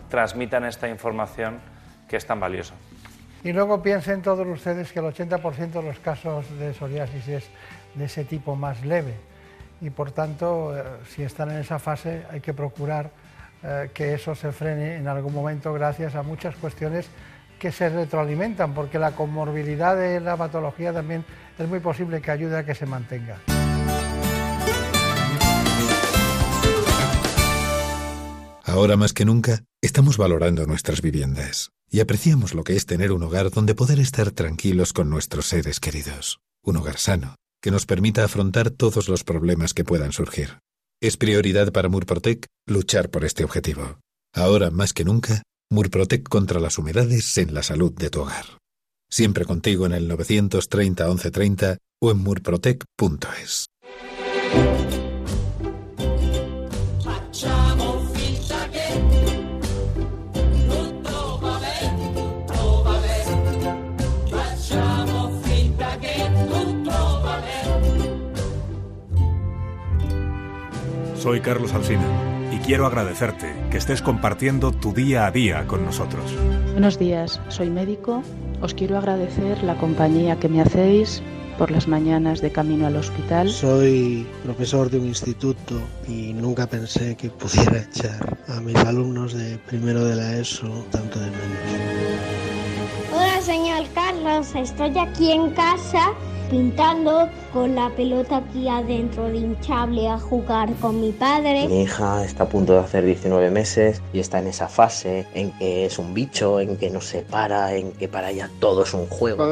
transmitan esta información que es tan valiosa. Y luego piensen todos ustedes que el 80% de los casos de psoriasis es de ese tipo más leve y por tanto, eh, si están en esa fase, hay que procurar eh, que eso se frene en algún momento gracias a muchas cuestiones que se retroalimentan, porque la comorbilidad de la patología también es muy posible que ayude a que se mantenga. Ahora más que nunca, estamos valorando nuestras viviendas y apreciamos lo que es tener un hogar donde poder estar tranquilos con nuestros seres queridos. Un hogar sano, que nos permita afrontar todos los problemas que puedan surgir. Es prioridad para Murprotec luchar por este objetivo. Ahora más que nunca, Murprotec contra las humedades en la salud de tu hogar. Siempre contigo en el 930 1130 o en murprotec.es. Soy Carlos Alsina y quiero agradecerte que estés compartiendo tu día a día con nosotros. Buenos días, soy médico. Os quiero agradecer la compañía que me hacéis por las mañanas de camino al hospital. Soy profesor de un instituto y nunca pensé que pudiera echar a mis alumnos de primero de la ESO tanto de menos. Hola, señor Carlos. Estoy aquí en casa pintando con la pelota aquí adentro de hinchable a jugar con mi padre. Mi hija está a punto de hacer 19 meses y está en esa fase en que es un bicho, en que no se para, en que para ella todo es un juego.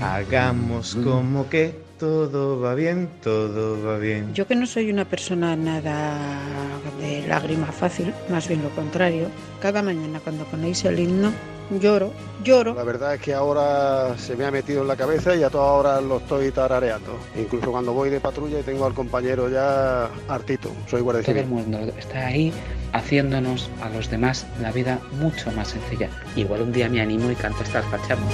Hagamos como que todo va bien, todo va bien. Yo que no soy una persona nada de lágrima fácil, más bien lo contrario, cada mañana cuando ponéis el himno lloro, lloro. La verdad es que ahora se me ha metido en la cabeza y a toda hora lo estoy tarareando. Incluso cuando voy de patrulla y tengo al compañero ya hartito. Soy guardia Todo el mundo está ahí haciéndonos a los demás la vida mucho más sencilla. Igual un día me animo y canto estas cachamos.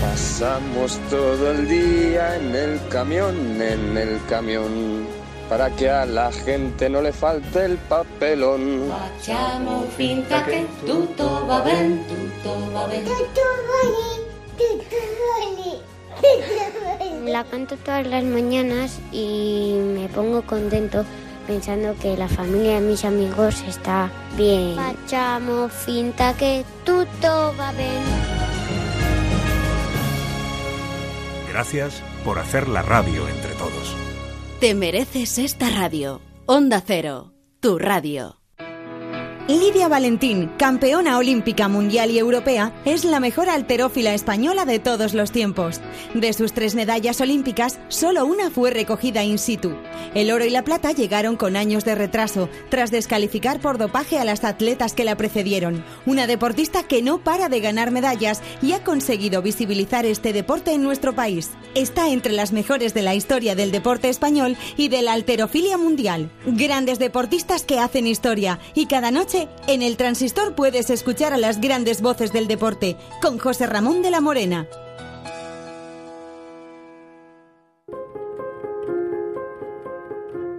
Pasamos todo el día en el camión, en el camión, para que a la gente no le falte el papelón. Facciamo finta che tutto va bene, tutto va bene. La canto todas las mañanas y me pongo contento pensando que la familia de mis amigos está bien. Facciamo finta che tutto va bene. Gracias por hacer la radio entre todos. Te mereces esta radio. Onda Cero, tu radio. Lidia Valentín, campeona olímpica mundial y europea, es la mejor alterófila española de todos los tiempos. De sus tres medallas olímpicas, solo una fue recogida in situ. El oro y la plata llegaron con años de retraso, tras descalificar por dopaje a las atletas que la precedieron. Una deportista que no para de ganar medallas y ha conseguido visibilizar este deporte en nuestro país. Está entre las mejores de la historia del deporte español y de la alterofilia mundial. Grandes deportistas que hacen historia y cada noche en el transistor puedes escuchar a las grandes voces del deporte con José Ramón de la Morena.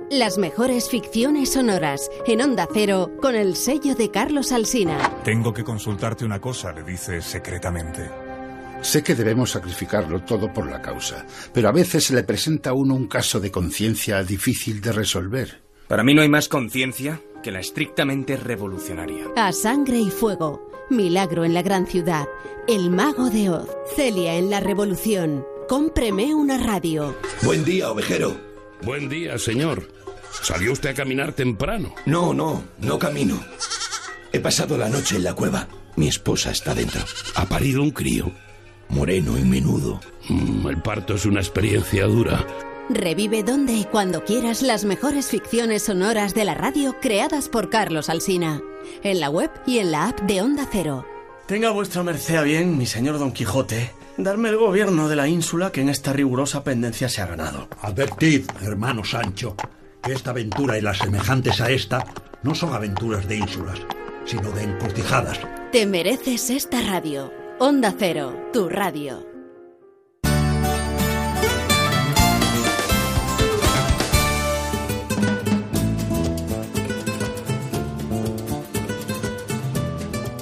Las mejores ficciones sonoras en Onda Cero con el sello de Carlos Alsina. Tengo que consultarte una cosa, le dice secretamente. Sé que debemos sacrificarlo todo por la causa, pero a veces se le presenta a uno un caso de conciencia difícil de resolver. Para mí no hay más conciencia que la estrictamente revolucionaria. A sangre y fuego. Milagro en la gran ciudad. El mago de Oz. Celia en la revolución. Cómpreme una radio. Buen día, ovejero. Buen día, señor. ¿Salió usted a caminar temprano? No, no, no camino. He pasado la noche en la cueva. Mi esposa está dentro. ¿Ha parido un crío? Moreno y menudo. Mm, el parto es una experiencia dura. Revive donde y cuando quieras las mejores ficciones sonoras de la radio creadas por Carlos Alsina. En la web y en la app de Onda Cero. Tenga vuestra merced a bien, mi señor Don Quijote, darme el gobierno de la ínsula que en esta rigurosa pendencia se ha ganado. Advertid, hermano Sancho, que esta aventura y las semejantes a esta no son aventuras de ínsulas, sino de encortijadas. Te mereces esta radio. Onda Cero, tu radio.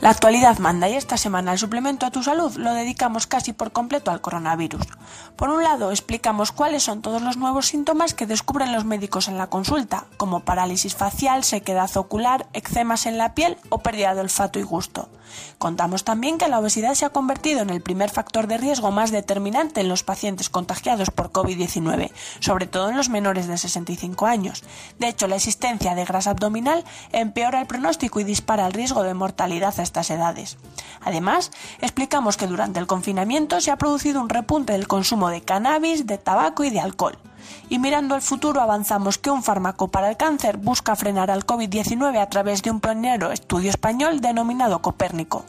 La actualidad manda y esta semana el suplemento a tu salud lo dedicamos casi por completo al coronavirus. Por un lado, explicamos cuáles son todos los nuevos síntomas que descubren los médicos en la consulta, como parálisis facial, sequedad ocular, eczemas en la piel o pérdida de olfato y gusto. Contamos también que la obesidad se ha convertido en el primer factor de riesgo más determinante en los pacientes contagiados por COVID-19, sobre todo en los menores de 65 años. De hecho, la existencia de grasa abdominal empeora el pronóstico y dispara el riesgo de mortalidad estas edades. Además, explicamos que durante el confinamiento se ha producido un repunte del consumo de cannabis, de tabaco y de alcohol. Y mirando al futuro avanzamos que un fármaco para el cáncer busca frenar al COVID-19 a través de un pionero estudio español denominado Copérnico.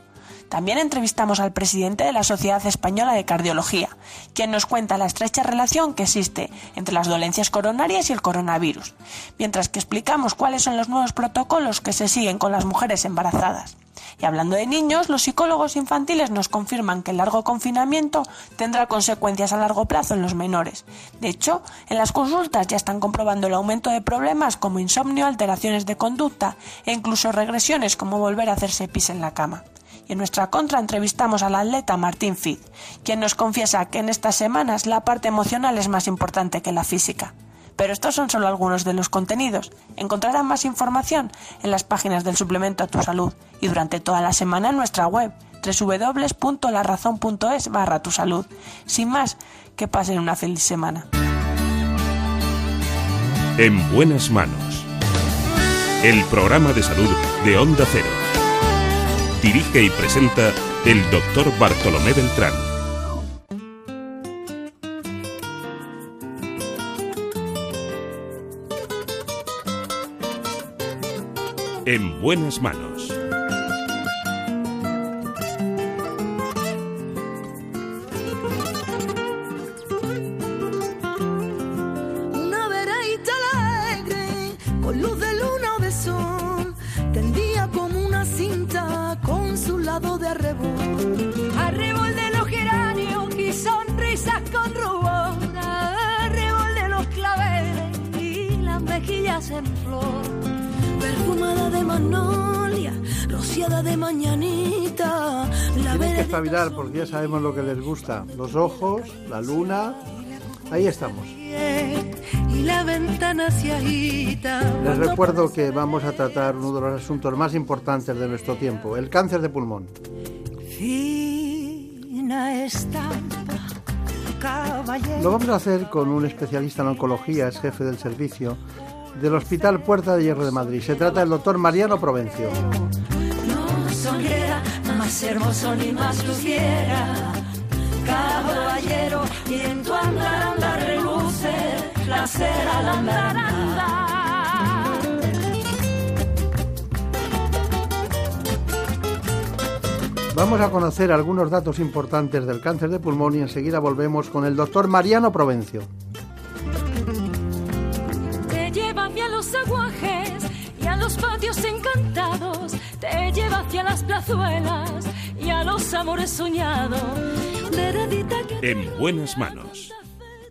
También entrevistamos al presidente de la Sociedad Española de Cardiología, quien nos cuenta la estrecha relación que existe entre las dolencias coronarias y el coronavirus, mientras que explicamos cuáles son los nuevos protocolos que se siguen con las mujeres embarazadas. Y hablando de niños, los psicólogos infantiles nos confirman que el largo confinamiento tendrá consecuencias a largo plazo en los menores. De hecho, en las consultas ya están comprobando el aumento de problemas como insomnio, alteraciones de conducta e incluso regresiones como volver a hacerse pis en la cama. Y en nuestra contra entrevistamos al atleta Martín Fitz, quien nos confiesa que en estas semanas la parte emocional es más importante que la física. Pero estos son solo algunos de los contenidos. Encontrarán más información en las páginas del suplemento a tu salud y durante toda la semana en nuestra web www.larazón.es barra tu salud. Sin más, que pasen una feliz semana. En buenas manos. El programa de salud de Onda Cero. Dirige y presenta el doctor Bartolomé Beltrán. En buenas manos. De magnolia, rociada de mañanita, la Tienen que espabilar porque ya sabemos lo que les gusta. Los ojos, la luna. Ahí estamos. y la ventana se agita. Les recuerdo que vamos a tratar uno de los asuntos más importantes de nuestro tiempo, el cáncer de pulmón. Una estampa. Lo vamos a hacer con un especialista en oncología, es jefe del servicio del Hospital Puerta de Hierro de Madrid. Se trata del doctor Mariano Provencio. Vamos a conocer algunos datos importantes del cáncer de pulmón y enseguida volvemos con el doctor Mariano Provencio. Te lleva hacia los aguajes y a los patios encantados. Te lleva hacia las plazuelas y a los amores soñados. En buenas manos.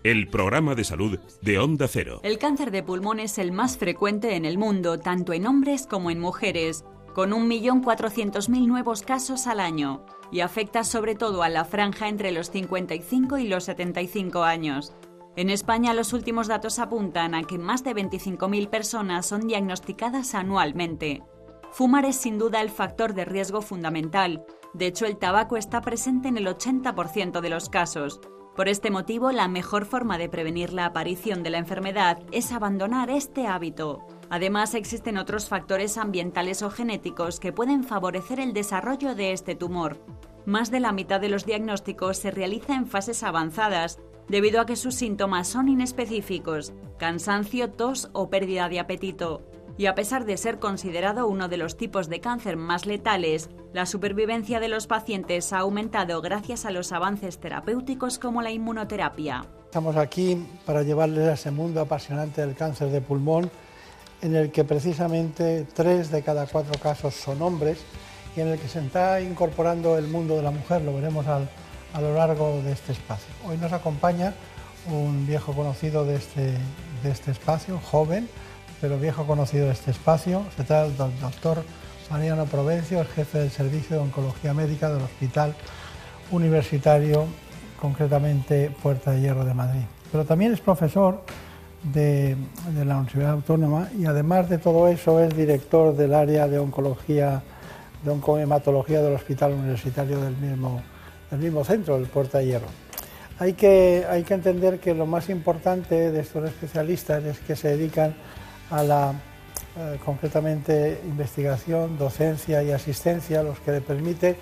El programa de salud de Onda Cero. El cáncer de pulmón es el más frecuente en el mundo, tanto en hombres como en mujeres, con 1.400.000 nuevos casos al año, y afecta sobre todo a la franja entre los 55 y los 75 años. En España los últimos datos apuntan a que más de 25.000 personas son diagnosticadas anualmente. Fumar es sin duda el factor de riesgo fundamental. De hecho, el tabaco está presente en el 80% de los casos. Por este motivo, la mejor forma de prevenir la aparición de la enfermedad es abandonar este hábito. Además, existen otros factores ambientales o genéticos que pueden favorecer el desarrollo de este tumor. Más de la mitad de los diagnósticos se realiza en fases avanzadas, debido a que sus síntomas son inespecíficos, cansancio, tos o pérdida de apetito. Y a pesar de ser considerado uno de los tipos de cáncer más letales, la supervivencia de los pacientes ha aumentado gracias a los avances terapéuticos como la inmunoterapia. Estamos aquí para llevarles a ese mundo apasionante del cáncer de pulmón, en el que precisamente tres de cada cuatro casos son hombres y en el que se está incorporando el mundo de la mujer, lo veremos al- a lo largo de este espacio. Hoy nos acompaña un viejo conocido de este, de este espacio, joven, pero viejo conocido de este espacio. Se trata del doc- doctor Mariano Provencio, el jefe del Servicio de Oncología Médica del Hospital Universitario, concretamente Puerta de Hierro de Madrid. Pero también es profesor de, de la Universidad Autónoma y además de todo eso es director del área de oncología, de oncohematología del Hospital Universitario del mismo, del mismo centro, el Puerta Hierro. Hay que, hay que entender que lo más importante de estos especialistas es que se dedican a la eh, concretamente investigación, docencia y asistencia, los que le permite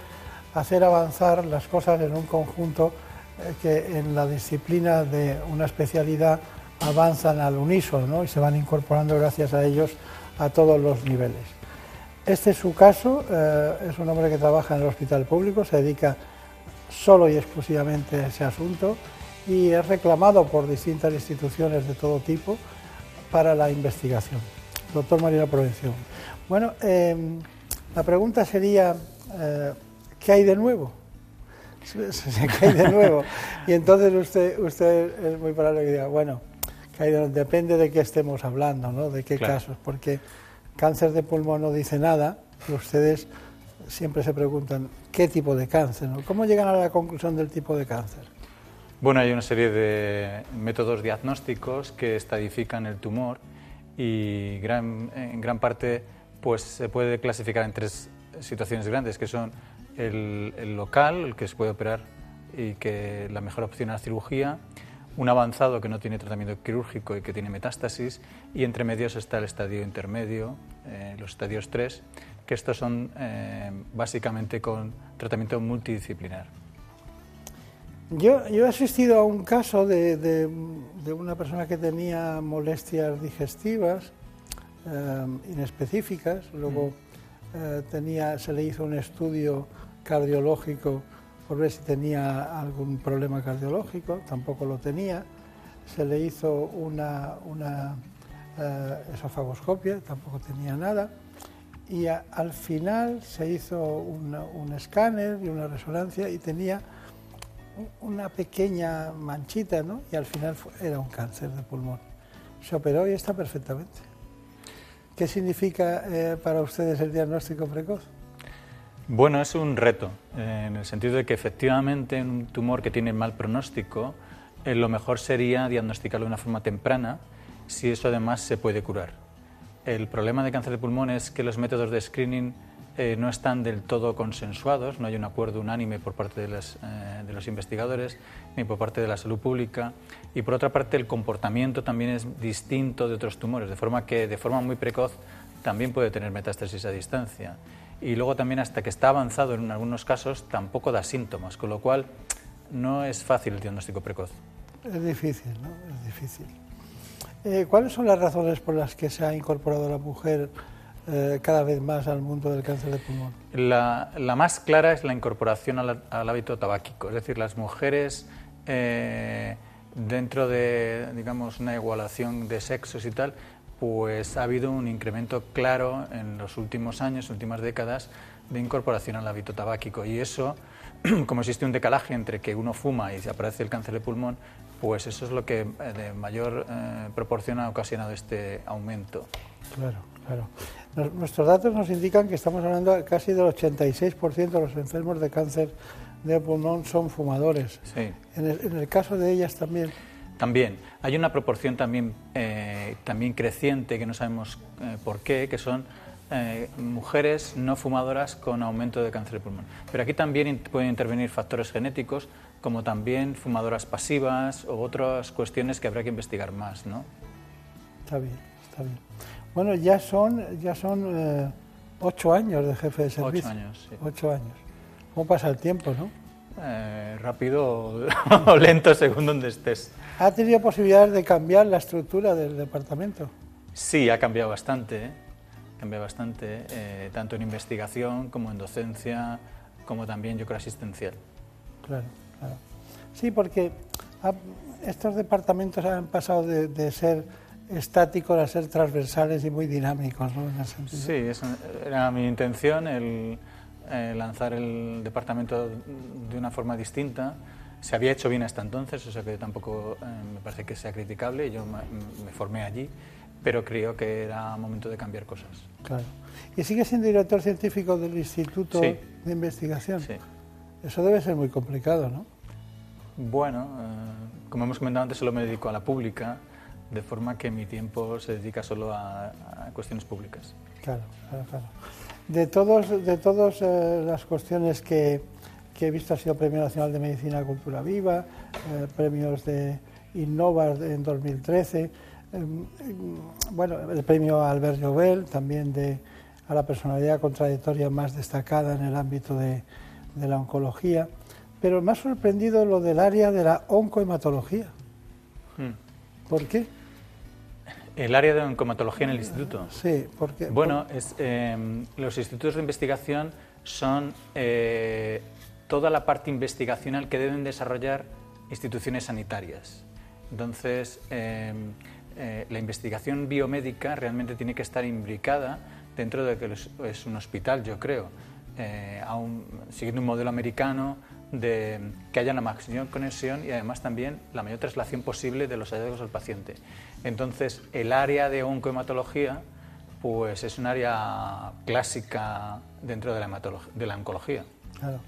hacer avanzar las cosas en un conjunto eh, que en la disciplina de una especialidad avanzan al unísono ¿no? y se van incorporando gracias a ellos a todos los niveles. Este es su caso, eh, es un hombre que trabaja en el hospital público, se dedica solo y exclusivamente ese asunto y es reclamado por distintas instituciones de todo tipo para la investigación. Doctor Mariano Provencio. Bueno, eh, la pregunta sería, eh, ¿qué hay de nuevo? ¿Qué hay de nuevo? Y entonces usted, usted es muy probable que diga, bueno, ¿qué hay de depende de qué estemos hablando, ¿no? De qué Claro. casos, porque cáncer de pulmón no dice nada, y ustedes siempre se preguntan, ¿qué tipo de cáncer? no? ¿Cómo llegan a la conclusión del tipo de cáncer? Bueno, hay una serie de métodos diagnósticos que estadifican el tumor y gran- en gran parte pues, se puede clasificar en tres situaciones grandes, que son el, local, el que se puede operar y que la mejor opción es la cirugía, un avanzado que no tiene tratamiento quirúrgico y que tiene metástasis, y entre medios está el estadio intermedio, eh, los estadios 3, que estos son eh, básicamente con tratamiento multidisciplinar. Yo, yo he asistido a un caso de, de- de una persona que tenía molestias digestivas eh, inespecíficas, luego eh, tenía, se le hizo un estudio cardiológico por ver si tenía algún problema cardiológico, tampoco lo tenía, se le hizo una, una eh, esofagoscopia, tampoco tenía nada, y al final se hizo una- un escáner y una resonancia y tenía una pequeña manchita, ¿no? Y al final era un cáncer de pulmón. Se operó y está perfectamente. ¿Qué significa eh, para ustedes el diagnóstico precoz? Bueno, es un reto, eh, en el sentido de que efectivamente en un tumor que tiene mal pronóstico, eh, lo mejor sería diagnosticarlo de una forma temprana, si eso además se puede curar. El problema de cáncer de pulmón es que los métodos de screening eh, no están del todo consensuados, no hay un acuerdo unánime por parte eh, de, los investigadores ni por parte de la salud pública. Y por otra parte, el comportamiento también es distinto de otros tumores, de forma que de forma muy precoz también puede tener metástasis a distancia. Y luego también hasta que está avanzado en algunos casos tampoco da síntomas, con lo cual no es fácil el diagnóstico precoz. Es difícil, ¿no? Es difícil. Eh, ¿Cuáles son las razones por las que se ha incorporado la mujer eh, cada vez más al mundo del cáncer de pulmón? La, la más clara es la incorporación al, al, hábito tabáquico, es decir, las mujeres eh, dentro de, digamos, una igualación de sexos y tal, pues ha habido un incremento claro en los últimos años, últimas décadas, de incorporación al hábito tabáquico. Y eso, como existe un decalaje entre que uno fuma y se aparece el cáncer de pulmón, pues eso es lo que eh, de mayor eh, proporción ha ocasionado este aumento. Claro, claro. Nos, nuestros datos nos indican que estamos hablando casi del 86% de los enfermos de cáncer de pulmón son fumadores. Sí. En el, en el caso de ellas también. También. Hay una proporción también, eh, también creciente, que no sabemos eh, por qué, que son eh, mujeres no fumadoras con aumento de cáncer de pulmón. Pero aquí también in pueden intervenir factores genéticos, como también fumadoras pasivas o otras cuestiones que habrá que investigar más, ¿no? Está bien, está bien. Bueno, ya son, ya son eh, ocho años de jefe de servicio. Ocho años, sí. Ocho años. ¿Cómo pasa el tiempo, no? Eh, rápido o lento según donde estés. ¿Ha tenido posibilidades de cambiar la estructura del departamento? Sí, ha cambiado bastante. ¿eh? Cambia bastante, eh, tanto en investigación como en docencia, como también yo creo asistencial. Claro, claro. Sí, porque ha, estos departamentos han pasado de, de, ser estáticos a ser transversales y muy dinámicos, ¿no? En ese. Sí, era mi intención, el eh, lanzar el departamento de una forma distinta. Se había hecho bien hasta entonces, o sea que tampoco eh, me parece que sea criticable. Yo me, me formé allí pero creo que era momento de cambiar cosas. Claro. ¿Y sigue siendo director científico del Instituto sí. de Investigación? Sí. Eso debe ser muy complicado, ¿no? Bueno, eh, como hemos comentado antes, solo me dedico a la pública, de forma que mi tiempo se dedica solo a, a cuestiones públicas. Claro, claro, claro. De todas de todos, eh, las cuestiones que, que, he visto, ha sido Premio Nacional de Medicina Cultura Viva, eh, premios de Innova en 2013 bueno, el premio Albert Jovel, también de, a la personalidad contradictoria más destacada en el ámbito de, de, la oncología, pero me ha sorprendido lo del área de la oncohematología. Hmm. ¿Por qué? El área de oncohematología en el instituto. Sí, porque. Bueno, es, eh, los institutos de investigación son eh, toda la parte investigacional que deben desarrollar instituciones sanitarias. Entonces, eh, eh, la investigación biomédica realmente tiene que estar imbricada dentro de que es un hospital, yo creo, eh, un, siguiendo un modelo americano de que haya la máxima conexión y además también la mayor traslación posible de los hallazgos al paciente. Entonces, el área de oncohematología pues es un área clásica dentro de la, de la oncología. Claro.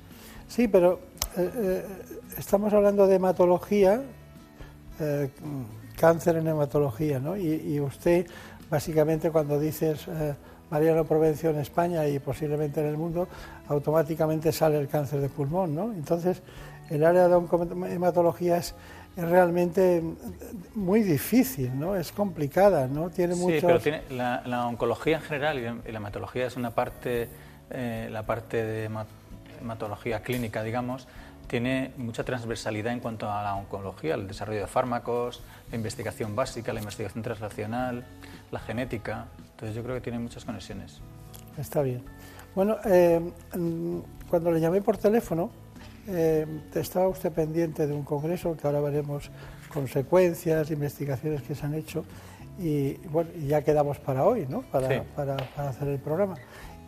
Sí, pero eh, eh, estamos hablando de hematología cáncer en hematología, ¿no? Y, y usted, básicamente, cuando dices Mariano Provencio en España y posiblemente en el mundo, automáticamente sale el cáncer de pulmón, ¿no? Entonces, el área de hematología es, es realmente muy difícil, ¿no? Es complicada, ¿no? Tiene sí, muchos... pero tiene la, la, oncología en general y la hematología es una parte, eh, la parte de hematología clínica, digamos, tiene mucha transversalidad en cuanto a la oncología, el desarrollo de fármacos, la investigación básica, la investigación translacional, la genética. Entonces yo creo que tiene muchas conexiones. Está bien. Bueno, eh, cuando le llamé por teléfono, eh, estaba usted pendiente de un congreso que ahora veremos consecuencias, investigaciones que se han hecho y bueno, ya quedamos para hoy, ¿no? Para, sí. para, para hacer el programa.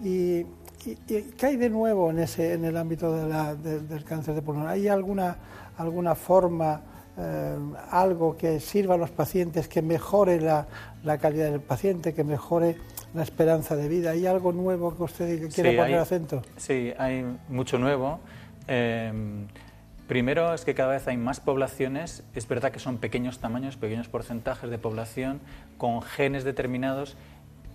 Y ¿Y, y qué hay de nuevo en, ese, en el ámbito de la, de, del cáncer de pulmón? ¿Hay alguna, alguna forma, eh, algo que sirva a los pacientes, que mejore la, la, calidad del paciente, que mejore la esperanza de vida? ¿Hay algo nuevo que usted quiere sí, poner hay, acento? Sí, hay mucho nuevo. Eh, primero es que cada vez hay más poblaciones, es verdad que son pequeños tamaños, pequeños porcentajes de población con genes determinados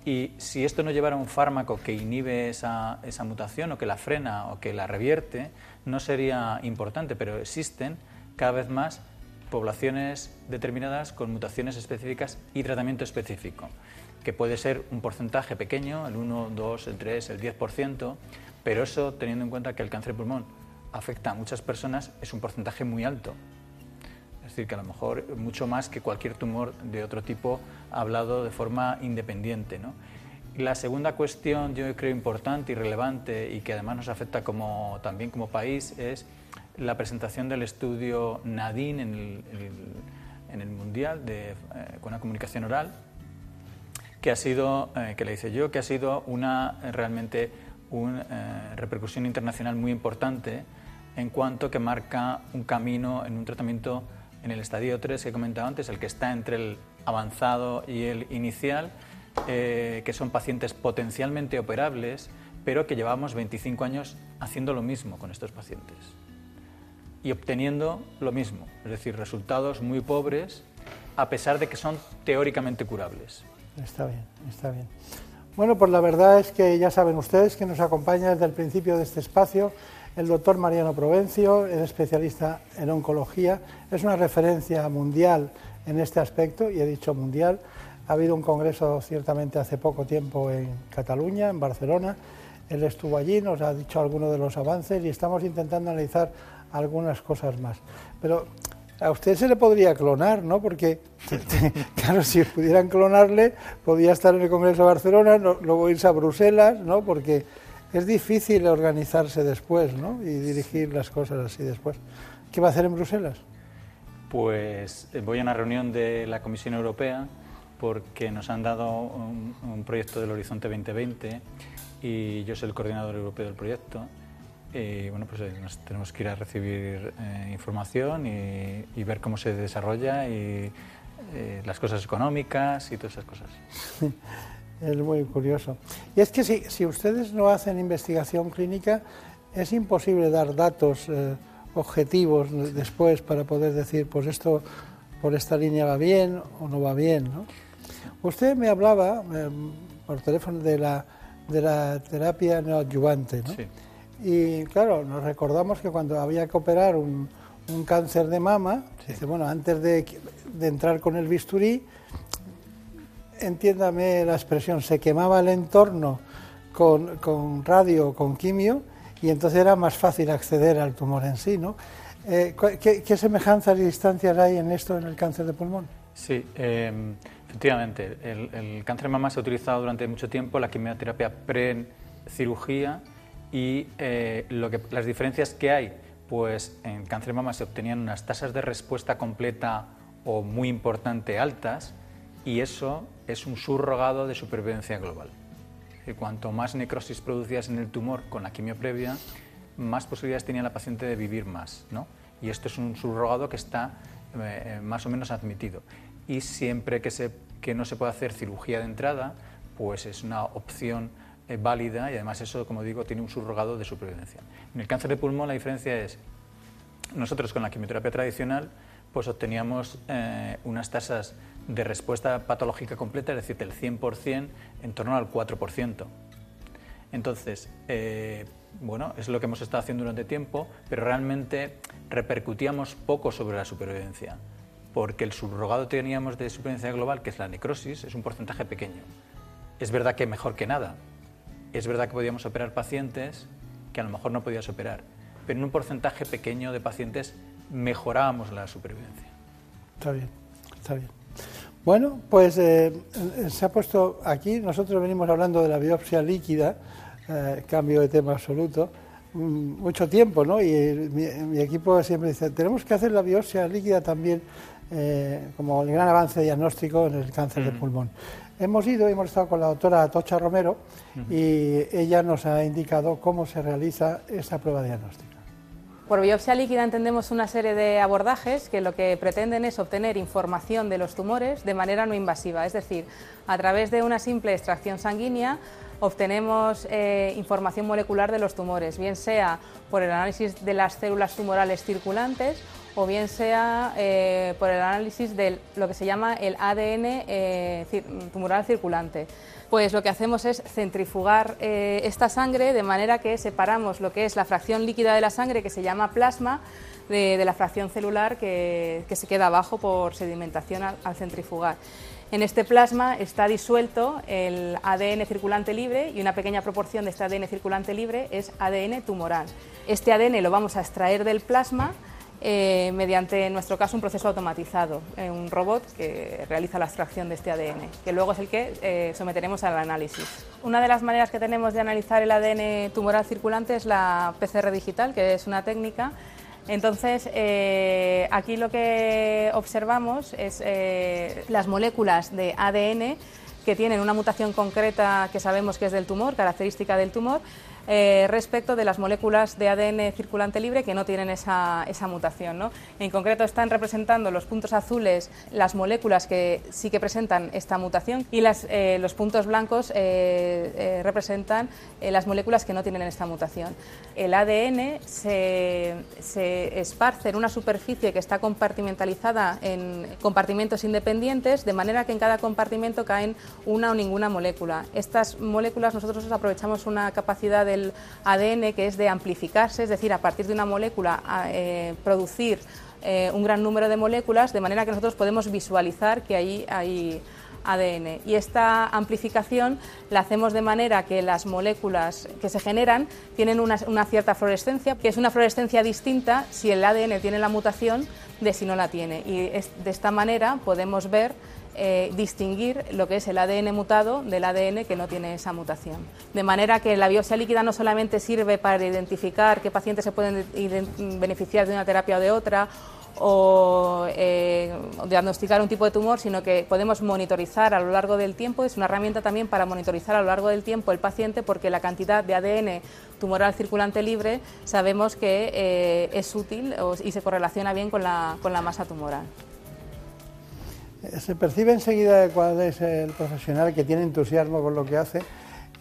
Y si esto no llevara un fármaco que inhibe esa, esa mutación o que la frena o que la revierte, no sería importante, pero existen cada vez más poblaciones determinadas con mutaciones específicas y tratamiento específico, que puede ser un porcentaje pequeño, el 1, 2, el 3, el 10%, pero eso, teniendo en cuenta que el cáncer de pulmón afecta a muchas personas, es un porcentaje muy alto. Es decir, que a lo mejor mucho más que cualquier tumor de otro tipo hablado de forma independiente. ¿no? La segunda cuestión, yo creo importante y relevante y que además nos afecta como, también como país es la presentación del estudio NADIN en el, Mundial de, eh, con la comunicación oral, que ha sido, eh, que le hice yo, que ha sido una eh, realmente una repercusión internacional muy importante en cuanto que marca un camino en un tratamiento en el estadio 3 que he comentado antes, el que está entre el avanzado y el inicial, que son pacientes potencialmente operables, pero que llevamos 25 años haciendo lo mismo con estos pacientes y obteniendo lo mismo, es decir, resultados muy pobres, a pesar de que son teóricamente curables. Está bien, está bien. Bueno, pues la verdad es que ya saben ustedes que nos acompaña desde el principio de este espacio el doctor Mariano Provencio, es especialista en oncología, es una referencia mundial en este aspecto, y he dicho mundial. Ha habido un congreso ciertamente hace poco tiempo en Cataluña, en Barcelona. Él estuvo allí, nos ha dicho algunos de los avances y estamos intentando analizar algunas cosas más. Pero a usted se le podría clonar, ¿no? Porque, claro, si pudieran clonarle, podría estar en el Congreso de Barcelona, luego irse a Bruselas, ¿no? Porque es difícil organizarse después, ¿no? Y dirigir las cosas así después. ¿Qué va a hacer en Bruselas? Pues eh, voy a una reunión de la Comisión Europea porque nos han dado un proyecto del Horizonte 2020 y yo soy el coordinador europeo del proyecto. Y bueno, pues eh, nos tenemos que ir a recibir eh, información y, y ver cómo se desarrolla y eh, las cosas económicas y todas esas cosas. Es muy curioso. Y es que si, si ustedes no hacen investigación clínica, es imposible dar datos eh, objetivos después para poder decir, pues esto por esta línea va bien o no va bien. ¿no? Usted me hablaba eh, por teléfono de la, de la terapia neoadyuvante. ¿no? Sí. Y claro, nos recordamos que cuando había que operar un, un cáncer de mama, dice, bueno, antes de, de entrar con el bisturí, entiéndame la expresión, se quemaba el entorno con, con radio o con quimio y entonces era más fácil acceder al tumor en sí, ¿no? Eh, ¿qué, qué semejanzas y distancias hay en esto en el cáncer de pulmón? Sí, eh, efectivamente. El, el cáncer de mama se ha utilizado durante mucho tiempo, la quimioterapia pre-cirugía y eh, lo que, las diferencias que hay, pues en cáncer de mama se obtenían unas tasas de respuesta completa o muy importante altas y eso es un subrogado de supervivencia global. Y cuanto más necrosis producías en el tumor con la quimio previa, más posibilidades tenía la paciente de vivir más. ¿no? Y esto es un subrogado que está eh, eh, más o menos admitido. Y siempre que, se, que no se puede hacer cirugía de entrada, pues es una opción eh, válida y además eso, como digo, tiene un subrogado de supervivencia. En el cáncer de pulmón la diferencia es, nosotros con la quimioterapia tradicional, pues obteníamos eh, unas tasas de respuesta patológica completa, es decir, del 100% en torno al 4%. Entonces, eh, bueno, es lo que hemos estado haciendo durante tiempo, pero realmente repercutíamos poco sobre la supervivencia, porque el subrogado que teníamos de supervivencia global, que es la necrosis, es un porcentaje pequeño. Es verdad que mejor que nada. Es verdad que podíamos operar pacientes que a lo mejor no podías operar, pero en un porcentaje pequeño de pacientes mejorábamos la supervivencia. Está bien, está bien. Bueno, pues eh, eh, se ha puesto aquí, nosotros venimos hablando de la biopsia líquida, eh, cambio de tema absoluto, mm, mucho tiempo, ¿no? Y mi, mi equipo siempre dice, tenemos que hacer la biopsia líquida también eh, como el gran avance diagnóstico en el cáncer de Mm. pulmón. Hemos ido, hemos estado con la doctora Atocha Romero y ella nos ha indicado cómo se realiza esta prueba diagnóstica. Por biopsia líquida entendemos una serie de abordajes que lo que pretenden es obtener información de los tumores de manera no invasiva, es decir, a través de una simple extracción sanguínea obtenemos eh, información molecular de los tumores, bien sea por el análisis de las células tumorales circulantes o bien sea eh, por el análisis de lo que se llama el ADN eh, tumoral circulante. Pues lo que hacemos es centrifugar eh, esta sangre de manera que separamos lo que es la fracción líquida de la sangre, que se llama plasma, de, la fracción celular que, que se queda abajo por sedimentación al, al centrifugar. En este plasma está disuelto el ADN circulante libre y una pequeña proporción de este ADN circulante libre es ADN tumoral. Este ADN lo vamos a extraer del plasma eh, mediante, en nuestro caso, un proceso automatizado, eh, un robot que realiza la extracción de este ADN, que luego es el que eh, someteremos al análisis. Una de las maneras que tenemos de analizar el ADN tumoral circulante es la PCR digital, que es una técnica entonces, aquí lo que observamos es las moléculas de ADN que tienen una mutación concreta que sabemos que es del tumor, característica del tumor, eh, respecto de las moléculas de ADN circulante libre que no tienen esa, mutación. ¿no? En concreto están representando los puntos azules las moléculas que sí que presentan esta mutación y eh, los puntos blancos eh, representan las moléculas que no tienen esta mutación. El ADN se, se esparce en una superficie que está compartimentalizada en compartimentos independientes, de manera que en cada compartimento caen una o ninguna molécula. Estas moléculas nosotros aprovechamos una capacidad del ADN que es de amplificarse, es decir, a partir de una molécula eh, producir eh, un gran número de moléculas, de manera que nosotros podemos visualizar que ahí hay ADN. Y esta amplificación la hacemos de manera que las moléculas que se generan tienen una, cierta fluorescencia, que es una fluorescencia distinta si el ADN tiene la mutación de si no la tiene. Y de esta manera podemos ver eh, distinguir lo que es el ADN mutado del ADN que no tiene esa mutación. De manera que la biopsia líquida no solamente sirve para identificar qué pacientes se pueden beneficiar de una terapia o de otra o eh, diagnosticar un tipo de tumor, sino que podemos monitorizar a lo largo del tiempo. Es una herramienta también para monitorizar a lo largo del tiempo el paciente porque la cantidad de ADN tumoral circulante libre sabemos que eh, es útil o- y se correlaciona bien con la masa tumoral. Se percibe enseguida cuál es el profesional que tiene entusiasmo con lo que hace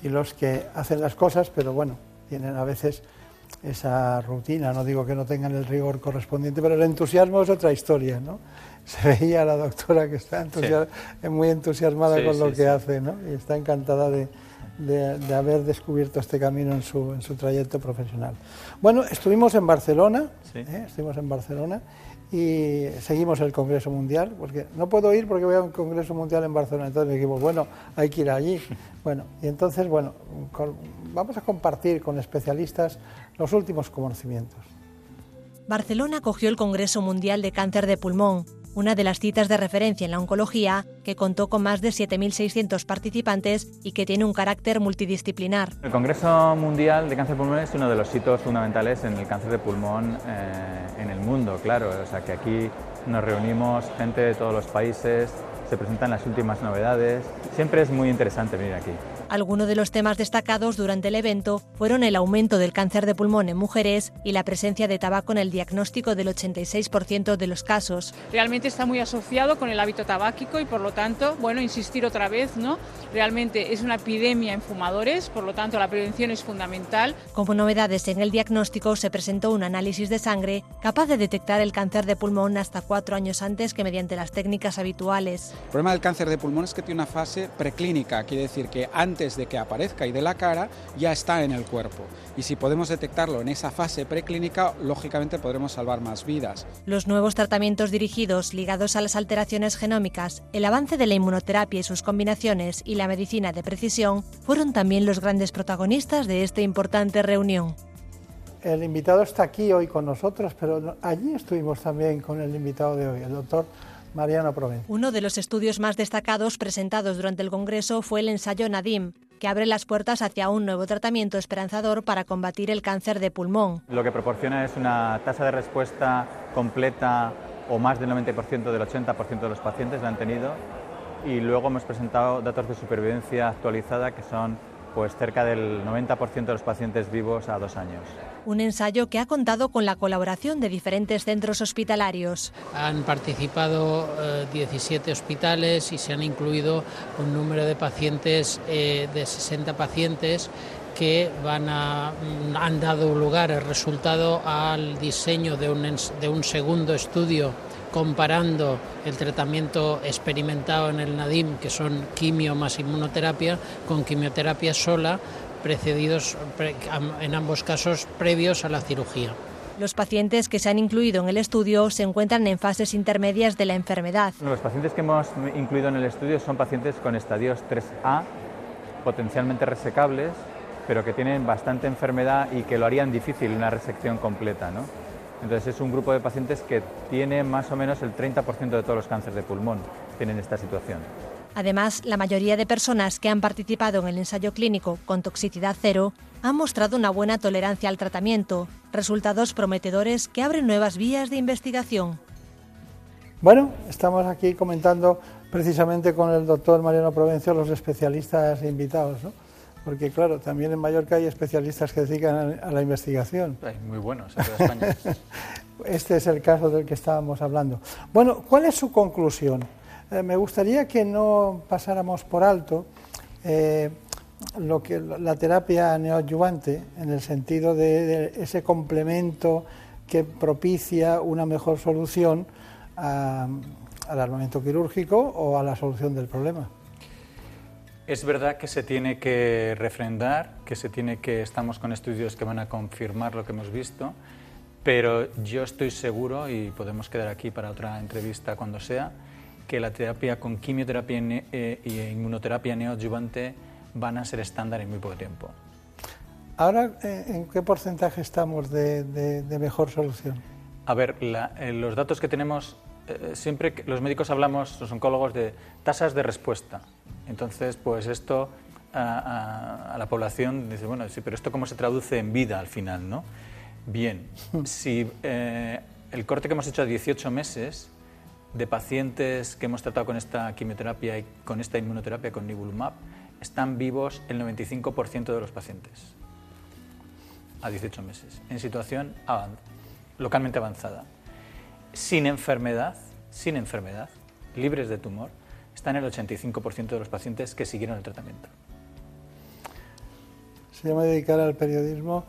y los que hacen las cosas, pero bueno, tienen a veces esa rutina, no digo que no tengan el rigor correspondiente, pero el entusiasmo es otra historia, ¿no? Se veía a la doctora que está entusias- muy entusiasmada Sí, con lo que hace, ¿no? Y está encantada de, de- de haber descubierto este camino en su, en su trayecto profesional. Bueno, estuvimos en Barcelona, ¿eh? estuvimos en Barcelona y seguimos el Congreso Mundial, porque no puedo ir porque voy a un Congreso Mundial en Barcelona. Entonces dijimos, bueno, hay que ir allí. Bueno, y entonces, bueno, con- vamos a compartir con especialistas los últimos conocimientos. Barcelona acogió el Congreso Mundial de Cáncer de Pulmón, una de las citas de referencia en la oncología que contó con más de 7.600 participantes y que tiene un carácter multidisciplinar. El Congreso Mundial de Cáncer Pulmón es uno de los hitos fundamentales en el cáncer de pulmón eh, en el mundo, claro. O sea que aquí nos reunimos gente de todos los países, se presentan las últimas novedades. Siempre es muy interesante venir aquí. Algunos de los temas destacados durante el evento fueron el aumento del cáncer de pulmón en mujeres y la presencia de tabaco en el diagnóstico del 86% de los casos. realmente está muy asociado con el hábito tabáquico y por lo tanto, bueno, insistir otra vez, ¿no? Realmente es una epidemia en fumadores, por lo tanto la prevención es fundamental. Como novedades en el diagnóstico se presentó un análisis de sangre capaz de detectar el cáncer de pulmón hasta cuatro años antes que mediante las técnicas habituales. El problema del cáncer de pulmón es que tiene una fase preclínica, quiere decir que antes de que aparezca y de la cara ya está en el cuerpo. Y si podemos detectarlo en esa fase preclínica, lógicamente podremos salvar más vidas. Los nuevos tratamientos dirigidos ligados a las alteraciones genómicas, el avance de la inmunoterapia y sus combinaciones y la medicina de precisión fueron también los grandes protagonistas de esta importante reunión. El invitado está aquí hoy con nosotros, pero allí estuvimos también con el invitado de hoy, el doctor Mariano Provenza. Uno de los estudios más destacados presentados durante el Congreso fue el ensayo Nadim, que abre las puertas hacia un nuevo tratamiento esperanzador para combatir el cáncer de pulmón. Lo que proporciona es una tasa de respuesta completa o más del 90% del 80% de los pacientes la han tenido y luego hemos presentado datos de supervivencia actualizada que son pues cerca del 90% de los pacientes vivos a dos años. Un ensayo que ha contado con la colaboración de diferentes centros hospitalarios. Han participado eh, 17 hospitales y se han incluido un número de pacientes, eh, de 60 pacientes que van a, han dado lugar, el resultado, al diseño de un, de un segundo estudio comparando el tratamiento experimentado en el NADIM, que son quimio más inmunoterapia, con quimioterapia sola, precedidos en ambos casos previos a la cirugía. Los pacientes que se han incluido en el estudio se encuentran en fases intermedias de la enfermedad. Los pacientes que hemos incluido en el estudio son pacientes con estadios 3A, potencialmente resecables, pero que tienen bastante enfermedad y que lo harían difícil una resección completa. ¿no? Entonces es un grupo de pacientes que tiene más o menos el 30% de todos los cánceres de pulmón, tienen esta situación. Además, la mayoría de personas que han participado en el ensayo clínico con toxicidad cero han mostrado una buena tolerancia al tratamiento, resultados prometedores que abren nuevas vías de investigación. Bueno, estamos aquí comentando precisamente con el doctor Mariano Provencio los especialistas invitados, ¿no? Porque claro, también en Mallorca hay especialistas que dedican a a la investigación. Hay muy buenos en toda España. Este es el caso del que estábamos hablando. Bueno, ¿cuál es su conclusión? Eh, me gustaría que no pasáramos por alto eh, lo que la terapia neoadyuvante en el sentido de, de ese complemento que propicia una mejor solución a- al armamento quirúrgico o a la solución del problema. Es verdad que se tiene que refrendar, que se tiene que estamos con estudios que van a confirmar lo que hemos visto, pero yo estoy seguro y podemos quedar aquí para otra entrevista cuando sea que la terapia con quimioterapia eh, y inmunoterapia neoadyuvante van a ser estándar en muy poco tiempo. Ahora, eh, ¿en qué porcentaje estamos de, de- de mejor solución? A ver, la- eh, los datos que tenemos, eh, siempre que los médicos hablamos, los oncólogos, de tasas de respuesta. Entonces, pues esto a, a- a la población dice, bueno, sí, pero esto cómo se traduce en vida al final, ¿no? Bien, si eh, el corte que hemos hecho a 18 meses de pacientes que hemos tratado con esta quimioterapia y con esta inmunoterapia, con nivolumab, están vivos el 95% de los pacientes a 18 meses, en situación avan- localmente avanzada. Sin enfermedad, sin enfermedad, libres de tumor, están el 85% de los pacientes que siguieron el tratamiento. Si yo me dedicara al periodismo,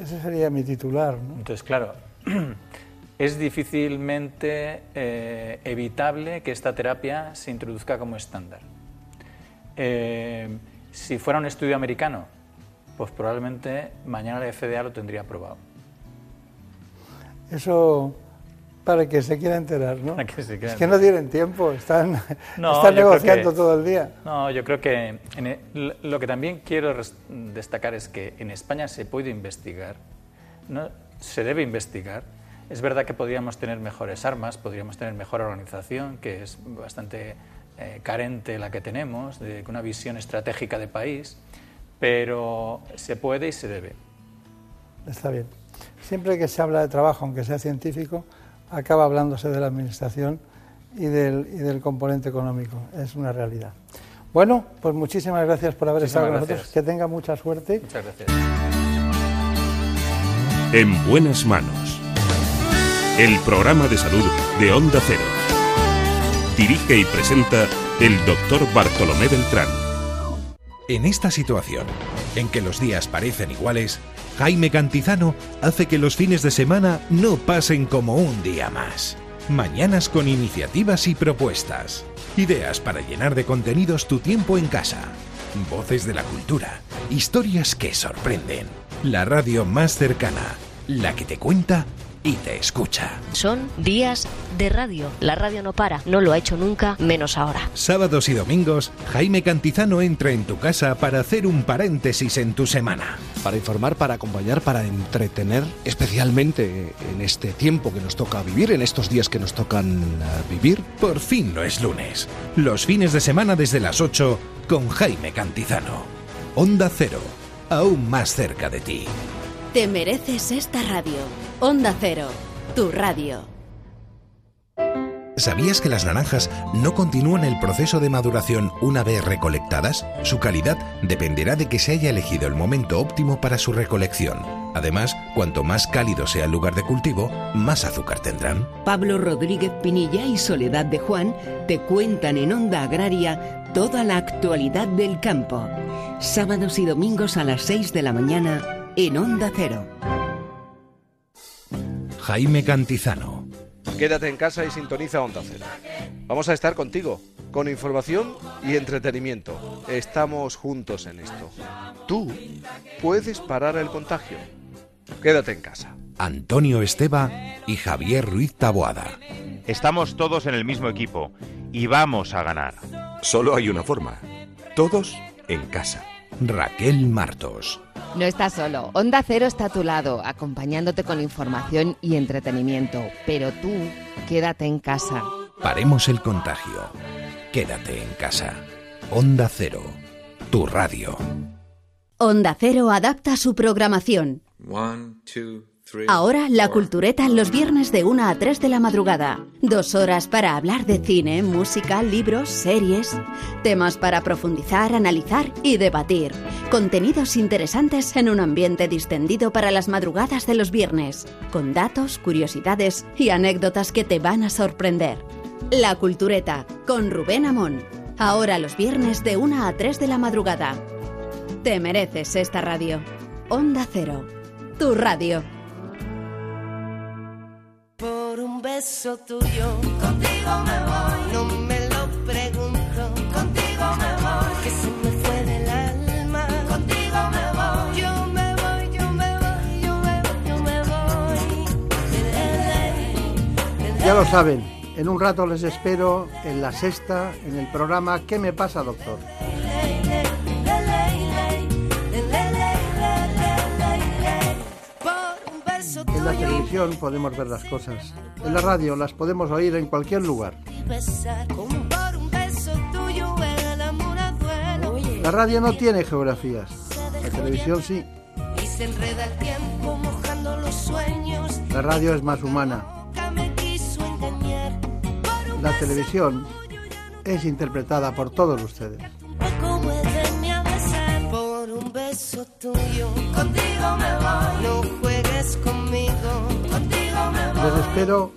ese sería mi titular. ¿no? Entonces, claro, es difícilmente eh, evitable que esta terapia se introduzca como estándar. Eh, si fuera un estudio americano, pues probablemente mañana la FDA lo tendría aprobado. Eso para que se quiera enterar, ¿no? Para que se quiera es que no tienen tiempo, están, No, negociando que- todo el día. No, yo creo que en e- lo que también quiero destacar es que en España se puede investigar, no, se debe investigar. Es verdad que podríamos tener mejores armas, podríamos tener mejor organización, que es bastante eh, carente la que tenemos, de una visión estratégica de país, pero se puede y se debe. Está bien. Siempre que se habla de trabajo, aunque sea científico, acaba hablándose de la administración y del, y del componente económico. Es una realidad. Bueno, pues muchísimas gracias por haber Muchísimas estado con nosotros. Que tenga mucha suerte. Muchas gracias. En buenas manos. El programa de salud de Onda Cero. Dirige y presenta el doctor Bartolomé Beltrán. En esta situación, en que los días parecen iguales, Jaime Cantizano hace que los fines de semana no pasen como un día más. Mañanas con iniciativas y propuestas. Ideas para llenar de contenidos tu tiempo en casa. Voces de la cultura. Historias que sorprenden. La radio más cercana. La que te cuenta y te escucha. Son días de radio. La radio no para, no lo ha hecho nunca, menos ahora. Sábados y domingos, Jaime Cantizano entra en tu casa para hacer un paréntesis en tu semana. Para informar, para acompañar, para entretener, especialmente en este tiempo que nos toca vivir, en estos días que nos tocan eh, vivir. Por fin no es lunes. Los fines de semana desde las 8 con Jaime Cantizano. Onda Cero, aún más cerca de ti. Te mereces esta radio. Onda Cero, tu radio. ¿Sabías que las naranjas no continúan el proceso de maduración una vez recolectadas? Su calidad dependerá de que se haya elegido el momento óptimo para su recolección. Además, cuanto más cálido sea el lugar de cultivo, más azúcar tendrán. Pablo Rodríguez Pinilla y Soledad de Juan te cuentan en Onda Agraria toda la actualidad del campo. Sábados y domingos a las 6 de la mañana en Onda Cero. Jaime Cantizano. Quédate en casa y sintoniza Onda Cero. Vamos a estar contigo, con información y entretenimiento. Estamos juntos en esto. Tú puedes parar el contagio. Quédate en casa. Antonio Esteba y Javier Ruiz Taboada. Estamos todos en el mismo equipo y vamos a ganar. Solo hay una forma. Todos en casa. Raquel Martos. No estás solo. Onda Cero está a tu lado, acompañándote con información y entretenimiento. Pero tú, quédate en casa. Paremos el contagio. Quédate en casa. Onda Cero. Tu radio. Onda Cero adapta su programación. Ahora la cultureta los viernes de 1 a 3 de la madrugada. Dos horas para hablar de cine, música, libros, series. Temas para profundizar, analizar y debatir. Contenidos interesantes en un ambiente distendido para las madrugadas de los viernes. Con datos, curiosidades y anécdotas que te van a sorprender. La cultureta con Rubén Amón. Ahora los viernes de 1 a 3 de la madrugada. Te mereces esta radio. Onda Cero. Tu radio. Por un beso tuyo, contigo me voy. No me lo pregunto, contigo me voy. Que se me fue del alma, contigo me voy. Yo me voy, yo me voy, yo me voy, yo me voy. Ya lo saben, en un rato les espero en la sexta, en el programa ¿Qué me pasa, doctor? En la televisión podemos ver las cosas. En la radio las podemos oír en cualquier lugar. La radio no tiene geografías. La televisión sí. La radio es más humana. La televisión es interpretada por todos ustedes. Por un beso tuyo. Contigo me voy. Espero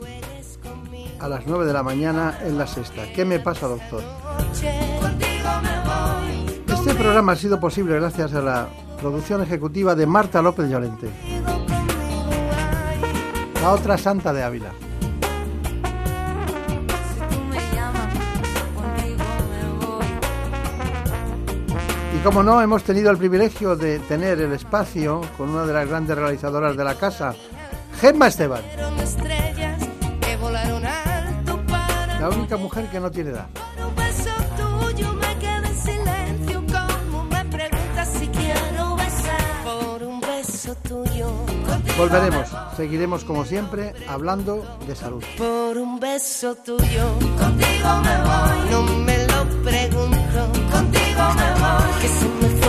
a las 9 de la mañana en la sexta. ¿Qué me pasa, doctor? Este programa ha sido posible gracias a la producción ejecutiva de Marta López Llorente. La otra santa de Ávila. Y como no, hemos tenido el privilegio de tener el espacio con una de las grandes realizadoras de la casa, Gemma Esteban, volaron alto para la única mujer que no tiene edad. un beso tuyo. Me quedé en silencio. Como me preguntas si quiero besar por un beso tuyo. Volveremos, seguiremos como siempre hablando de salud. Por un beso tuyo, contigo me voy. No me lo pregunto, contigo me voy. Que se me